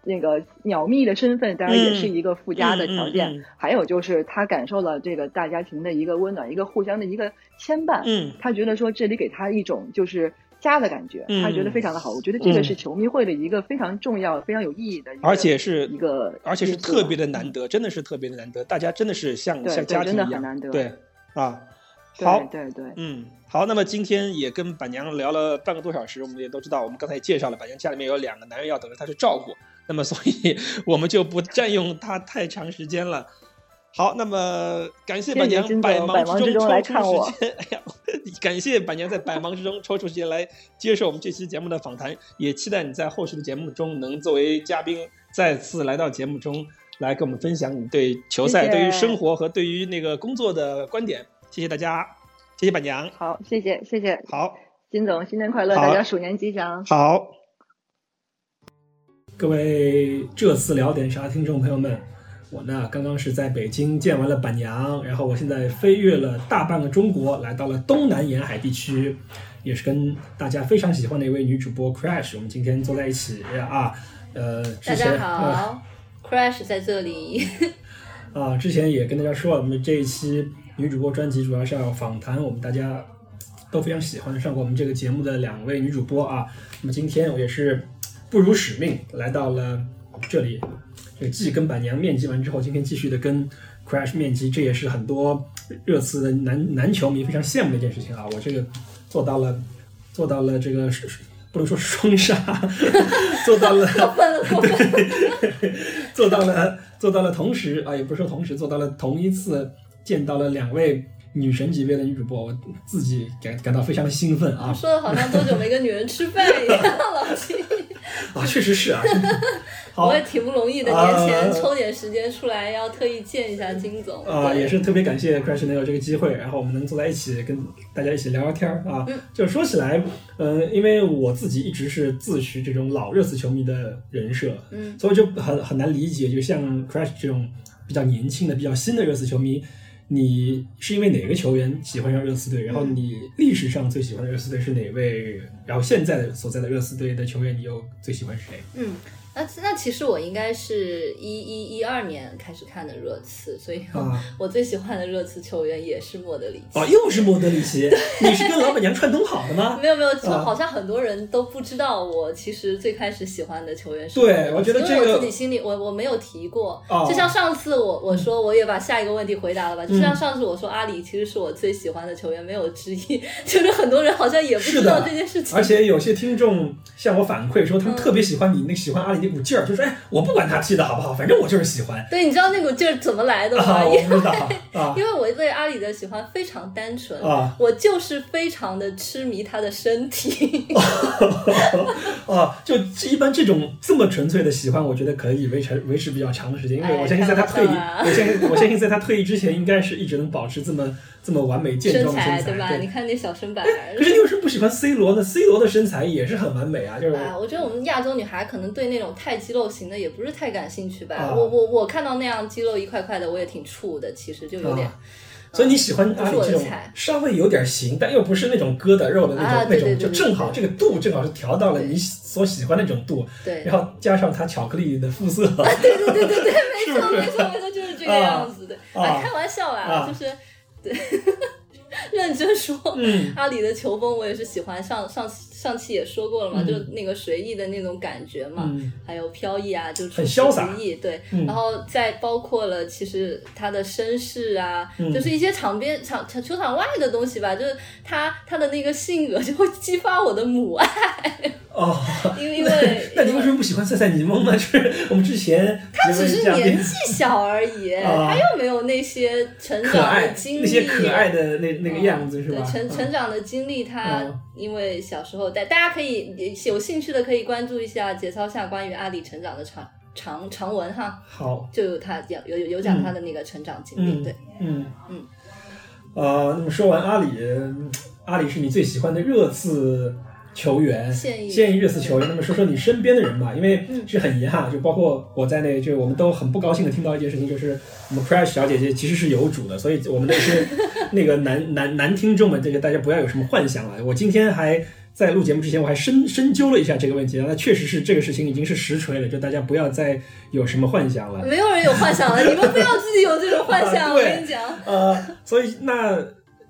Speaker 7: 那个鸟蜜的身份，当然也是一个附加的条件。
Speaker 4: 嗯嗯嗯
Speaker 7: 还有就是他感受了这个大家庭的一个温暖，一个互相的一个牵绊。
Speaker 4: 嗯
Speaker 7: 他觉得说这里给他一种就是家的感觉，
Speaker 4: 嗯
Speaker 7: 他觉得非常的好。我觉得这个
Speaker 4: 嗯
Speaker 7: 是球迷会的一个非常重要、非常有意义的一个，
Speaker 4: 而且是
Speaker 7: 一个
Speaker 4: 而且是特别的难得，真的是特别的难得，大家真的是像像家庭一样，
Speaker 7: 很难得
Speaker 4: 对啊，
Speaker 7: 对
Speaker 4: 好，
Speaker 7: 对对，
Speaker 4: 嗯，好，那么今天也跟板娘聊了半个多小时，我们也都知道，我们刚才也介绍了，板娘家里面有两个男人要等着她去照顾，那么所以我们就不占用她太长时间了。好，那么感谢板娘百
Speaker 7: 忙之
Speaker 4: 之
Speaker 7: 中来
Speaker 4: 抽
Speaker 7: 看我
Speaker 4: 出时间，哎呀，感谢板娘在百忙之中抽出时间来接受我们这期节目的访谈，也期待你在后续的节目中能作为嘉宾再次来到节目中来跟我们分享你对球赛、
Speaker 7: 谢谢
Speaker 4: 对于生活和对于那个工作的观点。谢谢大家，谢谢板娘。
Speaker 7: 好，谢谢谢谢
Speaker 4: 好，
Speaker 7: 金总，新年快乐，大家鼠年吉祥。
Speaker 4: 好，
Speaker 1: 各位这次聊点啥听众朋友们，我呢刚刚是在北京见完了板娘，然后我现在飞越了大半个中国，来到了东南沿海地区，也是跟大家非常喜欢的一位女主播 Crash，我们今天坐在一起啊，呃，
Speaker 8: 大
Speaker 1: 之前
Speaker 8: 家好、c r a s h 在这里。[laughs]
Speaker 1: 啊，之前也跟大家说了，我们这一期女主播专辑主要是要访谈我们大家都非常喜欢上过我们这个节目的两位女主播啊。那么今天我也是不辱使命来到了这里，这继跟板娘面基完之后，今天继续的跟 Crash 面基，这也是很多热刺的男男球迷非常羡慕的一件事情啊。我这个做到了，做到了这个不能说双杀，[laughs] 做到 [laughs] 了。对，做到了，做到了，同时啊，也不是说同时，做到了同一次见到了两位女神级别的女主播，我自己感感到非常的兴奋啊
Speaker 8: 说的好像多久没跟女人吃饭一样，[laughs] 老七。
Speaker 1: 啊，[laughs] 确实是啊，[laughs] 好
Speaker 8: 我也挺不容易的，
Speaker 1: 啊
Speaker 8: 年前抽点时间出来，要特意见一下金总。
Speaker 1: 啊，
Speaker 8: 对
Speaker 1: 也是特别感谢 Crash 能有这个机会，然后我们能坐在一起跟大家一起聊聊天儿啊。
Speaker 8: 嗯
Speaker 1: 就说起来，呃，因为我自己一直是自诩这种老热刺球迷的人设，
Speaker 8: 嗯，
Speaker 1: 所以就很很难理解，就像 Crash 这种比较年轻的、比较新的热刺球迷，你是因为哪个球员喜欢上热刺队？然后你历史上最喜欢的热刺队是哪位？然后现在的所在的热刺队的球员，你又最喜欢谁？
Speaker 8: 嗯，那那其实我应该是一一一二年开始看的热刺，所以
Speaker 1: 啊。[laughs]
Speaker 8: 我最喜欢的热刺球员也是莫德里奇。
Speaker 1: 哦，又是莫德里奇，你是跟老板娘串通好的吗？[laughs]
Speaker 8: 没有没有，
Speaker 1: 啊。
Speaker 8: 好像很多人都不知道我其实最开始喜欢的球员是
Speaker 1: 对我觉得这个
Speaker 8: 因为我自己心里我我没有提过，
Speaker 1: 哦。
Speaker 8: 就像上次我我说我也把下一个问题回答了吧，就
Speaker 1: 嗯。
Speaker 8: 像上次我说阿里其实是我最喜欢的球员，没有之一，[laughs] 就是很多人好像也不知道这件事情，
Speaker 1: 而且有些听众向我反馈说，他们
Speaker 8: 嗯。
Speaker 1: 特别喜欢你那喜欢阿里那股劲儿，就说：“哎，我不管他踢的好不好，反正我就是喜欢。
Speaker 8: 对，你知道那股劲儿怎么来的吗？
Speaker 1: 啊，我
Speaker 8: 因为
Speaker 1: 不知道啊 [laughs]
Speaker 8: 因为我对阿里的喜欢非常单纯，
Speaker 1: 啊
Speaker 8: 我就是非常的痴迷他的身体。
Speaker 1: 啊！[laughs] 就一般这种这么纯粹的喜欢，我觉得可以维持维持比较长的时间，因为
Speaker 8: 哎
Speaker 1: 我相信在他退役，我相信我相信在他退役之前，应该是一直能保持这么这么完美健
Speaker 8: 身
Speaker 1: 壮的身材，
Speaker 8: 材对吧？你看那小身板。
Speaker 1: 可是你为什么不喜欢 C 罗呢？C 罗的身材也是很完美啊，就是
Speaker 8: 啊，我觉得我们亚洲女孩可能对那种太肌肉型的也不是太感兴趣吧。
Speaker 1: 啊
Speaker 8: 我我我看到那样肌肉一块块的，我也挺怵的，其实就有点。
Speaker 1: 啊所以你喜欢阿里
Speaker 8: 不是
Speaker 1: 这种稍微有点型，但又不是那种疙瘩肉的那种、那种，就正好这个度正好是调到了你所喜欢那种度，
Speaker 8: 对，
Speaker 1: 然后加上它巧克力的肤色，
Speaker 8: 对对对对对，没错 [laughs] 没错没错，就是这个样子的。
Speaker 1: 啊
Speaker 8: 啊，开玩笑啦，
Speaker 1: 啊
Speaker 8: 就是对。[laughs] 认真说，
Speaker 1: 嗯
Speaker 8: 阿里的球风我也是喜欢。上上上期也说过了嘛，
Speaker 1: 嗯。
Speaker 8: 就那个随意的那种感觉嘛，
Speaker 1: 嗯。
Speaker 8: 还有飘逸啊，就
Speaker 1: 很潇洒
Speaker 8: 出其不意对，
Speaker 1: 嗯。
Speaker 8: 然后再包括了其实他的身世啊，
Speaker 1: 嗯。
Speaker 8: 就是一些场边场场球场外的东西吧，就是他他的那个性格就会激发我的母爱，
Speaker 1: 哦，
Speaker 8: 因为 [laughs] 因为
Speaker 1: 那你为什么不喜欢赛赛尼蒙呢？就是我们之前
Speaker 8: 他只是年纪小而已，
Speaker 1: 啊
Speaker 8: 他又没有那些成长的经历，
Speaker 1: 那些可爱的那那个样子是吧？
Speaker 8: 对成成长的经历，他
Speaker 1: 嗯。
Speaker 8: 因为小时候，大大家可以有兴趣的可以关注一下节操下关于阿里成长的长长长文哈，
Speaker 1: 好，
Speaker 8: 就有他讲有有有讲他的那个成长经历，
Speaker 1: 嗯
Speaker 8: 对，
Speaker 1: 嗯
Speaker 8: 嗯，
Speaker 1: 呃，那么说完阿里，嗯阿里是你最喜欢的热刺球员，
Speaker 8: 现役
Speaker 1: 热刺球员。那么说说你身边的人吧，因为
Speaker 8: 嗯
Speaker 1: 是很遗憾，就包括我在内，就我们都很不高兴的听到一件事情，就是我们 Crash 小姐姐其实是有主的，所以我们那些 [laughs] 那个男男男听众们，这个大家不要有什么幻想啊。我今天还。在录节目之前，我还深深究了一下这个问题，那确实是这个事情已经是实锤了，就大家不要再有什么幻想了。
Speaker 8: 没有人有幻想了，[laughs] 你们不要自己有这种幻想，我跟你讲。
Speaker 1: 呃，所以那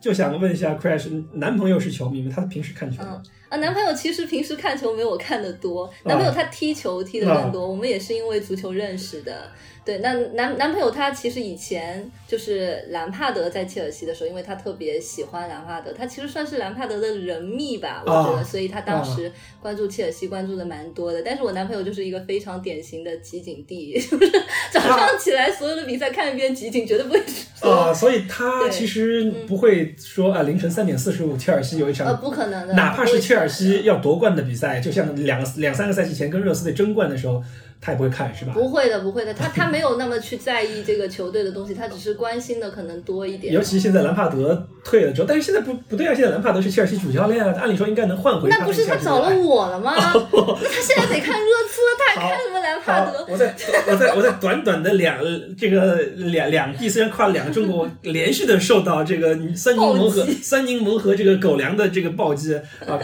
Speaker 1: 就想问一下 Crash，男朋友是球迷吗？他平时看球吗？
Speaker 8: 嗯啊，男朋友其实平时看球没有我看的多，男朋友他踢球踢的更多，我们也是因为足球认识的。对，那男男朋友他其实以前就是兰帕德在切尔西的时候，因为他特别喜欢兰帕德，他其实算是兰帕德的人密吧，我觉得，
Speaker 1: 啊
Speaker 8: 所以他当时关注切尔西关注的蛮多的。但是我男朋友就是一个非常典型的集锦地，[laughs] 就是早上起来所有的比赛看一遍集锦，绝对不会说。
Speaker 1: 啊、所以他其实不会说啊，凌晨三点四十五，切尔西有一场，
Speaker 8: 呃，不可能的，
Speaker 1: 哪怕是切尔西要夺冠的比赛，就像两两三个赛季前跟热刺队争冠的时候，他也不会看，是吧？
Speaker 8: 不会的，不会的，他 [laughs] 他没有那么去在意这个球队的东西，他只是关心的可能多一点
Speaker 1: 尤。其现在兰帕德退了之后，但是现在不不对啊，现在兰帕德是切尔西主教练啊，按理说应该能换回
Speaker 8: 那不是他找了我了吗？[laughs] 那他现在得看热刺，他还看什么兰帕德，？
Speaker 1: 我在我在我在短短的两这个两两地，虽然跨了两个中国，连续的受到这个三柠檬和三柠檬和这个狗粮的这个暴击啊。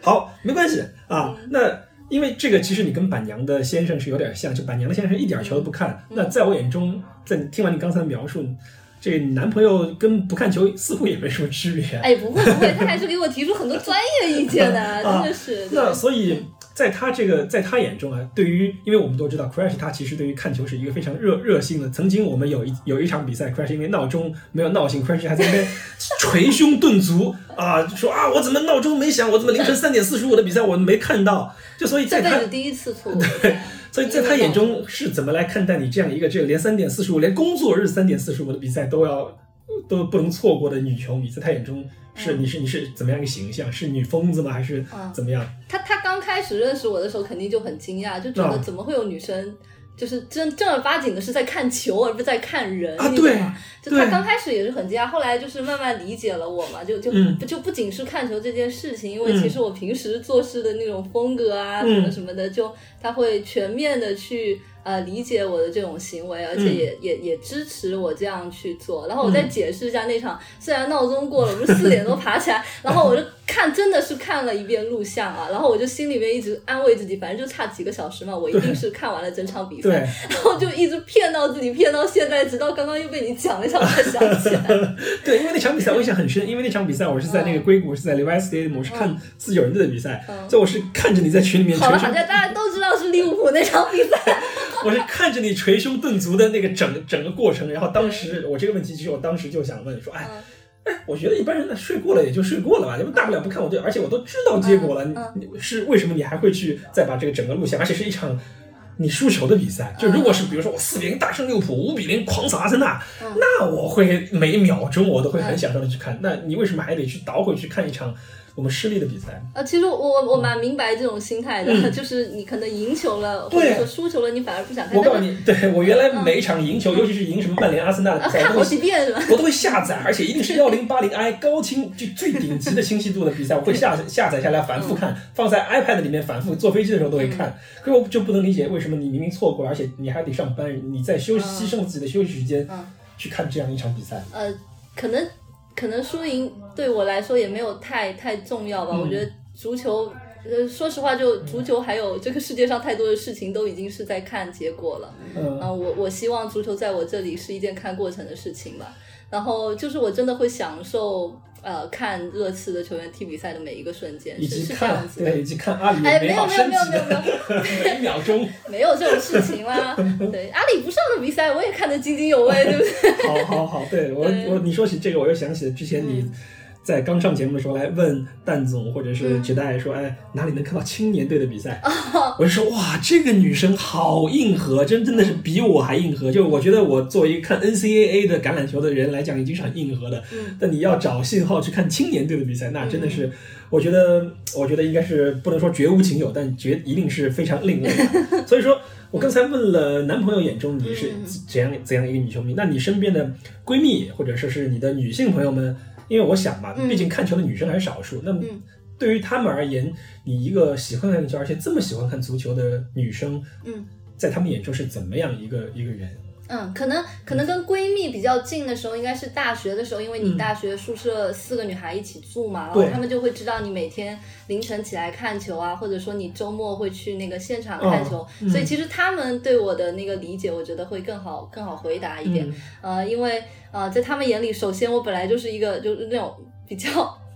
Speaker 1: 好，没关系啊。那因为这个其实你跟板娘的先生是有点像，就板娘的先生一点球都不看。那在我眼中，在听完你刚才的描述，这个你男朋友跟不看球似乎也没什么区别。
Speaker 8: 哎，不会不会，他还是给我提出很多专业意见的，[laughs]
Speaker 1: 啊
Speaker 8: 真的是。
Speaker 1: 那所以，在他这个，在他眼中啊，对于，因为我们都知道，Crash 他其实对于看球是一个非常热热心的。曾经我们有一有一场比赛，Crash 因为闹钟没有闹醒，Crash 还在那边 [laughs] 捶胸顿足啊，说啊，我怎么闹钟没响，我怎么凌晨三点四十五的比赛我没看到？就所以在他
Speaker 8: 第一次错误。[laughs]
Speaker 1: 所以在他眼中是怎么来看待你这样一个这个连三点四十五，连工作日三点四十五的比赛都要都不能错过的女球迷，在他眼中是你是你是怎么样一个形象？是女疯子吗？还是
Speaker 8: 嗯
Speaker 1: 怎么样？
Speaker 8: 他他刚开始认识我的时候，肯定就很惊讶，就觉得
Speaker 1: 啊
Speaker 8: 怎么会有女生。就是正正儿八经的是在看球，而不是在看人，
Speaker 1: 啊对
Speaker 8: 你懂吗？就
Speaker 1: 对
Speaker 8: 他刚开始也是很惊讶，后来就是慢慢理解了我嘛，就就、
Speaker 1: 嗯
Speaker 8: 就不仅是看球这件事情，因为
Speaker 1: 嗯
Speaker 8: 其实我平时做事的那种风格啊，
Speaker 1: 嗯
Speaker 8: 什么什么的，就他会全面的去呃理解我的这种行为，而且也、也也支持我这样去做。然后我再
Speaker 1: 嗯
Speaker 8: 解释一下那场，虽然闹钟过了，我不是四点多爬起来，[laughs] 然后我就看真的是看了一遍录像啊，然后我就心里面一直安慰自己，反正就差几个小时嘛，我一定是看完了整场比赛。
Speaker 1: 对，
Speaker 8: 然后就一直骗到自己，骗到现在，直到刚刚又被你讲了一下，我才想起来。
Speaker 1: 对，因为那场比赛我印象很深，因为那场比赛我是在那个硅谷，是在 Levi Stadium，我是看自由人队的比赛，
Speaker 8: 嗯
Speaker 1: 所以我是看着你在群里面
Speaker 8: 好了，大家都知道是利物浦那场比赛。[laughs]
Speaker 1: 我是看着你捶胸顿足的那个整整个过程，然后当时我这个问题，其实我当时就想问说，哎。
Speaker 8: 嗯
Speaker 1: 哎，我觉得一般人那睡过了也就睡过了吧，你们大不了不看我对，而且我都知道结果了，
Speaker 8: 嗯嗯
Speaker 1: 你你是为什么你还会去再把这个整个录像，而且是一场你输球的比赛，就如果是比如说我四比零大胜利物浦，五比零狂扫阿森纳，
Speaker 8: 嗯
Speaker 1: 那我会每一秒钟我都会很享受的去看，那你为什么还得去倒回去看一场我们失利的比赛？
Speaker 8: 啊，其实我我我蛮明白这种心态的，
Speaker 1: 嗯
Speaker 8: 就是你可能赢球了，或
Speaker 1: 对
Speaker 8: 者说输球了，你反而不想看。
Speaker 1: 我告诉你，对我原来每一场赢球，尤其是赢什么曼联、阿森纳的比赛，
Speaker 8: 啊看好
Speaker 1: 我都会
Speaker 8: 几遍是吧？[laughs]
Speaker 1: 我都会下载，而且一定是幺零八零 i 高清就最顶级的清晰度的比赛，[laughs] 我会下下载下来反复看，放在 iPad 里面反复坐飞机的时候都会看。可是我就不能理解为什么你明明错过了，而且你还得上班，你在休牺牲自己的休息时间
Speaker 8: 嗯
Speaker 1: 去看这样一场比赛。
Speaker 8: 呃，可能可能输赢对我来说也没有太太重要吧。
Speaker 1: 嗯
Speaker 8: 我觉得足球，呃，说实话，就足球还有这个世界上太多的事情都已经是在看结果了。
Speaker 1: 嗯
Speaker 8: 啊，我我希望足球在我这里是一件看过程的事情吧。然后就是我真的会享受呃看热刺的球员踢比赛的每一个瞬间，
Speaker 1: 以及
Speaker 8: 是是这样
Speaker 1: 看
Speaker 8: 子的。
Speaker 1: 对，以及看阿里
Speaker 8: 哎，没有没有没有没有没有
Speaker 1: 的每一秒钟。[laughs]
Speaker 8: 没有这种事情啦。[laughs] 对，阿里不上的比赛我也看得津津有味，对不对？
Speaker 1: 好好好，对我
Speaker 8: 对
Speaker 1: 我你说起这个，我又想起了之前你在刚上节目的时候来问蛋总或者是
Speaker 8: 嗯
Speaker 1: 杰代说，哎，哪里能看到青年队的比赛？
Speaker 8: 哦
Speaker 1: 我就说哇，这个女生好硬核，真真的是比我还硬核。就我觉得我作为一个看 NCAA 的橄榄球的人来讲，已经是很硬核的。
Speaker 8: 嗯
Speaker 1: 但你要找信号去看青年队的比赛，那真的是，我觉得，我觉得应该是不能说绝无仅有，但绝一定是非常另类的。[laughs] 所以说我刚才问了男朋友眼中你是
Speaker 8: 嗯
Speaker 1: 怎样怎样一个女球迷，那你身边的闺蜜或者说是你的女性朋友们，因为我想嘛，
Speaker 8: 嗯
Speaker 1: 毕竟看球的女生还是少数，那么
Speaker 8: 嗯
Speaker 1: 对于她们而言，你一个喜欢看球而且这么喜欢看足球的女生，
Speaker 8: 嗯。
Speaker 1: 在她们眼中是怎么样一个一个人？
Speaker 8: 嗯，可能可能跟闺蜜比较近的时候，应该是大学的时候，因为你
Speaker 1: 嗯
Speaker 8: 大学宿舍四个女孩一起住嘛，然后她们就会知道你每天凌晨起来看球啊，或者说你周末会去那个现场看球，
Speaker 1: 嗯
Speaker 8: 所以其实她们对我的那个理解，我觉得会更好更好回答一点。
Speaker 1: 嗯
Speaker 8: 呃，因为呃，在她们眼里，首先我本来就是一个就是那种比较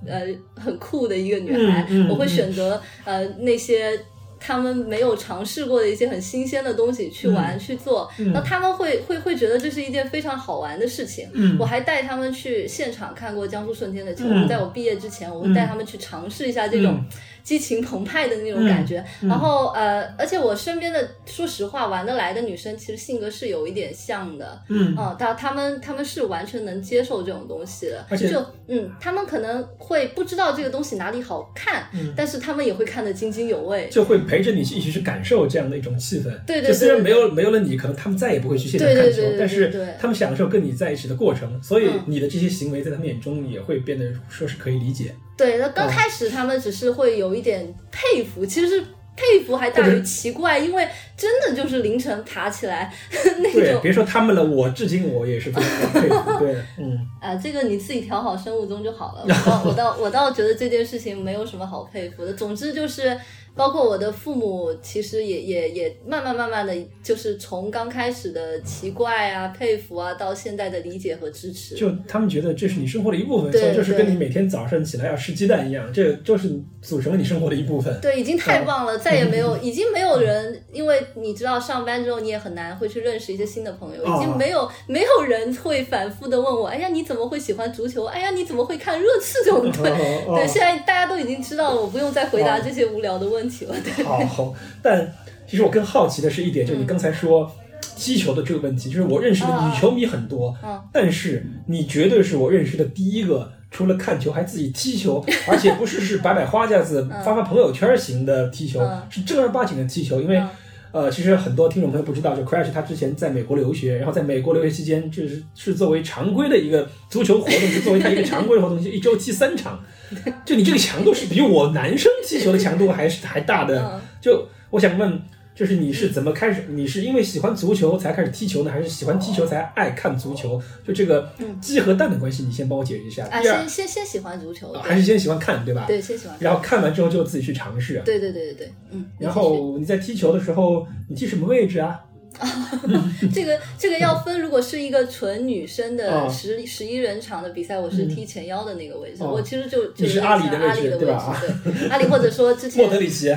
Speaker 8: 呃很酷的一个女孩，
Speaker 1: 嗯嗯
Speaker 8: 我会
Speaker 1: 嗯
Speaker 8: 选择呃那些。他们没有尝试过的一些很新鲜的东西去玩、
Speaker 1: 嗯。
Speaker 8: 去做，
Speaker 1: 嗯。
Speaker 8: 那他们会会会觉得这是一件非常好玩的事情。
Speaker 1: 嗯。
Speaker 8: 我还带他们去现场看过江苏舜天的球，
Speaker 1: 嗯。
Speaker 8: 在我毕业之前，我会带他们去尝试一下这种
Speaker 1: 嗯
Speaker 8: 激情澎湃的那种感觉。
Speaker 1: 嗯
Speaker 8: 然后呃，而且我身边的，说实话，玩得来的女生，其实性格是有一点像的。
Speaker 1: 嗯
Speaker 8: 嗯，他他们他们是完全能接受这种东西的，
Speaker 1: 而且
Speaker 8: 就嗯，他们可能会不知道这个东西哪里好看，
Speaker 1: 嗯
Speaker 8: 但是他们也会看得津津有味。
Speaker 1: 就会陪着你一起去感受这样的一种气氛。
Speaker 8: 对对
Speaker 1: 就虽然没有没有了你，可能他们再也不会去现场看球，但是他们享受跟你在一起的过程，所以
Speaker 8: 嗯
Speaker 1: 你的这些行为在他们眼中也会变得说是可以理解。
Speaker 8: 对，那
Speaker 1: 哦
Speaker 8: 刚开始他们只是会有一点佩服，其实佩服还大于奇怪，因为真的就是凌晨爬起来 [laughs] 那
Speaker 1: 对，
Speaker 8: 种。
Speaker 1: 别说他们了，我至今我也是非常佩服。对，[laughs] 嗯，
Speaker 8: 啊，这个你自己调好生物钟就好了。[laughs] 我倒我倒我倒觉得这件事情没有什么好佩服的。总之就是，包括我的父母，其实也也也慢慢慢慢的，就是从刚开始的奇怪啊、佩服啊，到现在的理解和支持。
Speaker 1: 就他们觉得这是你生活的一部分，
Speaker 8: 对
Speaker 1: 所以就是跟你每天早上起来要吃鸡蛋一样，这就是组成了你生活的一部分。
Speaker 8: 对，已经太棒了，再也没
Speaker 1: 嗯
Speaker 8: 有，[laughs] 已经没有人，因为你知道上班之后你也很难会去认识一些新的朋友，已经
Speaker 1: 啊
Speaker 8: 没有没有人会反复的问我，哎呀你怎么会喜欢足球？哎呀你怎么会看热刺这种队？
Speaker 1: 哦
Speaker 8: 对，现在大家都已经知道了，我不用再回答
Speaker 1: 哦
Speaker 8: 这些无聊的问题了。对，
Speaker 1: 好，但其实我更好奇的是一点，就是你刚才说踢球的这个问题，就是我认识的女球迷很多，
Speaker 8: 嗯
Speaker 1: 但是你绝对是我认识的第一个。除了看球，还自己踢球，[laughs] 而且不是是摆摆花架子、发发朋友圈型的踢球，
Speaker 8: 嗯
Speaker 1: 是正儿八经的踢球。因为
Speaker 8: 嗯
Speaker 1: 呃，其实很多听众朋友不知道，就 Crash 他之前在美国留学，然后在美国留学期间，就是是作为常规的一个足球活动，是作为他一个常规的活动，就一周踢三场。[laughs] 就你这个强度是比我男生踢球的强度还是还大的。
Speaker 8: 嗯
Speaker 1: 就我想问，就是你是怎么开始？你是因为喜欢足球才开始踢球呢，还是喜欢踢球才爱看足球？就这个鸡和蛋的关系，你先帮我解释一下。
Speaker 8: 啊，先，先先喜欢足球，
Speaker 1: 还是先喜欢看，对吧？
Speaker 8: 对，先喜欢。
Speaker 1: 然后看完之后就自己去尝试。
Speaker 8: 对对对对对，嗯。
Speaker 1: 然后你在踢球的时候，你踢什么位置啊？[laughs]
Speaker 8: 这个这个要分，如果是一个纯女生的
Speaker 1: 哦
Speaker 8: 十十一人场的比赛，我是踢前腰的那个位置。
Speaker 1: 哦
Speaker 8: 我其实就就
Speaker 1: 是阿里的位置对吧
Speaker 8: 对，阿里或者说之前
Speaker 1: 莫德里奇。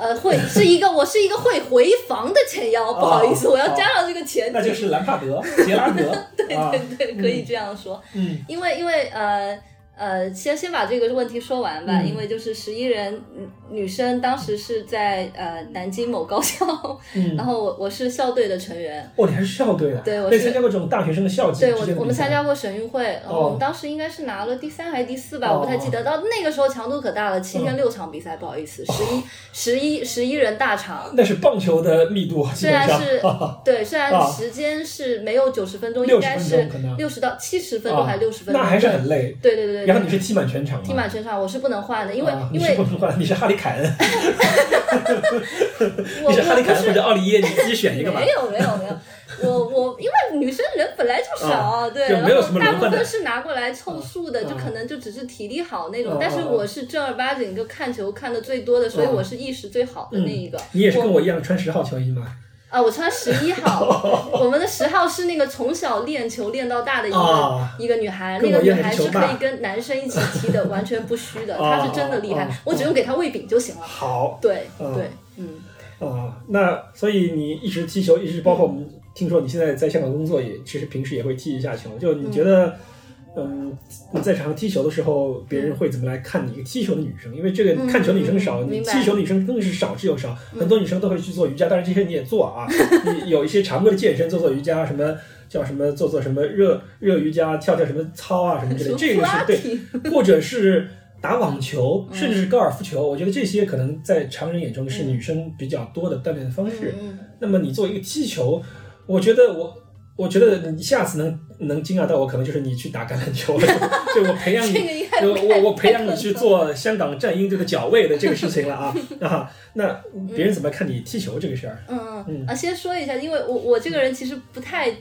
Speaker 8: 呃会是一个我是一个会回防的前腰，不好意思，
Speaker 1: 哦
Speaker 8: 我要加上这个前提。
Speaker 1: 那就是兰帕德、[laughs] 杰拉德。对对，
Speaker 8: 对，可以这样说。
Speaker 1: 嗯
Speaker 8: 因为因为呃呃，先先把这个问题说完吧，
Speaker 1: 嗯
Speaker 8: 因为就是十一人嗯女生当时是在呃南京某高校，
Speaker 1: 嗯 [laughs]
Speaker 8: 然后我我是校队的成员。
Speaker 1: 哦，你还是校队啊？
Speaker 8: 对我是
Speaker 1: 参加过这种大学生的校级
Speaker 8: 对我们参加过省运会，我们当时应该是拿了第三还是第四吧，
Speaker 1: 哦
Speaker 8: 我不太记得。到那个时候强度可大了，七天六场比赛，不好意思，十一十一十一人大场。
Speaker 1: 那是棒球的密度，基
Speaker 8: 虽然。是对，虽然
Speaker 1: 啊
Speaker 8: 时间是没有九十分钟
Speaker 1: ，60
Speaker 8: 应该是六十到七十分钟
Speaker 1: 啊
Speaker 8: 还是六十分钟，
Speaker 1: 那还是很累。
Speaker 8: 对对对对。对
Speaker 1: 然后你是踢满全场吗？
Speaker 8: 踢满全场，我是不能换的，因为、
Speaker 1: 啊
Speaker 8: 因为
Speaker 1: 不能换，你是哈利凯恩，[laughs]
Speaker 8: 我
Speaker 1: 你是哈里凯恩
Speaker 8: 我不是
Speaker 1: 或者奥利耶，你自己选一个吧
Speaker 8: 没。有没有没有，我我因为女生人本来就少，
Speaker 1: 啊
Speaker 8: 对，
Speaker 1: 没有
Speaker 8: 然后大部分是拿过来凑数的，
Speaker 1: 啊
Speaker 8: 就可能就只是体力好那种。
Speaker 1: 啊
Speaker 8: 但是我是正儿八经就看球看的最多的，所以
Speaker 1: 啊
Speaker 8: 我是意识最好的那一个。
Speaker 1: 你也是跟我一样穿十号球衣吗？
Speaker 8: 啊，我穿十一号，我们的十号是那个从小练球练到大的一个、
Speaker 1: 啊
Speaker 8: 一个女孩，那个女孩是可以跟男生一起踢的，完全不虚的，[laughs]
Speaker 1: 哦
Speaker 8: 她是真的厉害，
Speaker 1: 哦
Speaker 8: 我只用给她喂饼就行了。
Speaker 1: 好
Speaker 8: 对、
Speaker 1: 嗯
Speaker 8: 对，嗯，
Speaker 1: 啊，那所以你一直踢球，一直包括我们听说你现在在香港工作也，其实平时也会踢一下球。就你觉得，嗯，你在场上踢球的时候，别人会怎么来看你一个踢球的女生？因为这个
Speaker 8: 嗯
Speaker 1: 看球女生少，你踢球女生更是少之又少。很多女生都会去做瑜伽，当然这些你也做啊，[laughs] 你有一些常规的健身，做做瑜伽什么。叫什么？做做什么热热瑜伽，跳跳什么操啊，什么之类，[laughs] 这个是对，或者是打网球，甚至是高尔夫球，我觉得这些可能在常人眼中是女生比较多的锻炼的方式。
Speaker 8: 嗯
Speaker 1: 那么你作为一个踢球，我觉得我。我觉得你下次能能惊讶到我，可能就是你去打橄榄球了，[laughs] 就我培养你我我我培养你去做香港战鹰这个脚位的这个事情了啊 [laughs] 啊！那别人怎么看你踢球这个事儿？
Speaker 8: 嗯
Speaker 1: 嗯
Speaker 8: 嗯啊，先说一下，因为我我这个人其实不太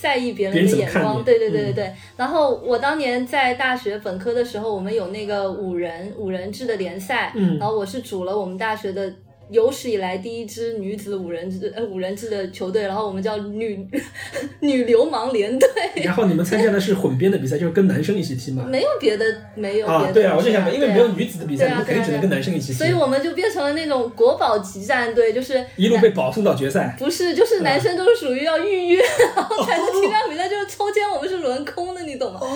Speaker 8: 在意别
Speaker 1: 别人
Speaker 8: 人的眼光，对对对对
Speaker 1: 嗯
Speaker 8: 对。然后我当年在大学本科的时候，我们有那个五人五人制的联赛，
Speaker 1: 嗯
Speaker 8: 然后我是组了我们大学的。有史以来第一支女子五人制呃五人制的球队，然后我们叫女 [laughs] 女流氓联队，
Speaker 1: 然后你们参加的是混编的比赛，就是跟男生一起踢吗？
Speaker 8: 没有别的，没有别
Speaker 1: 啊，
Speaker 8: 的。
Speaker 1: 对啊，我就想问，因为没有女子的比赛，你们肯定只能跟男生一起踢，
Speaker 8: 所以我们就变成了那种国宝级战队，就是
Speaker 1: 一路被保送到决赛。
Speaker 8: 不是，就是男生都是属于要预约，然后才能 [laughs] 踢这场比赛，就是抽签我们是轮空的，你懂吗？就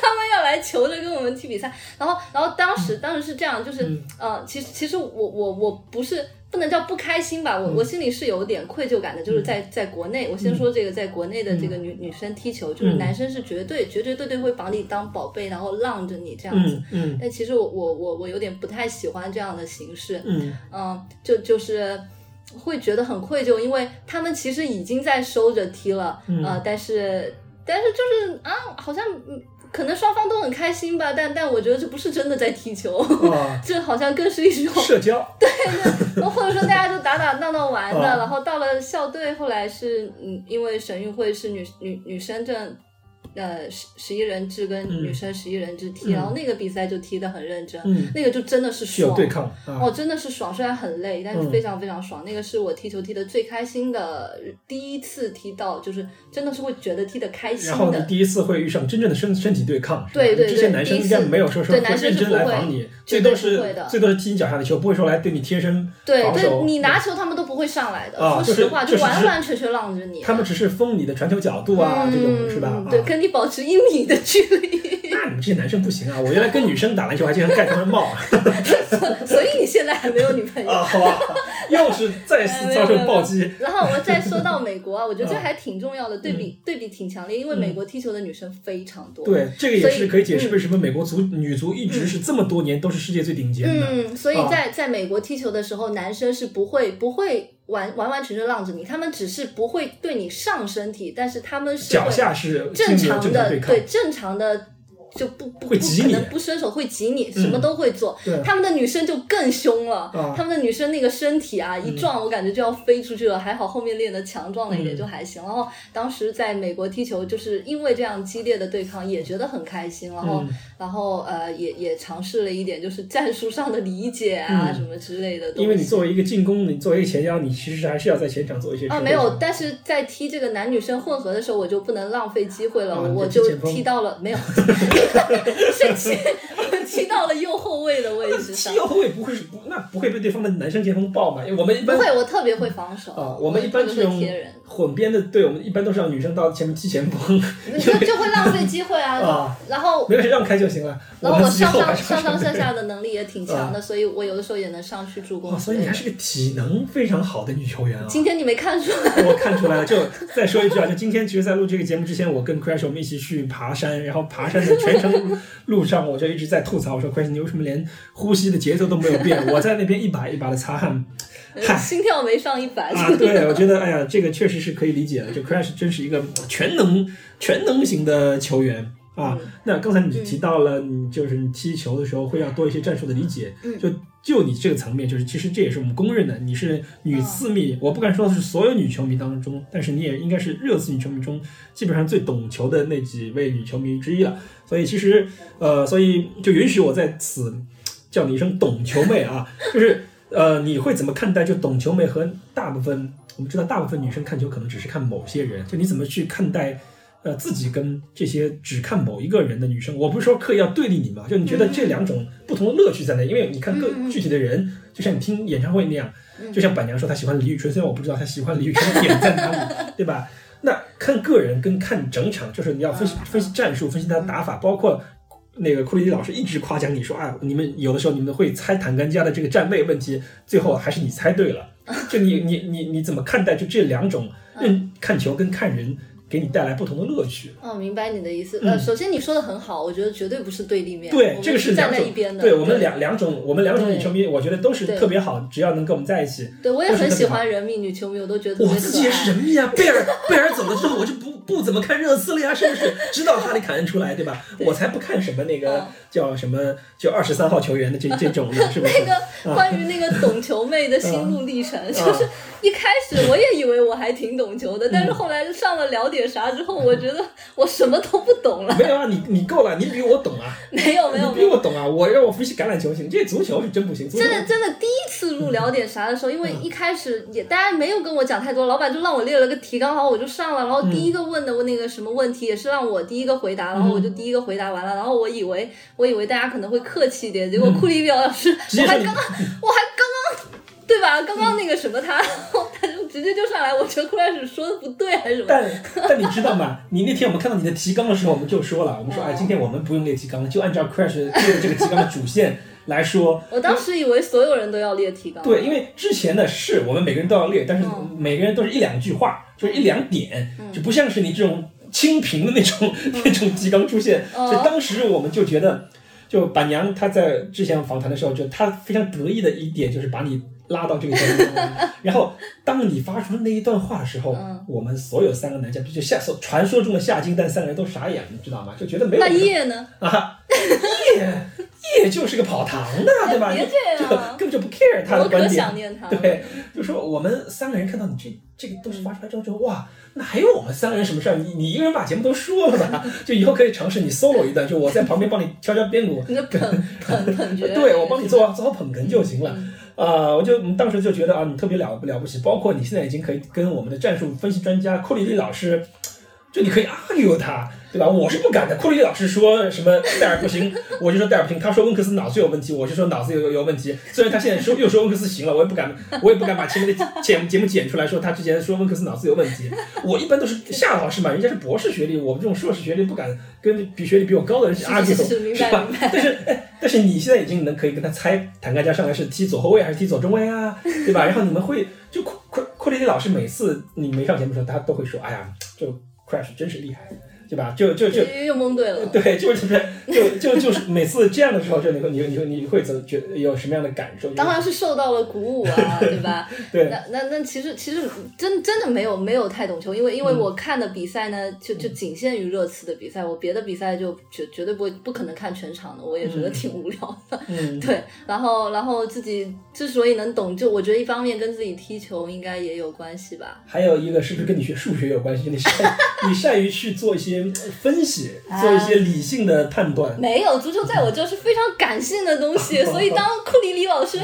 Speaker 8: 他们要来求着跟我们踢比赛，然后，然后当时当时是这样，就是、
Speaker 1: 嗯
Speaker 8: 呃，其实其实我我我不是。不能叫不开心吧，我我心里是有点愧疚感的，就是在在国内，我先说这个，在国内的这个女女生踢球，就是
Speaker 1: 嗯。
Speaker 8: 男生是绝对绝绝对对会把你当宝贝，然后浪着你这样子
Speaker 1: 嗯。嗯。
Speaker 8: 但其实我我我我有点不太喜欢这样的形式，
Speaker 1: 嗯。
Speaker 8: 嗯，就就是会觉得很愧疚，因为他们其实已经在收着踢了，
Speaker 1: 嗯。
Speaker 8: 呃，但是但是就是啊，好像嗯可能双方都很开心吧，但但我觉得这不是真的在踢球，
Speaker 1: 啊，[laughs]
Speaker 8: 这好像更是一种
Speaker 1: 社交，[laughs]
Speaker 8: 或者说大家就打打闹闹玩的，
Speaker 1: 啊
Speaker 8: 然后到了校队，后来是嗯，因为省运会是女女女生证。呃，十十一人制跟
Speaker 1: 嗯
Speaker 8: 女生十一人制踢，
Speaker 1: 嗯
Speaker 8: 然后那个比赛就踢得很认真，
Speaker 1: 嗯
Speaker 8: 那个就真的是爽，
Speaker 1: 对抗啊
Speaker 8: 哦，真的是爽，虽然很累，但是
Speaker 1: 嗯
Speaker 8: 非常非常爽。那个是我踢球踢的最开心的，第一次踢到，就是真的是会觉得踢得开心
Speaker 1: 然后你
Speaker 8: 的。
Speaker 1: 第一次会遇上真正的身身体对抗，
Speaker 8: 对对对
Speaker 1: 这些男生应该没有说说
Speaker 8: 对男生
Speaker 1: 来防你，最多是最多是踢你脚下的球，不会说来对你贴身
Speaker 8: 对对，你拿球他们都不会上来的，
Speaker 1: 啊
Speaker 8: 说实话，
Speaker 1: 就
Speaker 8: 完完全全让着你。
Speaker 1: 他们只是封你的传球角度啊，这种是吧？
Speaker 8: 对，跟你保持一米的距离。
Speaker 1: 那你们这些男生不行啊！我原来跟女生打篮球还经常盖他们帽啊，[laughs]
Speaker 8: 所以你现在还没有女朋友啊。
Speaker 1: 好吧，又是再次遭受暴击。[laughs]
Speaker 8: 然后我再说到美国啊，我觉得这
Speaker 1: 啊
Speaker 8: 还挺重要的，对比对比挺强烈，因为美国踢球的女生非常多。
Speaker 1: 对，这个也是可以解释
Speaker 8: 嗯
Speaker 1: 为什么美国足女足一直是这么多年都是世界最顶尖的。
Speaker 8: 嗯，所以
Speaker 1: 啊
Speaker 8: 在在美国踢球的时候，男生是不会不会完完完全全浪着你，他们只是不会对你上身体，但是他们是
Speaker 1: 脚
Speaker 8: 会
Speaker 1: 下是
Speaker 8: 正常的
Speaker 1: 对
Speaker 8: 正常的。就不不不
Speaker 1: 会挤你
Speaker 8: 可能不伸手会挤你，什么
Speaker 1: 嗯
Speaker 8: 都会做。
Speaker 1: 对
Speaker 8: 他们的女生就更凶了，
Speaker 1: 啊
Speaker 8: 他们的女生那个身体啊，一
Speaker 1: 嗯
Speaker 8: 撞我感觉就要飞出去了。还好后面练的强壮了一点，
Speaker 1: 嗯
Speaker 8: 就还行。然后当时在美国踢球，就是因为这样激烈的对抗，也觉得很开心。然后
Speaker 1: 嗯
Speaker 8: 然后呃，也也尝试了一点就是战术上的理解啊，
Speaker 1: 嗯
Speaker 8: 什么之类的。
Speaker 1: 因为你作为一个进攻，你作为一个前腰，你其实还是要在前场做一些
Speaker 8: 啊，没有，但是在踢这个男女生混合的时候，我就不能浪费机会了，
Speaker 1: 啊
Speaker 8: 我就
Speaker 1: 踢
Speaker 8: 到了没有，[laughs] 生 [laughs] 气 [laughs] 踢到了右后卫的位置上
Speaker 1: 踢。右后卫不会是不那不会被对方的男生前锋爆嘛？因为我们一般
Speaker 8: 不会，我特别会防守
Speaker 1: 啊，我们一般
Speaker 8: 特别
Speaker 1: 这种
Speaker 8: 会贴人，
Speaker 1: 混编的队，我们一般都是让女生到前面踢前锋，
Speaker 8: 你就就会浪费机会啊 [laughs]
Speaker 1: 啊。
Speaker 8: 然后
Speaker 1: 没关系，让开就行了。
Speaker 8: 然后我上上上上下下的能力也挺强
Speaker 1: 啊
Speaker 8: 的，所以我有的时候也能上去助攻。
Speaker 1: 所以你还是个体能非常好的女球员啊！
Speaker 8: 今天你没看出来？[laughs]
Speaker 1: 我看出来了，就再说一句啊，就今天其实，在录这个节目之前，我跟 Crash 我们一起去爬山，然后爬山的全程路路上，我就一直在吐槽，我说 Crash 你为什么连呼吸的节奏都没有变？我在那边一把一把的擦汗，嗨。
Speaker 8: 心跳没上一百。
Speaker 1: 啊，对，我觉得，哎呀，这个确实是可以理解的。就 Crash 真是一个全能、全能型的球员啊。那刚才你提到了，你就是你踢球的时候会要多一些战术的理解。
Speaker 8: 嗯
Speaker 1: 就就你这个层面，就是其实这也是我们公认的，你是女四迷，我不敢说是所有女球迷当中，但是你也应该是热刺女球迷中基本上最懂球的那几位女球迷之一了。所以其实，呃，所以就允许我在此叫你一声“懂球妹”啊，[laughs] 就是呃，你会怎么看待就懂球妹和大部分我们知道大部分女生看球可能只是看某些人，就你怎么去看待？呃，自己跟这些只看某一个人的女生，我不是说刻意要对立你嘛，就你觉得这两种不同的乐趣在哪？因为你看各具体的人，就像你听演唱会那样，就像板娘说她喜欢李宇春，虽然我不知道她喜欢李宇春的点在哪里，[laughs] 对吧？那看个人跟看整场，就是你要分析分析战术，分析他的打法，包括那个库里老师一直夸奖你说，啊，你们有的时候你们会猜坦甘家的这个站位问题，最后还是你猜对了，就你你你你怎么看待就这两种认看球跟看人？给你带来不同的乐趣。
Speaker 8: 哦，明白你的意思。呃，首先你说的很好，我觉得绝对不是对立面。
Speaker 1: 对，这个是
Speaker 8: 站在一边的。
Speaker 1: 对我们两两种，我们两种女球迷，我觉得都是特别好。只要能跟我们在一起，
Speaker 8: 对我也很喜欢人蜜女球迷，我都觉得
Speaker 1: 我自己也是人蜜啊。贝尔 [laughs] 贝尔走了之后，我就不不怎么看热刺了呀，是不是？知道哈里凯恩出来，对吧？我才不看什么那个叫什么就二十三号球员的这 [laughs] 这种的，是不是？
Speaker 8: 那个关于那个懂球妹的心路历程，就是一开始我也以为我还挺懂球的，但是后来上了聊点啥之后，我。觉得我什么都不懂了。[laughs]
Speaker 1: 没有啊，你你够了，你比我懂啊。
Speaker 8: 没有没有，
Speaker 1: 你比我懂啊。我让我分析橄榄球行，这足球是真不行。
Speaker 8: 真的真的，第一次录聊点啥的时候，因为一开始也大家没有跟我讲太多，老板就让我列了个提纲，然后我就上了，然后第一个问的那个什么问题也是让我第一个回答，然后我就第一个回答完了，然后我以为我以为大家可能会客气一点，结果库里表老师，我还刚刚我还刚刚。对吧？刚刚那个什么他，他就直接就上来，我觉得 Crash 说的不对还是什么？
Speaker 1: 但但你知道吗？你那天我们看到你的提纲的时候，我们就说了，我们说哎，今天我们不用列提纲了，就按照 Crash 列的这个提纲的主线来说。[laughs]
Speaker 8: 我当时以为所有人都要列提纲。
Speaker 1: 对，因为之前的是我们每个人都要列，但是每个人都是一两句话，就是一两点，就不像是你这种清平的那种 [laughs] 那种提纲出现。所以当时我们就觉得，就板娘她在之前访谈的时候，就她非常得意的一点就是把你。拉到这个节目，[laughs] 然后当你发出那一段话的时候，我们所有三个男嘉宾就夏传说中的下金蛋三个人都傻眼了，你知道吗？就觉得没有。
Speaker 8: 那叶呢？
Speaker 1: 啊，叶叶就是个跑堂的，[laughs] 对吧？
Speaker 8: 别这
Speaker 1: 样，根本就不 care 他的观点。
Speaker 8: 我可想念他。
Speaker 1: 对，就说我们三个人看到你这这个东西发出来之后，就哇，那还有我们三个人什么事儿？你你一个人把节目都说了吧？[laughs] 就以后可以尝试你 solo 一段，就我在旁边帮你敲敲边鼓，
Speaker 8: 你捧捧捧角，
Speaker 1: 对我帮你做做好捧哏就行了。啊，我就当时就觉得啊，你特别了不了不起，包括你现在已经可以跟我们的战术分析专家库里利老师，就你可以 argue 他。对吧？我是不敢的。库里老师说什么戴尔不行，我就说戴尔不行。他说温克斯脑子有问题，我就说脑子有有有问题。虽然他现在说又说温克斯行了，我也不敢，我也不敢把前面的节节目剪出来说他之前说温克斯脑子有问题。我一般都是夏老师嘛，人家是博士学历，我们这种硕士学历不敢跟比学历比我高的人 argue，是吧？但是哎，但是你现在已经能可以跟他猜，坦甘加上来是踢左后卫还是踢左中卫啊？对吧？然后你们会就库库库里老师每次你没上节目的时候，他都会说，哎呀，这 crash 真是厉害。对吧？就就就
Speaker 8: 又蒙对了。[laughs]
Speaker 1: 对，就是就就就是每次这样的时候，就你会你你你会怎觉有什么样的感受？
Speaker 8: 当然是受到了鼓舞啊，[laughs] 对吧？
Speaker 1: 对。
Speaker 8: 那那那其实其实真真的没有没有太懂球，因为因为我看的比赛呢，就就仅限于热刺的比赛，我别的比赛就绝绝对不会不可能看全场的，我也觉得挺无聊的。嗯。[laughs] 对，然后然后自己之所以能懂，就我觉得一方面跟自己踢球应该也有关系吧。
Speaker 1: 还有一个是不是跟你学数学有关系？你善你善于去做一些。分析，做一些理性的判断。
Speaker 8: 没有足球，在我这是非常感性的东西，[laughs] 所以当库里里老师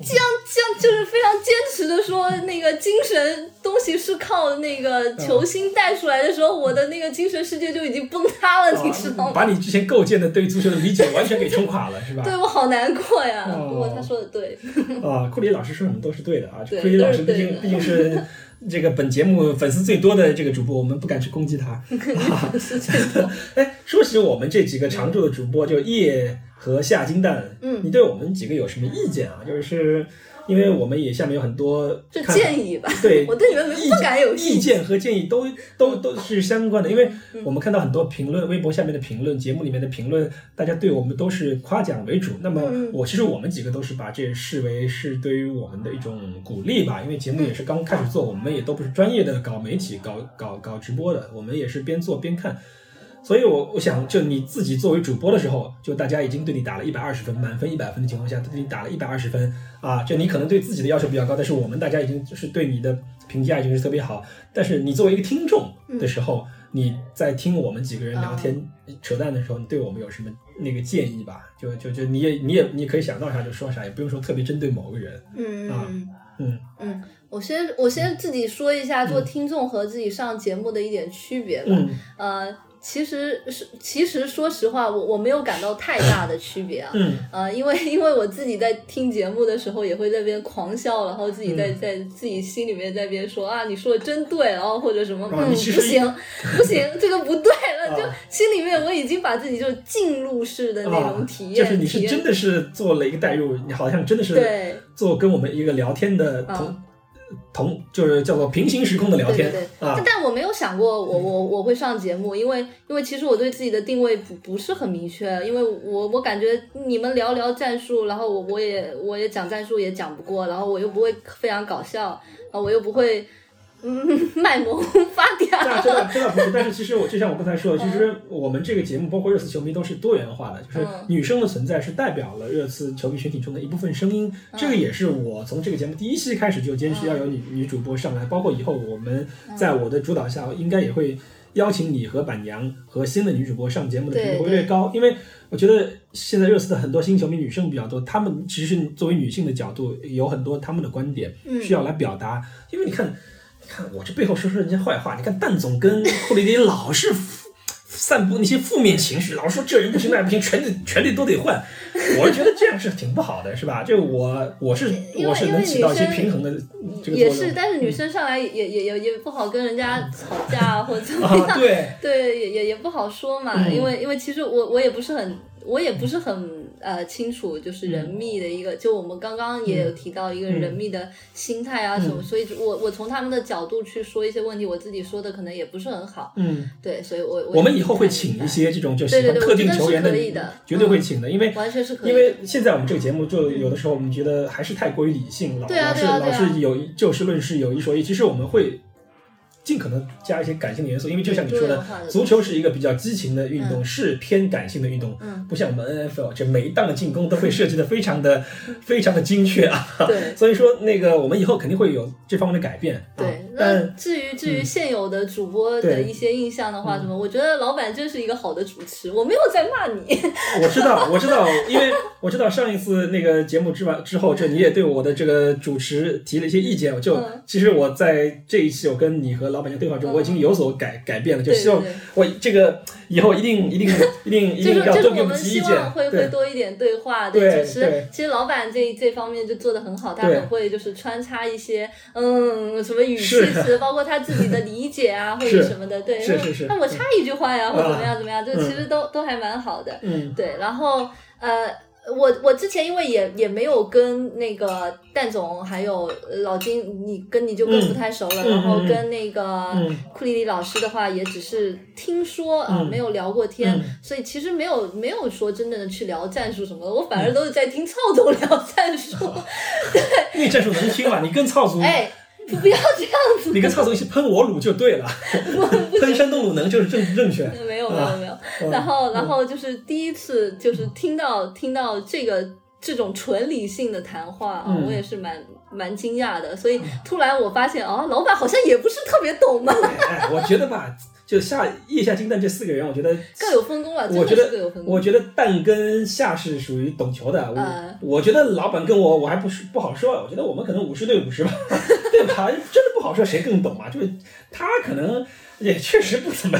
Speaker 8: 这样这样就是非常坚持的说那个精神东西是靠那个球星带出来的时候，我的那个精神世界就已经崩塌了，你知道吗？[laughs]
Speaker 1: 把你之前构建的对足球的理解完全给冲垮了，是吧？[laughs]
Speaker 8: 对我好难过呀。不过他说的对。
Speaker 1: 啊，库里老师说什么都是对的啊。库里老师毕竟毕竟是。这个本节目粉丝最多的这个主播，我们不敢去攻击他。[laughs] 哎，说起我们这几个常驻的主播，就叶和夏金蛋，嗯，你对我们几个有什么意见啊？就是。因为我们也下面有很多
Speaker 8: 就建议吧，
Speaker 1: 对，[laughs]
Speaker 8: 我对你们不敢有
Speaker 1: 意见和建议都都都是相关的。因为我们看到很多评论，微博下面的评论，节目里面的评论，大家对我们都是夸奖为主。那么我其实我们几个都是把这视为是对于我们的一种鼓励吧。因为节目也是刚开始做，我们也都不是专业的搞媒体、搞搞搞直播的，我们也是边做边看。所以，我我想，就你自己作为主播的时候，就大家已经对你打了一百二十分，满分一百分的情况下，对你打了一百二十分啊！就你可能对自己的要求比较高，但是我们大家已经就是对你的评价已经是特别好。但是你作为一个听众的时候，你在听我们几个人聊天扯淡的时候，你对我们有什么那个建议吧？就就就你也你也你可以想到啥就说啥，也不用说特别针对某个人。
Speaker 8: 嗯啊，
Speaker 1: 嗯
Speaker 8: 嗯，我先我先自己说一下做听众和自己上节目的一点区别吧。
Speaker 1: 嗯
Speaker 8: 呃，其实是其实说实话，我我没有感到太大的区别啊。
Speaker 1: 嗯。
Speaker 8: 呃，因为因为我自己在听节目的时候也会在边狂笑，然后自己在、
Speaker 1: 嗯。
Speaker 8: 在自己心里面在边说啊，你说的真对，然后或者什么，
Speaker 1: 啊
Speaker 8: 嗯，不行不行，这个不对了，就
Speaker 1: 啊
Speaker 8: 心里面我已经把自己就进入式的那种体验，
Speaker 1: 啊就是你是真的是做了一个代入，你好像真的是
Speaker 8: 对。
Speaker 1: 做跟我们一个聊天的同就是叫做平行时空的聊天
Speaker 8: 对对对，
Speaker 1: 啊
Speaker 8: 但。但我没有想过我我我会上节目，因为因为其实我对自己的定位不不是很明确，因为我我感觉你们聊聊战术，然后我我也我也讲战术也讲不过，然后我又不会非常搞笑，然后我又不会嗯 [laughs] 卖萌发
Speaker 1: 这
Speaker 8: 嗲，
Speaker 1: 这倒这倒不是，但是其实我就像我刚才说的，其实我们这个节目包括热刺球迷都是多元化的，就是
Speaker 8: 嗯。
Speaker 1: 女生的存在是代表了热刺球迷群体中的一部分声音。
Speaker 8: 嗯。
Speaker 1: 这个也是我从这个节目第一期开始就坚持要有女女主播上来，包括以后我们在我的主导下，应该也会邀请你和板娘和新的女主播上节目的频率会越高，因为我觉得现在热刺的很多新球迷女生比较多，她们其实作为女性的角度有很多她们的观点
Speaker 8: 嗯。
Speaker 1: 需要来表达，因为你看。看我这背后说说人家坏话，你看蛋总跟库里迪老是散布那些负面情绪，老说这人不行那人不行，全队全队都得换。我觉得这样是挺不好的，是吧？就我我是我是能起到一些平衡的这个。
Speaker 8: 也是，但是女生上来也也也也不好跟人家吵架啊或者怎么样，
Speaker 1: 啊，对，
Speaker 8: 对，也也也不好说嘛，
Speaker 1: 嗯
Speaker 8: 因为因为其实我我也不是很我也不是很呃清楚，就是人密的一个，就我们刚刚也有提到一个
Speaker 1: 嗯。
Speaker 8: 人密的心态啊什么，所以我我从他们的角度去说一些问题，我自己说的可能也不是很好，
Speaker 1: 嗯，
Speaker 8: 对，所以我
Speaker 1: 我们以后会请一些这种就喜欢
Speaker 8: 对对对
Speaker 1: 特定球员
Speaker 8: 的
Speaker 1: 绝对会请的，因为
Speaker 8: 完全是可以
Speaker 1: 因为现在我们这个节目就有的时候我们觉得还是太过于理性，老
Speaker 8: 对啊
Speaker 1: 老是老是有一就事论事，有一说一。其实我们会尽可能加一些感性的元素，因为就像你说的足球是一个比较激情的运动，是偏感性的运动，
Speaker 8: 嗯。
Speaker 1: 不像我们 NFL 这每一档的进攻都会设计的非常的非常的精确啊。
Speaker 8: 对。[laughs]
Speaker 1: 所以说那个我们以后肯定会有这方面的改变。啊。
Speaker 8: 对，那
Speaker 1: 但
Speaker 8: 至于至于现有的主播的一些印象的话，什么，我觉得老板真是一个好的主持，我没有在骂你，
Speaker 1: 我知道，我知道，因为我知道上一次那个节目之完之后，就你也对我的这个主持提了一些意见。就、
Speaker 8: 嗯。
Speaker 1: 其实我在这一期我跟你和老板娘对话中，
Speaker 8: 嗯
Speaker 1: 我已经有所改改变了，就希望我这个以后一定一定 [laughs] 一定一
Speaker 8: 就是
Speaker 1: 定要多给
Speaker 8: 就是我们
Speaker 1: 们提意见
Speaker 8: 希望。会会多一点对话，
Speaker 1: 对
Speaker 8: 就
Speaker 1: 是
Speaker 8: 其实老板这这方面就做的很好，他很会就是穿插一些嗯什么语气
Speaker 1: 是
Speaker 8: 词，包括他自己的理解啊或者什么的，对，那
Speaker 1: 是是。是
Speaker 8: 那我插一句话呀，或者怎么样怎么样，就
Speaker 1: 嗯
Speaker 8: 其实都都还蛮好的，
Speaker 1: 嗯。
Speaker 8: 对，然后呃。我我之前因为也也没有跟那个蛋总还有呃老金，你跟你就更不太熟了，
Speaker 1: 嗯
Speaker 8: 然后跟那个
Speaker 1: 嗯。
Speaker 8: 库里里老师的话，也只是听说啊，
Speaker 1: 嗯。
Speaker 8: 没有聊过天，
Speaker 1: 嗯。
Speaker 8: 所以其实没有没有说真正的去聊战术什么的，我反而都是在听 [laughs] 操总聊战术。[laughs]
Speaker 1: 因为 [laughs] 战术能听嘛，你跟操总，
Speaker 8: 哎，不不要这样子，
Speaker 1: 你跟蔡总一起喷我卤就对了，[laughs] 喷山东鲁能就是正正确。
Speaker 8: 没有没有没有。
Speaker 1: 嗯
Speaker 8: 然后然后就是第一次就是听到听到这个这种纯理性的谈话啊，
Speaker 1: 嗯
Speaker 8: 我也是蛮蛮惊讶的。所以突然我发现啊，老板好像也不是特别懂嘛，
Speaker 1: 哎，我觉得吧，就夏腋下金蛋这四个人，我觉得
Speaker 8: 各有分工了，
Speaker 1: 我觉得
Speaker 8: 各有分，工。
Speaker 1: 我觉得蛋跟夏是属于懂球的。我、
Speaker 8: 嗯
Speaker 1: 我觉得老板跟我我还不是不好说，我觉得我们可能五十对五十吧，[laughs] 对吧？真的不好说谁更懂嘛，就是他可能。也确实不怎么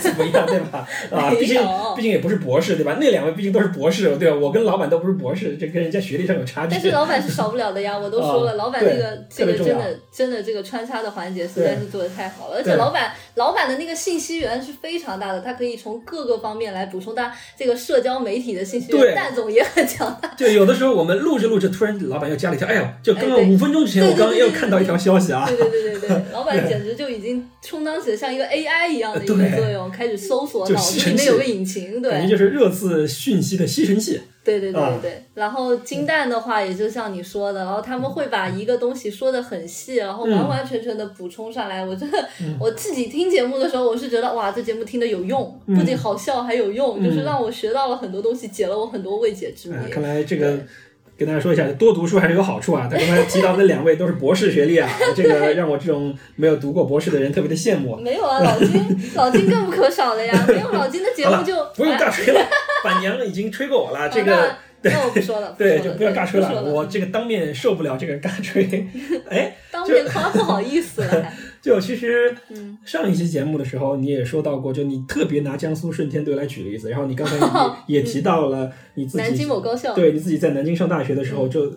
Speaker 1: 怎么样，对吧？[laughs] 啊，毕竟毕竟也不是博士，对吧？那两位毕竟都是博士，对吧？我跟老板都不是博士，这跟人家学历上有差距。
Speaker 8: 但是老板是少不了的呀，我都说了，
Speaker 1: 啊
Speaker 8: 老板这个这个真的真的这个穿插的环节实在是做的太好了，而且老板老板的那个信息源是非常大的，他可以从各个方面来补充他这个社交媒体的信息
Speaker 1: 对
Speaker 8: 源。蛋总也很强大，
Speaker 1: 对有的时候我们录着录着，突然老板又加了一条，哎呦，就刚刚五分钟之前，我刚刚又看到一条消息啊，
Speaker 8: 对对对对对，老板简直就已经充当起了像一个 AI 一样的一个作用，开始搜索，脑子里面有个引擎，对。
Speaker 1: 感觉就是热刺讯息的吸尘器。
Speaker 8: 对对对
Speaker 1: 啊
Speaker 8: 对。对，然后金蛋的话，也就像你说的，然后他们会把一个东西说的很细，然后
Speaker 1: 嗯。
Speaker 8: 完完全全的补充上来。我真的，我自己听节目的时候，我是觉得哇，这节目听的有用，
Speaker 1: 嗯。
Speaker 8: 不仅好笑还有用，就是
Speaker 1: 嗯
Speaker 8: 让我学到了很多东西，解了我很多未解之谜。
Speaker 1: 啊，。看来这个跟大家说一下，多读书还是有好处啊。他刚才提到那两位都是博士学历啊，这个让我这种没有读过博士的人特别的羡慕。
Speaker 8: 没有啊，老金，老金更不可少了呀！没有老金的节目就，
Speaker 1: 不用尬吹了，[laughs] 板娘已经吹过我了。这个
Speaker 8: 那我不说了，[laughs]
Speaker 1: 对，就不要
Speaker 8: 尬
Speaker 1: 吹了，我这个当面受不了这个尬吹。[laughs] 哎，
Speaker 8: 当面夸不好意思了。
Speaker 1: 就其实，上一期节目的时候你也说到过，就你特别拿江苏舜天队来举例子，然后你刚才也 [laughs] 提到了你自己
Speaker 8: 南京某高校，
Speaker 1: 对你自己在南京上大学的时候就。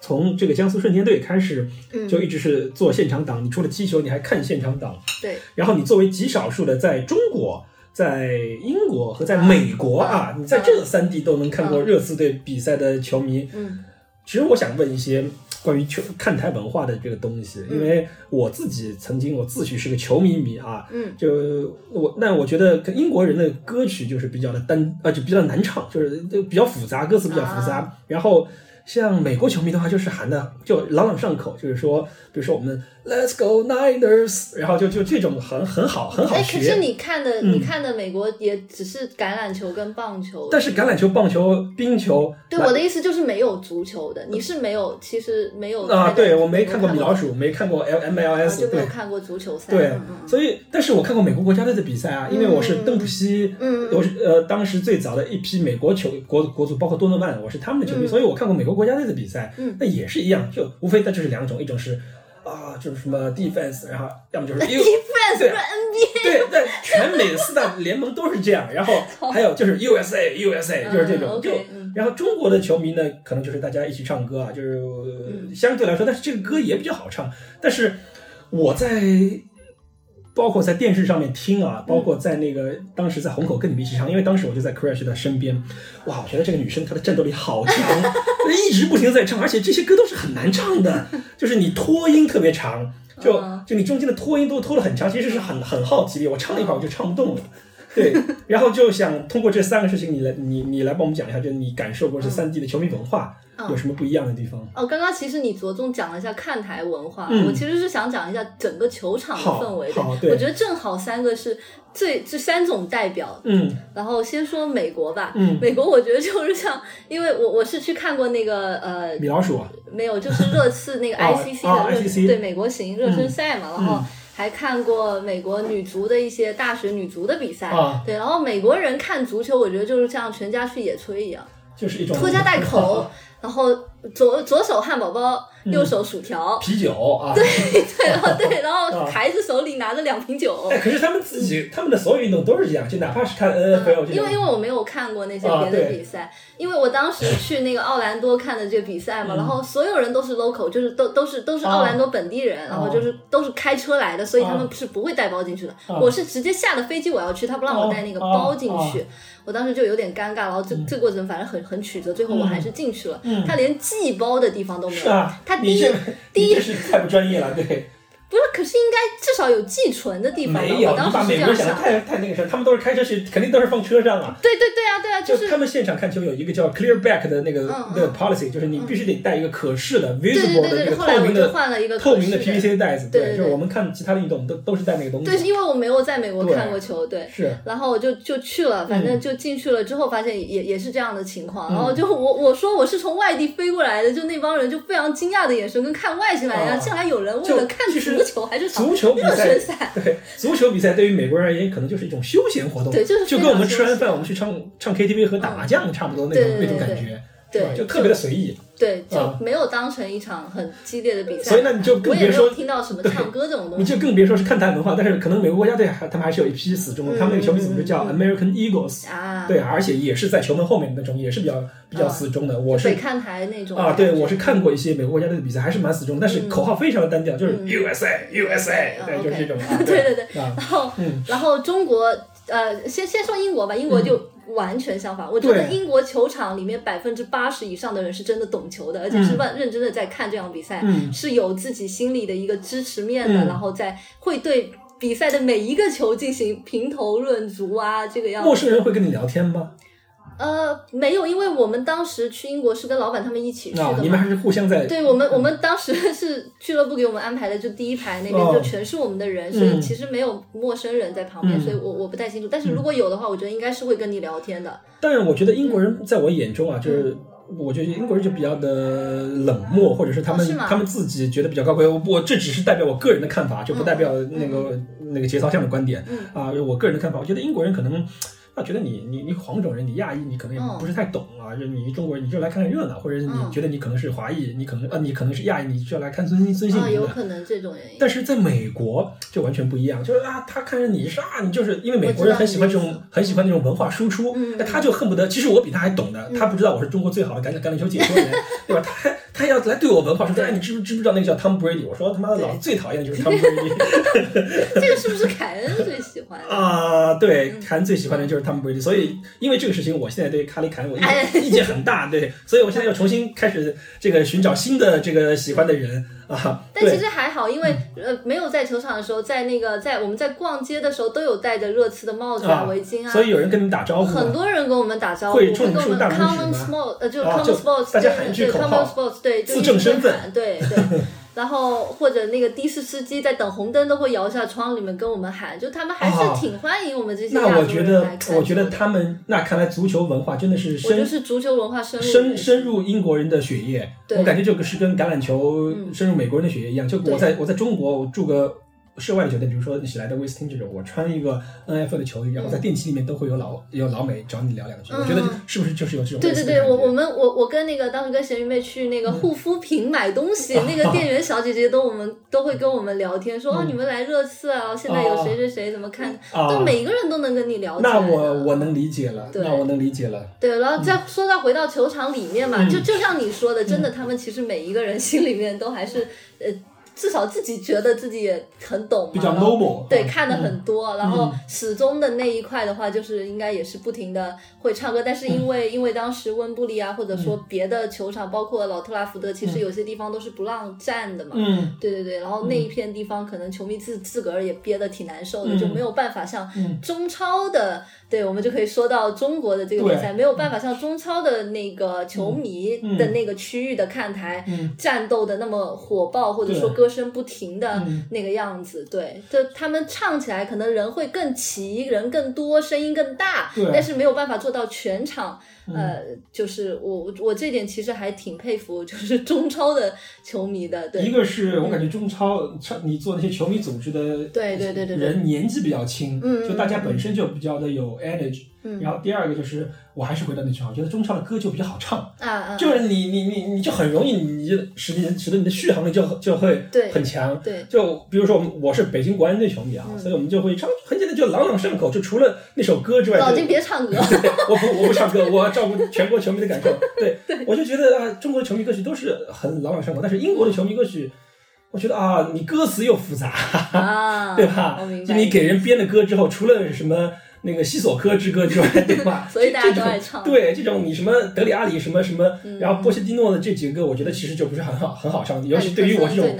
Speaker 1: 从这个江苏舜天队开始，就一直是做现场党。你除了踢球，你还看现场党。
Speaker 8: 对。
Speaker 1: 然后你作为极少数的，在中国、在英国和在美国啊，你在这三地都能看过热刺队比赛的球迷。
Speaker 8: 嗯。
Speaker 1: 其实我想问一些关于球看台文化的这个东西，因为我自己曾经我自诩是个球迷迷啊。
Speaker 8: 嗯。
Speaker 1: 就我那我觉得英国人的歌曲就是比较的单啊，就比较难唱，就是就比较复杂，歌词比较复杂。然后。像美国球迷的话，就是喊的就朗朗上口，就是说，比如说我们 Let's go Niners，然后就就这种很很好很好学。
Speaker 8: 可是你看的你看的美国也只是橄榄球跟棒球。
Speaker 1: 但是橄榄球、棒球、冰球。
Speaker 8: 对我的意思就是没有足球的，你是没有，其实没有
Speaker 1: 啊。对我没
Speaker 8: 看
Speaker 1: 过米老鼠，没看过 L M L S，
Speaker 8: 就没有看过足球赛。
Speaker 1: 对，所以但是我看过美国国家队的比赛啊，因为我是邓普西，
Speaker 8: 嗯，
Speaker 1: 我是呃当时最早的一批美国球国国足，包括多诺曼，我是他们的球迷，所以我看过美国。国家队的比赛，
Speaker 8: 嗯，
Speaker 1: 那也是一样，就无非那就是两种，一种是啊，就是什么 defense，然后要么就是
Speaker 8: defense，
Speaker 1: 对
Speaker 8: NBA，
Speaker 1: 对对，全美的四大联盟都是这样，然后 [laughs] 还有就是 USA，USA 就是这种，就然后中国的球迷呢，可能就是大家一起唱歌啊，就是相对来说，但是这个歌也比较好唱，但是我在。包括在电视上面听啊，包括在那个当时在虹口跟你们一起唱，因为当时我就在 Crash 的身边，哇，我觉得这个女生她的战斗力好强，[laughs] 一直不停在唱，而且这些歌都是很难唱的，[laughs] 就是你拖音特别长，就就你中间的拖音都拖得很长，其实是很很耗体力，我唱了一会儿我就唱不动了。对，然后就想通过这三个事情，你来你你来帮我们讲一下，就是你感受过这三地的球迷文化有什么不一样的地方？
Speaker 8: 哦，刚刚其实你着重讲了一下看台文化，我其实是想讲一下整个球场的氛围的。我觉得正好三个是最这三种代表。
Speaker 1: 嗯，
Speaker 8: 然后先说美国吧。
Speaker 1: 嗯，
Speaker 8: 美国我觉得就是像，因为我我是去看过那个呃
Speaker 1: 米老鼠，
Speaker 8: 没有，就是热刺那个 [laughs] ICC 的热对美国行热身赛嘛，然后。还看过美国女足的一些大学女足的比赛，对，然后美国人看足球，我觉得就是像全家去野炊一样，
Speaker 1: 就是一种
Speaker 8: 拖家带口，[laughs] 然后左左手汉堡包。右手薯条、
Speaker 1: 啤酒啊，
Speaker 8: 对对，然后对，然后孩子手里拿着两瓶酒。
Speaker 1: 哎，可是他们自己他们的所有运动都是这样，就哪怕是看 NFL，
Speaker 8: 因为因为我没有看过那些别的比赛，因为我当时去那个奥兰多看的这个比赛嘛，然后所有人都是 local，就是都都是都是奥兰多本地人，然后就是都是开车来的，所以他们是不会带包进去的。我是直接下了飞机我要去，他不让我带那个包进去，我当时就有点尴尬，然后这这过程反正很很曲折，最后我还是进去了。他连寄包的地方都没有，他第一。第一
Speaker 1: 是太不专业了，对。
Speaker 8: 不是，可是应该至少有寄存的地方。
Speaker 1: 没有，
Speaker 8: 你
Speaker 1: 把美国人想的太太那个啥，他们都是开车去，肯定都是放车上啊。
Speaker 8: 对对对啊，对啊，就是
Speaker 1: 他们现场看球有一个叫 clear back 的那个那个 policy，就是你必须得带一个可视的 visible 的那个透明的透明的 PVC 袋子。
Speaker 8: 对，
Speaker 1: 就是我们看其他的运动都都是带那个东西。
Speaker 8: 对，是因为我没有在美国看过球，对。
Speaker 1: 是。
Speaker 8: 然后我就就去了，反正就进去了之后，发现也也是这样的情况。然后就我我说我是从外地飞过来的，就那帮人就非常惊讶的眼神，跟看外星人一样，竟然有人为了看足球还是
Speaker 1: 足。球比赛，对足球比赛对于美国人而言，可能就是一种休闲活动，
Speaker 8: 对，就是
Speaker 1: 就跟我们吃完饭我们去唱唱 KTV 和打麻将差不多那种那种感觉，
Speaker 8: 对，
Speaker 1: 就特别的随意。
Speaker 8: 对，就没有当成一场很激烈的比赛。
Speaker 1: 所以那你就更别说
Speaker 8: 听到什么唱歌这种东西。
Speaker 1: 你就更别说是看台文化，但是可能美国国家队还他们还是有一批死忠，他们那个球迷组织叫 American Eagles
Speaker 8: 啊，
Speaker 1: 对，而且也是在球门后面那种，也是比较比较死忠的。我是
Speaker 8: 看台那种
Speaker 1: 啊，对，我是看过一些美国国家队的比赛，还是蛮死忠，但是口号非常的单调，就是 USA USA，对，就是这种。
Speaker 8: 对对对，然后然后中国呃，先先说英国吧，英国就。完全相反，我觉得英国球场里面百分之八十以上的人是真的懂球的，而且是认认真的在看这场比赛，是有自己心里的一个支持面的，然后在会对比赛的每一个球进行评头论足啊，这个样子。
Speaker 1: 陌生人会跟你聊天吗？
Speaker 8: 呃，没有，因为我们当时去英国是跟老板他们一起去的
Speaker 1: 嘛。你们还是互相在。
Speaker 8: 对我们，我们当时是俱乐部给我们安排的，就第一排那边就全是我们的人，所以其实没有陌生人在旁边，所以我我不太清楚。但是如果有的话，我觉得应该是会跟你聊天的。
Speaker 1: 但是我觉得英国人在我眼中啊，就是我觉得英国人就比较的冷漠，或者是他们他们自己觉得比较高贵。我我这只是代表我个人的看法，就不代表那个那个节操项的观点啊。我个人的看法，我觉得英国人可能。啊，觉得你你你黄种人，你亚裔，你可能也
Speaker 8: 嗯
Speaker 1: 不是太懂啊，就你中国人，你就来看看热闹，或者是你
Speaker 8: 嗯
Speaker 1: 觉得你可能是华裔，你可能呃你可能是亚裔，你就要来看孙孙兴
Speaker 8: 啊，
Speaker 1: 民的。
Speaker 8: 有可能这种原因。
Speaker 1: 但是在美国就完全不一样，就是啊，他看着你是啊，你就是因为美国人很喜欢这种很喜欢那种文化输出，
Speaker 8: 嗯
Speaker 1: 那他就恨不得，其实我比他还懂的，
Speaker 8: 嗯
Speaker 1: 他不知道我是中国最好的橄榄橄榄球解说员，[laughs] 对吧？他还他要来对我文化说，哎，你知不知不知道那个叫 Tom Brady？我说他妈的，老子最讨厌的就是 Tom Brady [laughs]
Speaker 8: 这个是不是凯恩最喜欢？
Speaker 1: 啊，对，
Speaker 8: 嗯。
Speaker 1: 凯恩最喜欢的就是 Tom Brady，所以因为这个事情，我现在对卡里凯恩我意
Speaker 8: 哎。
Speaker 1: 意见很大，对，所以我现在要重新开始这个寻找新的这个喜欢的人啊，
Speaker 8: 但其。实还好，因为呃没有在球场的时候，在那个在我们在逛街的时候都有戴着热刺的帽子啊、
Speaker 1: 啊
Speaker 8: 围巾啊，
Speaker 1: 所以有人跟你们打招呼，
Speaker 8: 很多人跟我们打招呼，跟我们
Speaker 1: 竖大拇指
Speaker 8: common
Speaker 1: 吗
Speaker 8: ？sports，呃，就
Speaker 1: 啊
Speaker 8: common sports，
Speaker 1: 大家
Speaker 8: 对对
Speaker 1: 喊一句口
Speaker 8: common
Speaker 1: 号
Speaker 8: sports，对，就
Speaker 1: 证身份。
Speaker 8: 喊对对。[laughs] 然后或者那个的士司机在等红灯都会摇下窗里面跟我们喊，就他们还
Speaker 1: 啊
Speaker 8: 是挺欢迎我们这些亚
Speaker 1: 那
Speaker 8: 洲人
Speaker 1: 我觉得我觉得他们那看来足球文化真的是深
Speaker 8: 我就是足球文化深入
Speaker 1: 深深入英国人的血液。我感觉这个是跟橄榄球
Speaker 8: 嗯
Speaker 1: 深入美国人的血液一样。就我在我在中国，我住个室外的酒店，比如说喜来登、威斯汀这种，我穿一个 NFL 的球衣，然后在电梯里面都会有老有老美找你聊两句。
Speaker 8: 嗯
Speaker 1: 我觉得是不是就是有这种
Speaker 8: 对对对，我我们我我跟那个当时跟咸鱼妹去那个护肤品买东西，那个店员小姐姐都我们都会跟我们聊天，说哦
Speaker 1: 嗯。
Speaker 8: 你们来热刺啊，现在有谁谁谁怎么看，
Speaker 1: 啊
Speaker 8: 都每个人都能跟你聊
Speaker 1: 那我我能理解了，
Speaker 8: 对
Speaker 1: 那我能理解了。
Speaker 8: 对，然后再说到回到球场里面嘛，
Speaker 1: 嗯。
Speaker 8: 就就像你说的，真的，他们其实每一个人心里面都还是呃，至少自己觉得自己也很懂嘛，
Speaker 1: 比较 normal，
Speaker 8: 对，
Speaker 1: 嗯。
Speaker 8: 看的很多，然后始终的那一块的话，就是应该也是不停的会唱歌，但是因为、因为当时温布利啊，或者说别的球场，包括老特拉福德，其实有些地方都是不让站的嘛，
Speaker 1: 嗯。
Speaker 8: 对对对，然后那一片地方可能球迷自自个儿也憋得挺难受的，
Speaker 1: 嗯。
Speaker 8: 就没有办法像
Speaker 1: 嗯。
Speaker 8: 中超的，对我们就可以说到中国的这个联赛，没有办法像中超的那个球迷的那个区域的看台、
Speaker 1: 嗯。
Speaker 8: 战斗的那么火爆，或者说
Speaker 1: 对
Speaker 8: 歌声不停的
Speaker 1: 嗯
Speaker 8: 那个样子。对，就他们唱起来可能人会更齐，人更多，声音更大
Speaker 1: 对，
Speaker 8: 但是没有办法做到全场。
Speaker 1: 嗯
Speaker 8: 呃，就是我我这点其实还挺佩服，就是中超的球迷的。对，
Speaker 1: 一个是我感觉中超，超你做那些球迷组织的，
Speaker 8: 对对对对对
Speaker 1: 人年纪比较轻，
Speaker 8: 嗯嗯
Speaker 1: 就大家本身就比较的有 energy。
Speaker 8: 嗯
Speaker 1: 然后第二个就是，我还是回到那句话，我觉得中超的歌就比较好唱，
Speaker 8: 啊啊，
Speaker 1: 就是你你你你就很容易，你就使你使得你的续航力就就会
Speaker 8: 对
Speaker 1: 很强。
Speaker 8: 对
Speaker 1: 就比如说我们我是北京国安队球迷啊，
Speaker 8: 嗯
Speaker 1: 所以我们就会唱，很简单，就朗朗上口，就除了那首歌之外，就
Speaker 8: 老金别唱歌。
Speaker 1: 对，[laughs] 我不我不唱歌，[laughs] 我要照顾全国球迷的感受。[laughs] 对，我就觉得啊，中国的球迷歌曲都是很朗朗上口，但是英国的球迷歌曲，我觉得啊，你歌词又复杂，
Speaker 8: 啊，
Speaker 1: 对吧
Speaker 8: 我明？白。
Speaker 1: 就你给人编的歌之后，除了什么那个西索科之歌之外，对吧？
Speaker 8: 所以大家
Speaker 1: 这种
Speaker 8: 都爱唱
Speaker 1: 对，这种你什么德里阿里什么什么，
Speaker 8: 嗯
Speaker 1: 然后波切蒂诺的这几个歌，我觉得其实就不是很好很好唱，尤其对于我这种。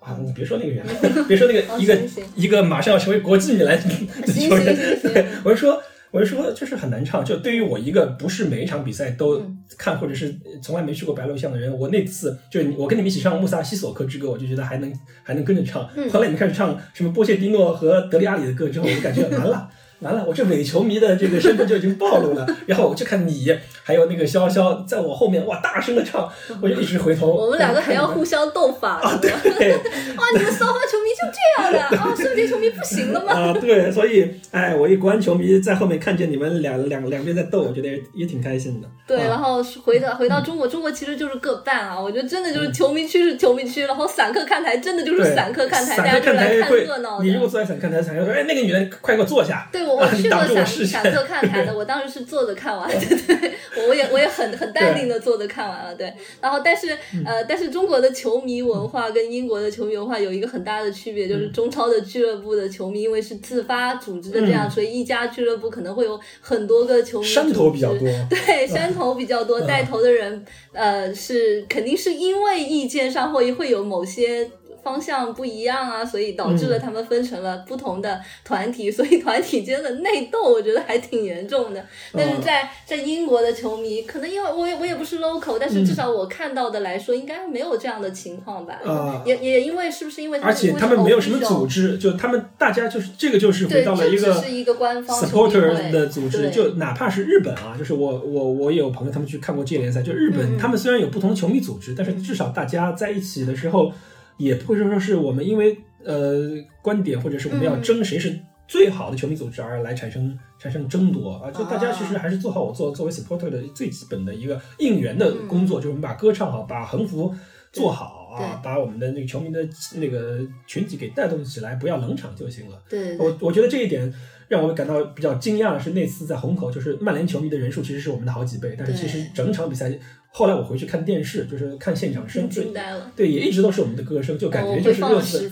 Speaker 1: 啊，你别说那个人，别说那个 [laughs]
Speaker 8: 哦
Speaker 1: 一个一个马上要成为国际米兰的球员对我是说，我是说，就是很难唱。就对于我一个不是每一场比赛都
Speaker 8: 嗯
Speaker 1: 看，或者是从来没去过白鹿巷的人，我那次就我跟你们一起唱穆萨西索科之歌，我就觉得还能还能跟着唱。
Speaker 8: 嗯
Speaker 1: 后来你们开始唱什么波切蒂诺和德里阿里的歌之后，我就感觉完了。完了，我这伪球迷的这个身份就已经暴露了。然后我就看你，还有那个潇潇在我后面，哇，大声的唱，我就一直回头。
Speaker 8: 我们两个还要互
Speaker 1: 相
Speaker 8: 相斗法
Speaker 1: 啊，
Speaker 8: 呢。
Speaker 1: 对 [laughs]
Speaker 8: 哇，你们骚话球迷就这样的啊？[laughs] 顺便球迷不行了吗？
Speaker 1: 啊，对，所以哎，我一国安球迷在后面看见你们两两两边在斗，我觉得也也挺开心的。
Speaker 8: 对，
Speaker 1: 啊
Speaker 8: 然后回到回到中国，中国其实就是各半啊。我觉得真的就是球迷区是球迷区，然后散客看台真的就是散客看台，大家就来看热闹，的。
Speaker 1: 你如果坐在散客看台，散客说：“哎，那个女的，快给我坐下。”
Speaker 8: 对我，我 [laughs] 去过散散客看台的，我当时是坐着看完的，对，我也我也很很淡定的坐着看完了，对。然后但是
Speaker 1: 嗯。
Speaker 8: 呃，但是中国的球迷文化跟英国的球迷文化有一个很大的区别，
Speaker 1: 嗯
Speaker 8: 就是中超的俱乐部的球迷因为是自发组织的这样，
Speaker 1: 嗯。
Speaker 8: 所以一家俱乐部可能会有很多个球迷
Speaker 1: 山头比较多。
Speaker 8: 对，山头比较多，
Speaker 1: 嗯。
Speaker 8: 带头的人呃是肯定是因为意见上会会有某些。方向不一样啊，所以导致了
Speaker 1: 嗯。
Speaker 8: 他们分成了不同的团体，[laughs] 所以团体间的内斗，我觉得还挺严重的。但是在在英国的球迷，可能因为我也我也不是 local，但是至少我看到的来说，应该没有这样的情况吧？
Speaker 1: 啊
Speaker 8: 也也因为是不是因为
Speaker 1: 而且他们没有什么组
Speaker 8: 织，
Speaker 1: 就他们大家就是这个就是回
Speaker 8: 对，
Speaker 1: 到了一个
Speaker 8: 是一个官方
Speaker 1: supporter 的组织，就哪怕是日本啊，就是我我我也有朋友他们去看过这联赛，就日本、他们虽然有不同的球迷组织，但是至少大家在一起的时候，也不会说说是我们因为呃观点或者是我们要
Speaker 8: 嗯
Speaker 1: 争谁是最好的球迷组织而来产生产生争夺啊！就大家其实还是做好我做作为 supporter 的最基本的一个应援的工作，就是我们把歌唱好，把横幅做好啊，把我们的那个球迷的那个群体给带动起来，不要冷场就行了。
Speaker 8: 对，
Speaker 1: 我我觉得这一点让我感到比较惊讶的是，那次在虹口，就是曼联球迷的人数其实是我们的好几倍，但是其实整场比赛。后来我回去看电视，就是看现场声，
Speaker 8: 惊呆了。
Speaker 1: 对，也一直都是我们的歌声，就感觉就是热刺。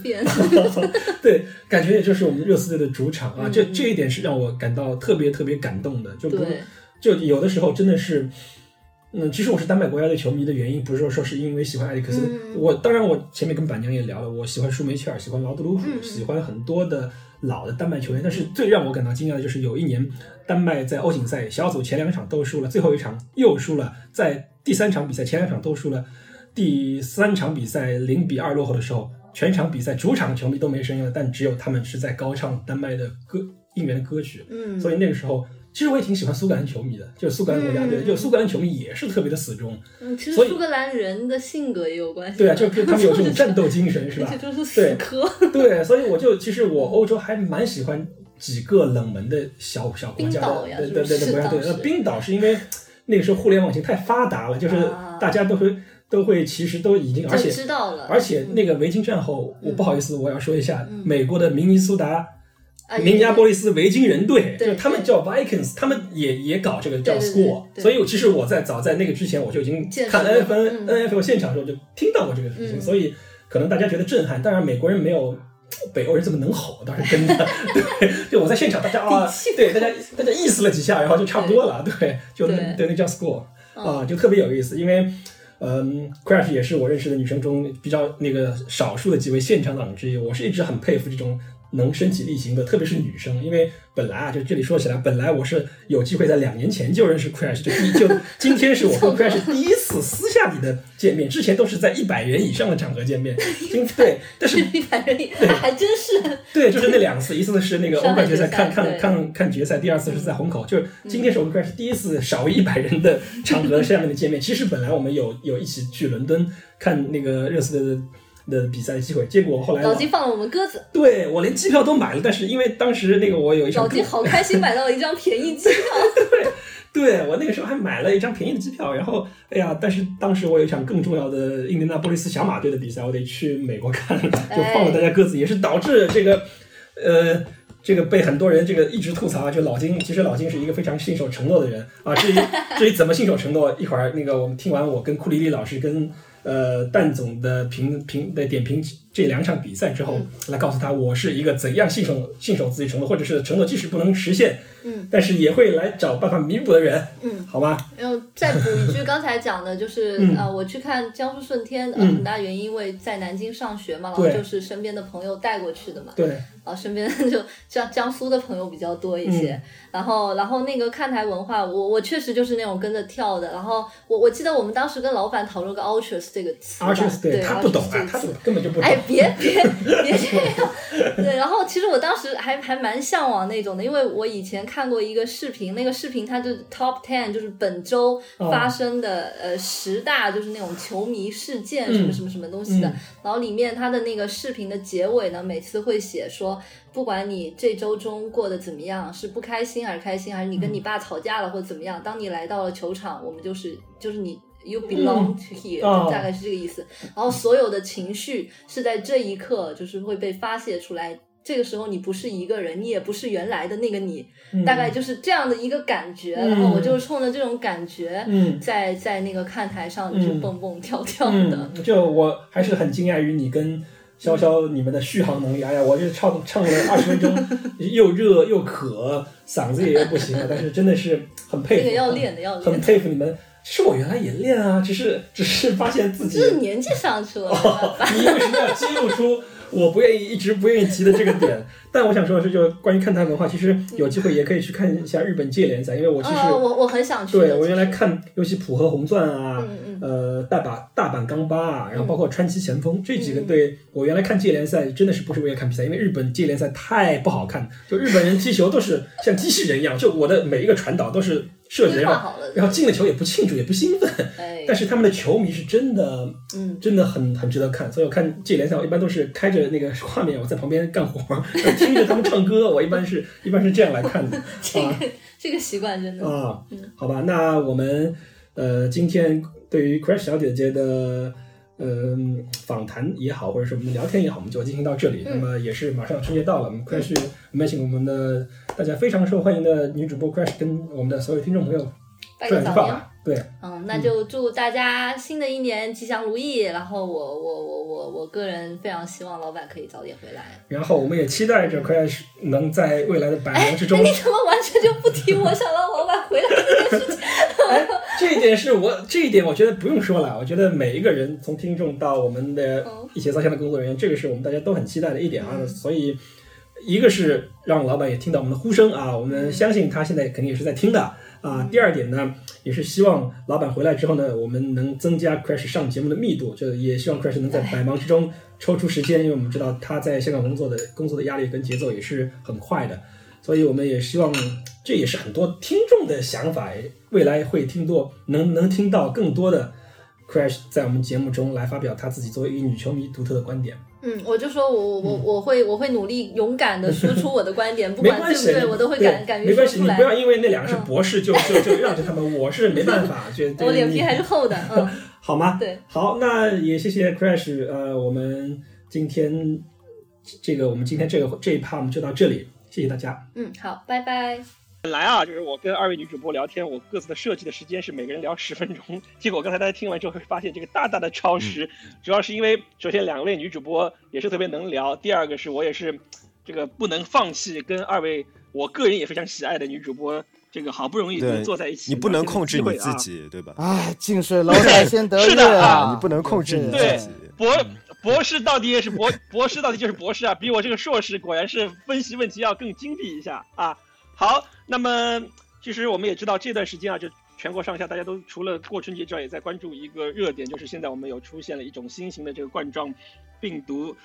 Speaker 1: [laughs] 对，感觉也就是我们热刺队的主场啊，这这一点是让我感到特别特别感动的。就不就有的时候真的是，嗯，其实我是丹麦国家队球迷的原因，不是说说是因为喜欢埃里克森。我当然我前面跟板娘也聊了，我喜欢舒梅切尔，喜欢劳德鲁普，喜欢很多的老的丹麦球员。但是最让我感到惊讶的就是有一年丹麦在欧锦赛小组前两场都输了，最后一场又输了，在。第三场比赛前两场都输了，第三场比赛零比二落后的时候，全场比赛主场球迷都没声音了，但只有他们是在高唱丹麦的歌应援的歌曲。
Speaker 8: 嗯，
Speaker 1: 所以那个时候，其实我也挺喜欢苏格兰球迷的，就是苏格兰国家队，就苏格兰球迷也是特别的死忠。
Speaker 8: 嗯，其实苏格兰人的性格也有关系。
Speaker 1: 对啊，就是他们有这种 [laughs] 战斗精神，是吧？[laughs]
Speaker 8: 就是死磕。
Speaker 1: 对，所以我就其实我欧洲还蛮喜欢几个冷门的小小国家的，对对对国家队。那冰岛是因为。那个时候互联网已经太发达了，就是大家都会都会，其实都已经，而且
Speaker 8: 知道了，
Speaker 1: 而且那个维京战后，我不好意思，我要说一下，美国的明尼苏达、明尼阿波利斯维京人队，就他们叫 Vikings，他们也也搞这个叫 School，所以其实我在早在那个之前，我就已经看 N F N N F L 现场的时候就听到过这个事情，所以可能大家觉得震撼，当然美国人没有。北欧人这么能吼，倒是真的。[laughs] 对，就我在现场，大家啊，对大家大家意思了几下，然后就差不多了。对，就对那叫 school 啊，就特别有意思。因为，嗯，Crash 也是我认识的女生中比较那个少数的几位现场党之一。我是一直很佩服这种能身体力行的，特别是女生，因为。本来啊，就这里说起来，本来我是有机会在两年前就认识 Crash，就第就今天是我和 Crash 第一次私下里的见面，之前都是在一百人以上的场合见面。[laughs] 今对，但是
Speaker 8: 一百人对，还真是
Speaker 1: 对，就是那两次，一次是那个欧冠决赛看看看看决赛，第二次是在虹口，就是今天是我们 Crash 第一次少于一百人的场合 [laughs] 下面的见面。其实本来我们有有一起去伦敦看那个热刺的。的比赛的机会，结果后来
Speaker 8: 老金放了我们鸽子。
Speaker 1: 对我连机票都买了，但是因为当时那个我有一张
Speaker 8: 老金好开心买到了一张便宜机票。[laughs]
Speaker 1: 对，对我那个时候还买了一张便宜的机票，然后哎呀，但是当时我有一场更重要的印第安波利斯小马队的比赛，我得去美国看，就放了大家鸽子，也是导致这个呃这个被很多人这个一直吐槽，就老金其实老金是一个非常信守承诺的人啊。至于至于怎么信守承诺，一会儿那个我们听完我跟库里利老师跟。呃，蛋总的评评的点评这两场比赛之后，来告诉他我是一个怎样信守信守自己承诺，或者是承诺即使不能实现，
Speaker 8: 嗯，
Speaker 1: 但是也会来找办法弥补的人，
Speaker 8: 嗯，
Speaker 1: 好吧？
Speaker 8: 然后再补一句，刚才讲的就是呃，我去看江苏舜天，呃，很大原因因为在南京上学嘛，然后就是身边的朋友带过去的嘛，
Speaker 1: 对。
Speaker 8: 啊，身边就江江苏的朋友比较多一些，然后然后那个看台文化，我我确实就是那种跟着跳的，然后我我记得我们当时跟老板讨论个 ultras 这个词
Speaker 1: ，ultras 对他不懂啊，他根本就不懂，
Speaker 8: 哎别别别这样，[laughs] 对，然后其实我当时还还蛮向往那种的，因为我以前看过一个视频，那个视频它就 top ten 就是本周发生的呃十大就是那种球迷事件什么什么什么东西的，然后里面它的那个视频的结尾呢，每次会写说。不管你这周中过得怎么样，是不开心还是开心，还是你跟你爸吵架了或者怎么样，当你来到了球场，我们就是就是你，you belong to here，大概是这个意思。然后所有的情绪是在这一刻就是会被发泄出来，这个时候你不是一个人，你也不是原来的那个你，大概就是这样的一个感觉。然后我就是冲着这种感觉，在在那个看台上就是蹦蹦跳跳的。
Speaker 1: 就我还是很惊讶于你跟。潇潇，你们的续航能力，哎呀，我就唱唱了二十分钟，又热又渴，嗓子也不行了，但是真的是很佩服，
Speaker 8: 这个要练的要练，
Speaker 1: 很佩服你们。其实我原来也练啊，只是只是发现自己，
Speaker 8: 就是年纪上去了。
Speaker 1: 你为什么要激露出？我不愿意一直不愿意提的这个点，[laughs] 但我想说的是，就关于看台文化，其实有机会也可以去看一下日本界联赛，因为我其实
Speaker 8: 我我很想去。
Speaker 1: 对我原来看，尤其浦和红钻啊，呃大阪大阪钢巴啊，然后包括川崎前锋这几个队，我原来看界联赛真的是不是为了看比赛，因为日本界联赛太不好看，就日本人踢球都是像机器人一样，就我的每一个传导都是。设计，
Speaker 8: 规
Speaker 1: 然后
Speaker 8: 划好了，
Speaker 1: 然后进了球也不庆祝也不兴奋，
Speaker 8: 哎，
Speaker 1: 但是他们的球迷是真的，
Speaker 8: 嗯，
Speaker 1: 真的很很值得看。所以我看这联赛，我一般都是开着那个 [laughs] 画面，我在旁边干活，听着他们唱歌。我一般是一般是这样来看的。[laughs]
Speaker 8: 这个这个习惯真的，
Speaker 1: 啊
Speaker 8: 嗯，
Speaker 1: 好吧，那我们呃今天对于 Crash 小姐姐的。嗯，访谈也好，或者是我们的聊天也好，我们就进行到这里。
Speaker 8: 嗯
Speaker 1: 那么也是马上春节到了，我们 Crash 我们也请我们的大家非常受欢迎的女主播 Crash 跟我们的所有听众朋友
Speaker 8: 拜个早年。
Speaker 1: 对，
Speaker 8: 嗯，那就祝大家新的一年吉祥如意。然后我我我我我个人非常希望老板可以早点回来。
Speaker 1: 然后我们也期待着 Crash 能在未来的百年之中
Speaker 8: 哎，你怎么完全就不提我想让老板回来这件事情？
Speaker 1: 哎，[laughs] 这一点是我这一点，我觉得不用说了。我觉得每一个人，从听众到我们的
Speaker 8: 嗯
Speaker 1: 一些造线的工作人员，这个是我们大家都很期待的一点啊。所以，一个是让老板也听到我们的呼声啊，我们相信他现在肯定也是在听的啊。第二点呢，也是希望老板回来之后呢，我们能增加 Crash 上节目的密度，就也希望 Crash 能在百忙之中抽出时间，因为我们知道他在香港工作的工作的压力跟节奏也是很快的。所以我们也希望，这也是很多听众的想法，未来会听多能能听到更多的 Crash 在我们节目中来发表他自己作为一个女球迷独特的观点。
Speaker 8: 嗯，我就说我我我会我会努力勇敢的说出我的观点，不管对不，对，我都会
Speaker 1: 对
Speaker 8: 敢敢于说出来没关系，
Speaker 1: 你不。要因为那两个是
Speaker 8: 嗯
Speaker 1: 博士就就就让着他们，我是没办法，觉得 [laughs]
Speaker 8: 我脸皮还是厚的，[laughs] 嗯，
Speaker 1: 好吗？
Speaker 8: 对，
Speaker 1: 好，那也谢谢 Crash，呃，我们今天这个我们今天这个这一趴我们就到这里，谢谢大家。
Speaker 8: 嗯，好，拜拜。
Speaker 4: 本来啊，就是我跟二位女主播聊天，我各自的设计的时间是每个人聊十分钟。结果刚才大家听完之后会发现这个大大的超时，主要是因为首先两位女主播也是特别能聊，第二个是我也是这个不能放弃跟二位我个人也非常喜爱的女主播这个好不容易能坐在一起，
Speaker 2: 你不能控制你自
Speaker 4: 啊。
Speaker 2: 己，对吧？
Speaker 3: 哎，近水楼台先得月
Speaker 4: 是的
Speaker 3: 啊！
Speaker 2: 你不能控制你
Speaker 4: 对
Speaker 2: 自己。
Speaker 4: 博博士到底也是博博士，到底就是博士啊！比我这个硕士果然是分析问题要更精辟一下啊。好，那么其实我们也知道这段时间啊，就全国上下大家都除了过春节之外，也在关注一个热点，就是现在我们有出现了一种新型的这个冠状病毒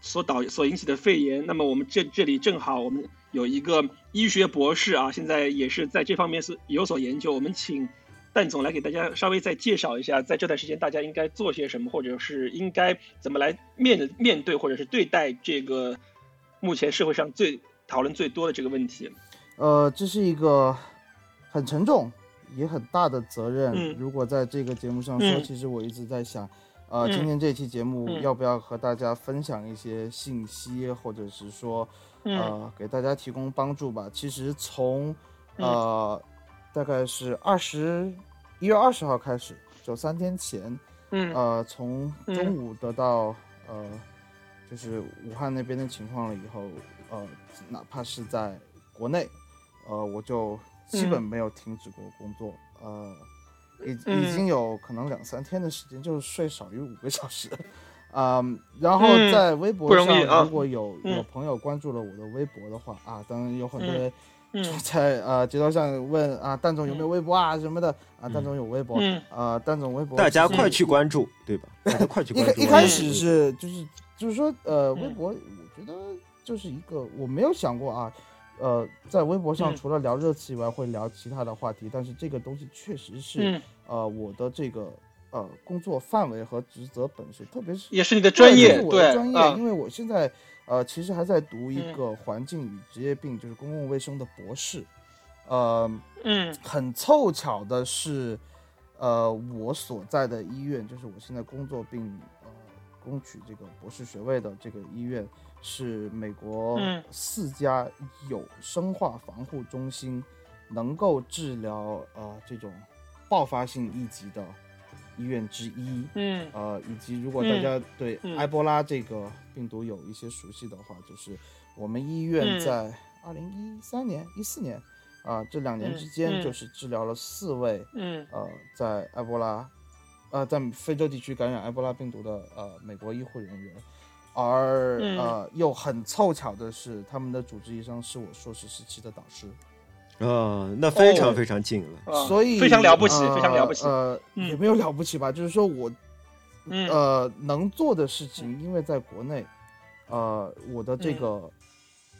Speaker 4: 所导所引起的肺炎。那么我们这这里正好我们有一个医学博士啊，现在也是在这方面是有所研究。我们请蛋总来给大家稍微再介绍一下，在这段时间大家应该做些什么，或者是应该怎么来面面对或者是对待这个目前社会上最讨论最多的这个问题。
Speaker 3: 呃，这是一个很沉重也很大的责任。
Speaker 4: 嗯
Speaker 3: 如果在这个节目上说，
Speaker 4: 嗯
Speaker 3: 其实我一直在想，呃，
Speaker 4: 嗯
Speaker 3: 今天这期节目
Speaker 4: 嗯
Speaker 3: 要不要和大家分享一些信息，或者是说，
Speaker 4: 嗯
Speaker 3: 呃，给大家提供帮助吧。其实从
Speaker 4: 嗯
Speaker 3: 呃，大概是二十一月二十号开始，就三天前，
Speaker 4: 嗯
Speaker 3: 呃，从
Speaker 4: 嗯
Speaker 3: 中午得到呃，就是武汉那边的情况了以后，呃，哪怕是在国内，呃，我就基本
Speaker 4: 嗯
Speaker 3: 没有停止过工作，呃，已
Speaker 4: 嗯
Speaker 3: 已经有可能两三天的时间，就是睡少于五个小时。嗯，[laughs] 然后
Speaker 4: 嗯
Speaker 3: 在微博
Speaker 4: 不容易
Speaker 3: 上，
Speaker 4: 啊
Speaker 3: 如果有有
Speaker 4: 嗯
Speaker 3: 朋友关注了我的微博的话啊，当然有很多人
Speaker 4: 嗯
Speaker 3: 就在呃街道上问啊，蛋总有没有微博啊什么的啊，蛋总有微博，
Speaker 4: 嗯
Speaker 3: 啊，蛋总微博，
Speaker 2: 大家快去关注，对吧？大家快去 [laughs]
Speaker 3: 一
Speaker 2: 关注。
Speaker 3: 开一开始是就是就是说呃，微
Speaker 4: 嗯
Speaker 3: 博我觉得就是一个我没有想过啊，呃，在微博上
Speaker 4: 嗯。
Speaker 3: 除了聊热词以外，会聊其他的话题，但是这个东西确实是
Speaker 4: 嗯，
Speaker 3: 呃我的这个呃工作范围和职责本身，特别是
Speaker 4: 也是你的专业，
Speaker 3: 对我的专业，
Speaker 4: 啊
Speaker 3: 因为我现在呃其实还在读一
Speaker 4: 嗯。
Speaker 3: 个环境与职业病，就是公共卫生的博士，呃，
Speaker 4: 嗯。
Speaker 3: 很凑巧的是，呃，我所在的医院，就是我现在工作并呃攻取这个博士学位的这个医院，是美国
Speaker 4: 嗯。
Speaker 3: 四家有生化防护中心能够治疗呃这种爆发性一级的医院之一。
Speaker 4: 嗯。
Speaker 3: 呃，以及如果大家对
Speaker 4: 嗯。
Speaker 3: 埃博拉这个病毒有一些熟悉的话，就是我们医院
Speaker 4: 嗯。
Speaker 3: 在二零一三年、一四年啊、这两年
Speaker 4: 嗯
Speaker 3: 之间，
Speaker 4: 嗯。
Speaker 3: 就是治疗了四位
Speaker 4: 嗯。
Speaker 3: 呃在埃博拉呃在非洲地区感染埃博拉病毒的呃美国医护人员，而、
Speaker 4: 嗯。
Speaker 3: 呃又很凑巧的是，他们的主治医生是我硕士时期的导师。
Speaker 2: 啊，那非常
Speaker 4: 哦。
Speaker 2: 非常近了。
Speaker 4: 啊
Speaker 3: 所以
Speaker 4: 非常了不起，
Speaker 3: 呃
Speaker 4: 非常了不起。
Speaker 3: 呃，
Speaker 4: 嗯。
Speaker 3: 也没有了不起吧，就是说我
Speaker 4: 嗯。
Speaker 3: 呃能做的事情，因为在国内，呃，我的这个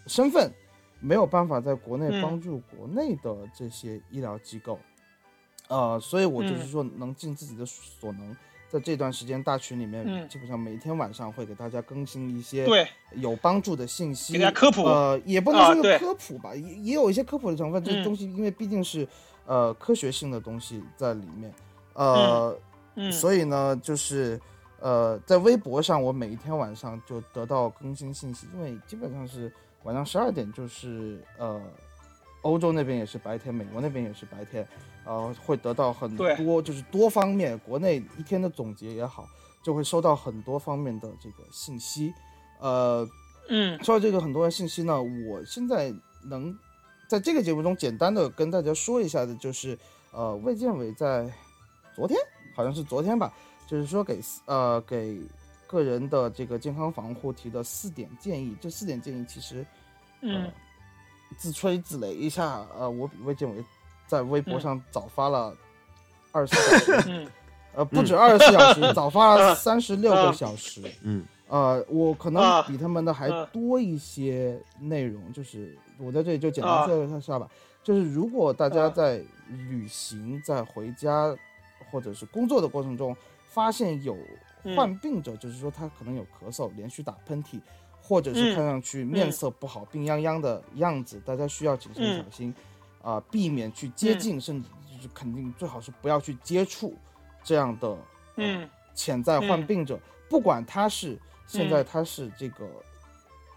Speaker 3: 身份没有办法在国内帮助国内的这些医疗机构，呃，所以我就是说能尽自己的所能，在这段时间大群里面，基本上每天晚上会给大家更新一些
Speaker 4: 对。
Speaker 3: 有帮助的信息，
Speaker 4: 给大家科普，
Speaker 3: 呃，也不能说科普吧，也也有一些科普的成分，这东西因为毕竟是呃科学性的东西在里面，呃，所以呢，就是呃在微博上，我每一天晚上就得到更新信息，因为基本上是。晚上十二点就是呃，欧洲那边也是白天，美国那边也是白天，呃，会得到很多就是多方面，国内一天的总结也好，就会收到很多方面的这个信息，呃，
Speaker 4: 嗯，
Speaker 3: 收到这个很多的信息呢，我现在能在这个节目中简单的跟大家说一下的，就是呃，卫健委在昨天好像是昨天吧，就是说给呃给。个人的这个健康防护提的四点建议，这四点建议其实，
Speaker 4: 嗯，
Speaker 3: 自吹自擂一下，呃，我比卫健委在微博上早发了二十四小时，[laughs] 呃，不止二十四小时，早发了三十六个小时，
Speaker 2: 嗯，
Speaker 3: 呃，我可能比他们的还多一些内容，就是我在这里就简单说一下吧，就是如果大家在旅行、在回家或者是工作的过程中发现有。患病者就是说他可能有咳嗽、连续打喷嚏，或者是看上去面色不好、病殃殃的样子，大家需要谨慎小心，啊，避免去接近，甚至就是肯定最好是不要去接触这样的
Speaker 4: 嗯
Speaker 3: 潜在患病者，不管他是现在他是这个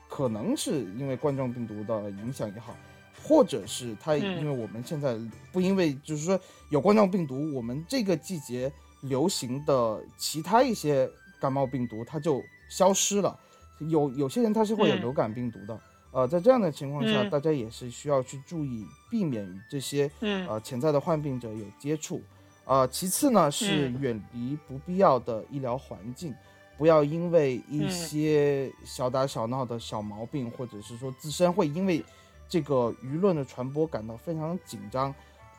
Speaker 3: 可能是因为冠状病毒的影响也好，或者是他因为我们现在不因为就是说有冠状病毒，我们这个季节。流行的其他一些感冒病毒，它就消失了。有有些人他是会有流感病毒的，呃，在这样的情况下，大家也是需要去注意，避免与这些呃潜在的患病者有接触。呃，其次呢是远离不必要的医疗环境，不要因为一些小打小闹的小毛病，或者是说自身会因为这个舆论的传播感到非常紧张。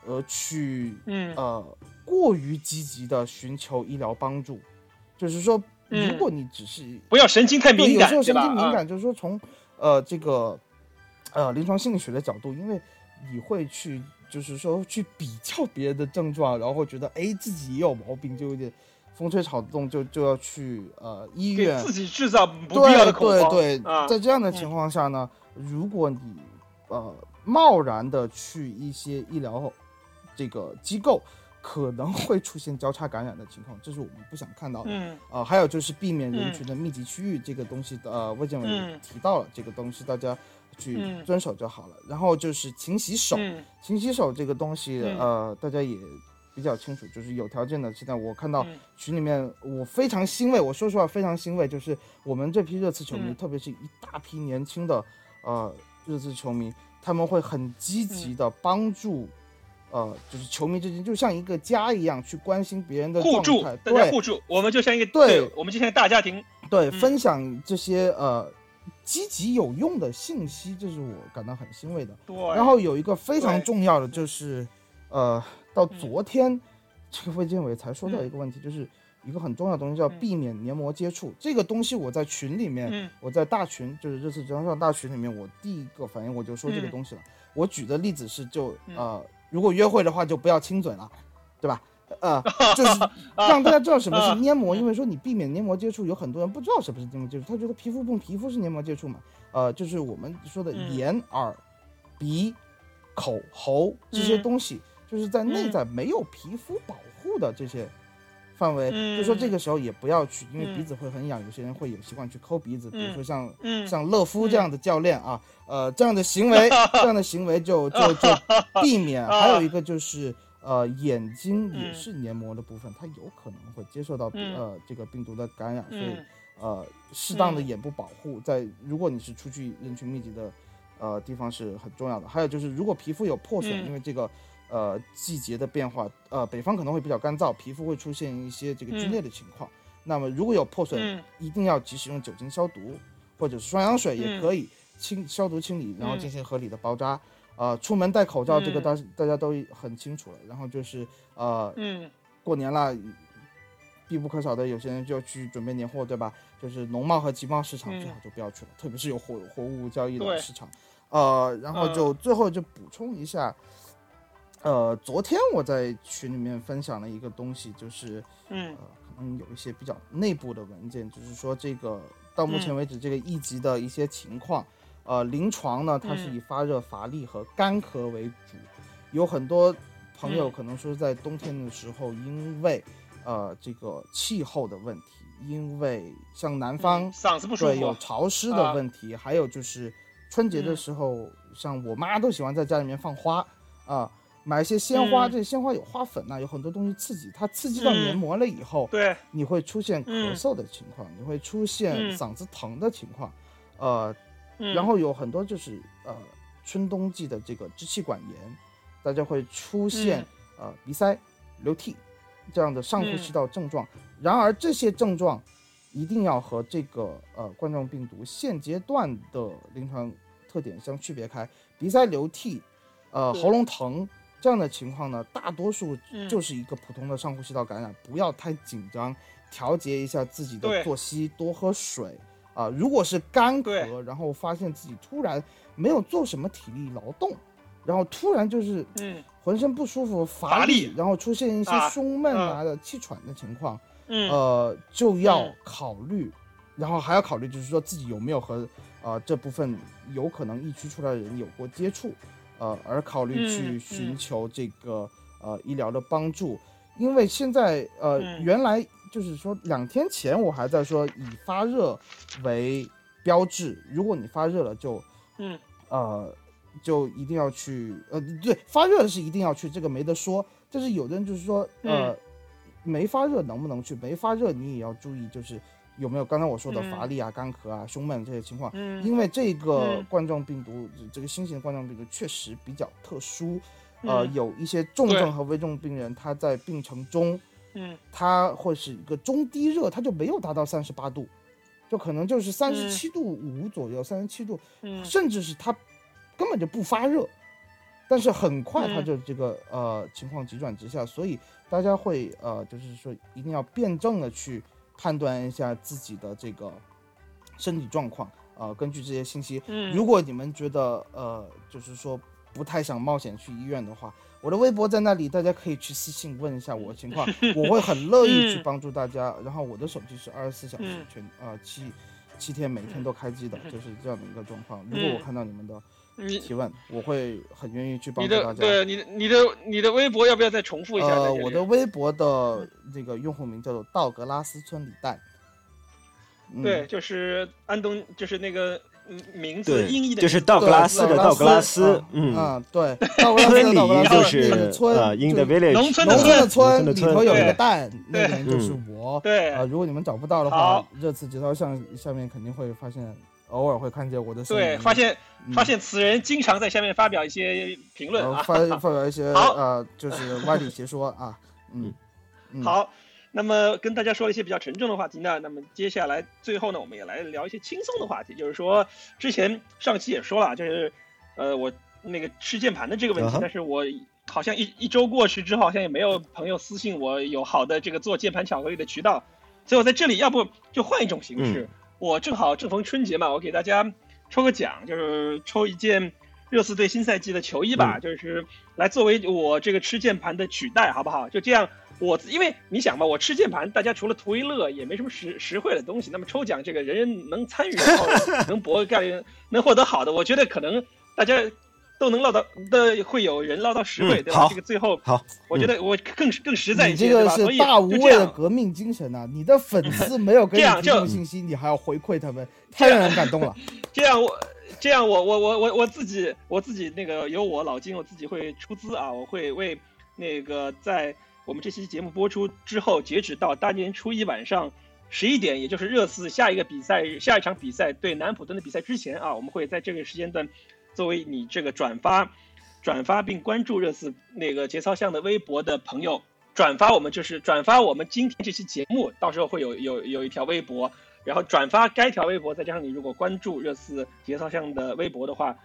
Speaker 3: 而去，
Speaker 4: 嗯，
Speaker 3: 呃，过于积极的寻求医疗帮助，就是说，如果你只是
Speaker 4: 不要神经太敏
Speaker 3: 感，有时候神经敏感，就是说从，呃，这个，呃，临床心理学的角度，因为你会去，就是说去比较别人的症状，然后觉得，哎，自己也有毛病，就有点风吹草动，就就要去，呃，医院，
Speaker 4: 自己制造不必要的恐
Speaker 3: 慌。对对对，在这样的情况下呢，如果你，呃，贸然的去一些医疗。这个机构可能会出现交叉感染的情况，这是我们不想看到的。
Speaker 4: 嗯，
Speaker 3: 呃，还有就是避免人群的密集区域，这个东西的呃，卫健委提到了这个东西，大家去遵守就好了。然后就是勤洗手，勤洗手这个东西，呃，大家也比较清楚，就是有条件的。现在我看到群里面，我非常欣慰，我说实话非常欣慰，就是我们这批热刺球迷，特别是一大批年轻的呃热刺球迷，他们会很积极的帮助。呃，就是球迷之间就像一个家一样，去关心别人的
Speaker 4: 互助，大家互助，我们就像一个对，我们就像大家庭，
Speaker 3: 对，分享这些呃积极有用的信息，这是我感到很欣慰的。
Speaker 4: 对，
Speaker 3: 然后有一个非常重要的就是，呃，到昨天这个卫健委才说到一个问题，就是一个很重要的东西叫避免黏膜接触。这个东西我在群里面，我在大群，就是这次职场上大群里面，我第一个反应我就说这个东西了。我举的例子是就呃。如果约会的话，就不要亲嘴了，对吧？呃，[laughs] 就是让大家知道什么是黏膜，因为说你避免黏膜接触，有很多人不知道什么是黏膜接触，他觉得皮肤碰皮肤是黏膜接触嘛。呃，就是我们说的眼、耳、鼻、口、喉这些东西，就是在内在没有皮肤保护的这些。范围，就说这个时候也不要去，因为鼻子会很痒，有些人会有习惯去抠鼻子，比如说像像乐夫这样的教练啊，呃，这样的行为，这样的行为就就就 [laughs] 避免。还有一个就是呃，眼睛也是黏膜的部分，它有可能会接受到呃这个病毒的感染，所以呃，适当的眼部保护，在如果你是出去人群密集的呃地方是很重要的。还有就是如果皮肤有破损，因为这个。呃，季节的变化，呃，北方可能会比较干燥，皮肤会出现一些这个皲裂的情况。那么如果有破损，一定要及时用酒精消毒，或者是双氧水也可以清消毒清理，然后进行合理的包扎。呃，出门戴口罩，这个大大家都很清楚了。然后就是呃，过年了，必不可少的，有些人就要去准备年货，对吧？就是农贸和集贸市场最好就不要去了，特别是有活活物交易的市场。呃，然后就最后就补充一下，呃，昨天我在群里面分享了一个东西，就是
Speaker 1: 嗯，
Speaker 3: 可能有一些比较内部的文件，就是说这个到目前为止这个一级的一些情况，呃，临床呢它是以发热、乏力和干咳为主，有很多朋友可能说在冬天的时候，因为呃这个气候的问题，因为像南方
Speaker 1: 嗓子不舒服，
Speaker 3: 对有潮湿的问题，还有就是春节的时候，像我妈都喜欢在家里面放花啊。买一些鲜花，这鲜花有花粉呐，有很多东西刺激，它刺激到黏膜了以后，
Speaker 1: 对，
Speaker 3: 你会出现咳嗽的情况，你会出现嗓子疼的情况，呃，然后有很多就是呃春冬季的这个支气管炎，大家会出现呃鼻塞、流涕这样的上呼吸道症状。然而这些症状一定要和这个呃冠状病毒现阶段的临床特点相区别开，鼻塞、流涕，呃喉咙疼。这样的情况呢，大多数就是一个普通的上呼吸道感染，不要太紧张，调节一下自己的作息，多喝水。啊。如果是干咳，然后发现自己突然没有做什么体力劳动，然后突然就是嗯。浑身不舒服、乏力，然后出现一些胸闷啊的气喘的情况，呃，就要考虑，然后还要考虑就是说自己有没有和呃这部分有可能疫区出来的人有过接触。呃，而考虑去寻求这个呃医疗的帮助，因为现在呃原来就是说两天前我还在说以发热为标志，如果你发热了就
Speaker 1: 嗯
Speaker 3: 呃就一定要去呃对发热是一定要去，这个没得说。但是有的人就是说呃没发热能不能去？没发热你也要注意，就是。有没有？刚才我说的乏力啊、干咳啊、胸闷这些情况？嗯，因为这个冠状病毒，这个新型冠状病毒确实比较特殊，呃，有一些重症和危重病人，他在病程中，
Speaker 1: 嗯，
Speaker 3: 他会是一个中低热，他就没有达到三十八度，就可能就是三十七度五左右，三十七度，甚至是他根本就不发热，但是很快他就这个呃情况急转直下，所以大家会呃就是说一定要辩证的去。判断一下自己的这个身体状况，呃，根据这些信息，
Speaker 1: 嗯，
Speaker 3: 如果你们觉得呃，就是说不太想冒险去医院的话，我的微博在那里，大家可以去私信问一下我情况，[laughs] 我会很乐意去帮助大家。然后我的手机是二十四小时全呃七七天每天都开机的，就是这样的一个状况。如果我看到你们的。提问，我会很愿意去帮助大家。
Speaker 1: 对，你的你的你的微博要不要再重复一下？
Speaker 3: 呃，我的微博的这个用户名叫做道格拉斯村李诞。
Speaker 1: 对，就是安东，就是那个名字音译的，
Speaker 2: 就是道格拉斯的道格拉斯。
Speaker 3: 嗯，对，道格拉斯的道格拉斯
Speaker 2: 就是
Speaker 3: 村
Speaker 2: ，in the village，
Speaker 1: 农村
Speaker 3: 的
Speaker 1: 村
Speaker 3: 里头有一个蛋，那个人就是我。
Speaker 1: 对。
Speaker 3: 啊，如果你们找不到的话，热刺节操上下面肯定会发现。偶尔会看见我的
Speaker 1: 对，发现发现此人经常在下面发表一些评论啊，
Speaker 3: 发发表一些啊，就是歪理邪说啊，嗯，
Speaker 1: 好，那么跟大家说了一些比较沉重的话题呢，那么接下来最后呢，我们也来聊一些轻松的话题，就是说之前上期也说了，就是呃我那个吃键盘的这个问题，但是我好像一一周过去之后，好像也没有朋友私信我有好的这个做键盘巧克力的渠道，所以我在这里要不就换一种形式。我正好正逢春节嘛，我给大家抽个奖，就是抽一件热刺队新赛季的球衣吧，就是来作为我这个吃键盘的取代，好不好？就这样，我因为你想吧，我吃键盘，大家除了图一乐，也没什么实实惠的东西。那么抽奖，这个人人能参与，然后 [laughs] 能博概率，能获得好的，我觉得可能大家。都能捞到的，会有人捞到实惠，对吧？这个最后，
Speaker 2: 好，
Speaker 1: 我觉得我更更实在一
Speaker 3: 些，对吧？这个是大无畏的革命精神呐！你的粉 [laughs] 丝没有给你提供信息，你还要回馈他们，[laughs] 太让人感动了。
Speaker 1: 这样我，这样我，我，我，我，我自己，我自己那个有我老金，我自己会出资啊，我会为那个在我们这期节目播出之后，截止到大年初一晚上十一点，也就是热刺下一个比赛下一场比赛对南普敦的比赛之前啊，我们会在这个时间段。作为你这个转发、转发并关注热刺那个节操巷的微博的朋友，转发我们就是转发我们今天这期节目，到时候会有有有一条微博，然后转发该条微博，再加上你如果关注热刺节操巷的微博的话，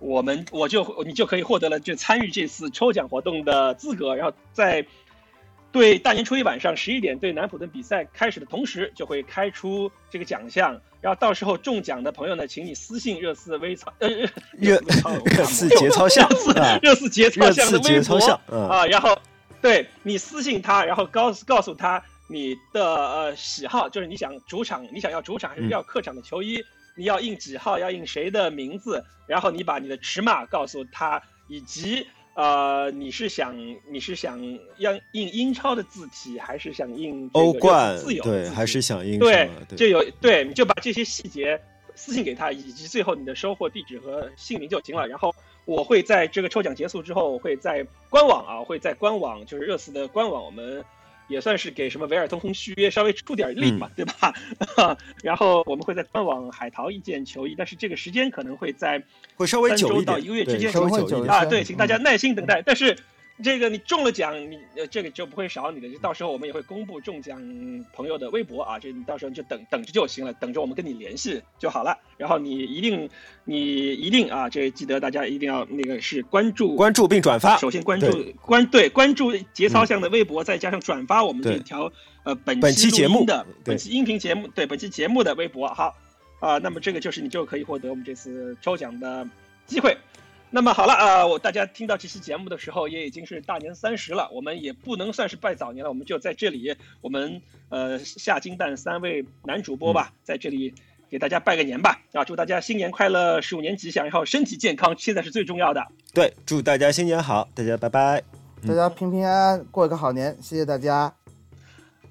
Speaker 1: 我们我就你就可以获得了就参与这次抽奖活动的资格，然后在对大年初一晚上十一点，对南普顿比赛开始的同时，就会开出这个奖项。然后到时候中奖的朋友呢，请你私信热刺微操呃
Speaker 2: 热热刺节操项
Speaker 1: 热刺节操项的微
Speaker 2: 博
Speaker 1: 啊，然后对你私信他，然后告诉告诉他你的呃喜好，就是你想主场，你想要主场还是要客场的球衣，你要印几号，要印谁的名字，然后你把你的尺码告诉他，以及。呃，你是想你是想要印英超的字体，还是想印
Speaker 2: 欧冠
Speaker 1: 自由？
Speaker 2: 对，还是想印
Speaker 1: 对，就有对，你就把这些细节私信给他，以及最后你的收货地址和姓名就行了。然后我会在这个抽奖结束之后，我会在官网啊，会在官网就是热刺的官网，我们。也算是给什么维尔通红续约稍微出点力嘛，对吧？[laughs] 然后我们会在官网海淘一件球衣，但是这个时间可能会在
Speaker 2: 会稍微久
Speaker 1: 一到一个月之间，
Speaker 2: 稍微久一点
Speaker 1: 啊。对，请大家耐心等待。但是。这个你中了奖，你呃这个就不会少你的。就到时候我们也会公布中奖朋友的微博啊，这你到时候就等等着就行了，等着我们跟你联系就好了。然后你一定你一定啊，这记得大家一定要那个是关注
Speaker 2: 关注并转发。
Speaker 1: 首先关注关对关注节操项的微博，再加上转发我们这条呃本
Speaker 2: 期节目的
Speaker 1: 本期音频节目对本期节目的微博。好啊，那么这个就是你就可以获得我们这次抽奖的机会。那么好了啊，我大家听到这期节目的时候，也已经是大年三十了。我们也不能算是拜早年了，我们就在这里，我们呃下金蛋三位男主播吧，在这里给大家拜个年吧啊！祝大家新年快乐，鼠年吉祥，然后身体健康，现在是最重要的。
Speaker 2: 对，祝大家新年好，大家拜拜，
Speaker 3: 大家平平安安过一个好年，谢谢大家。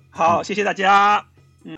Speaker 1: 好，谢谢大家。嗯。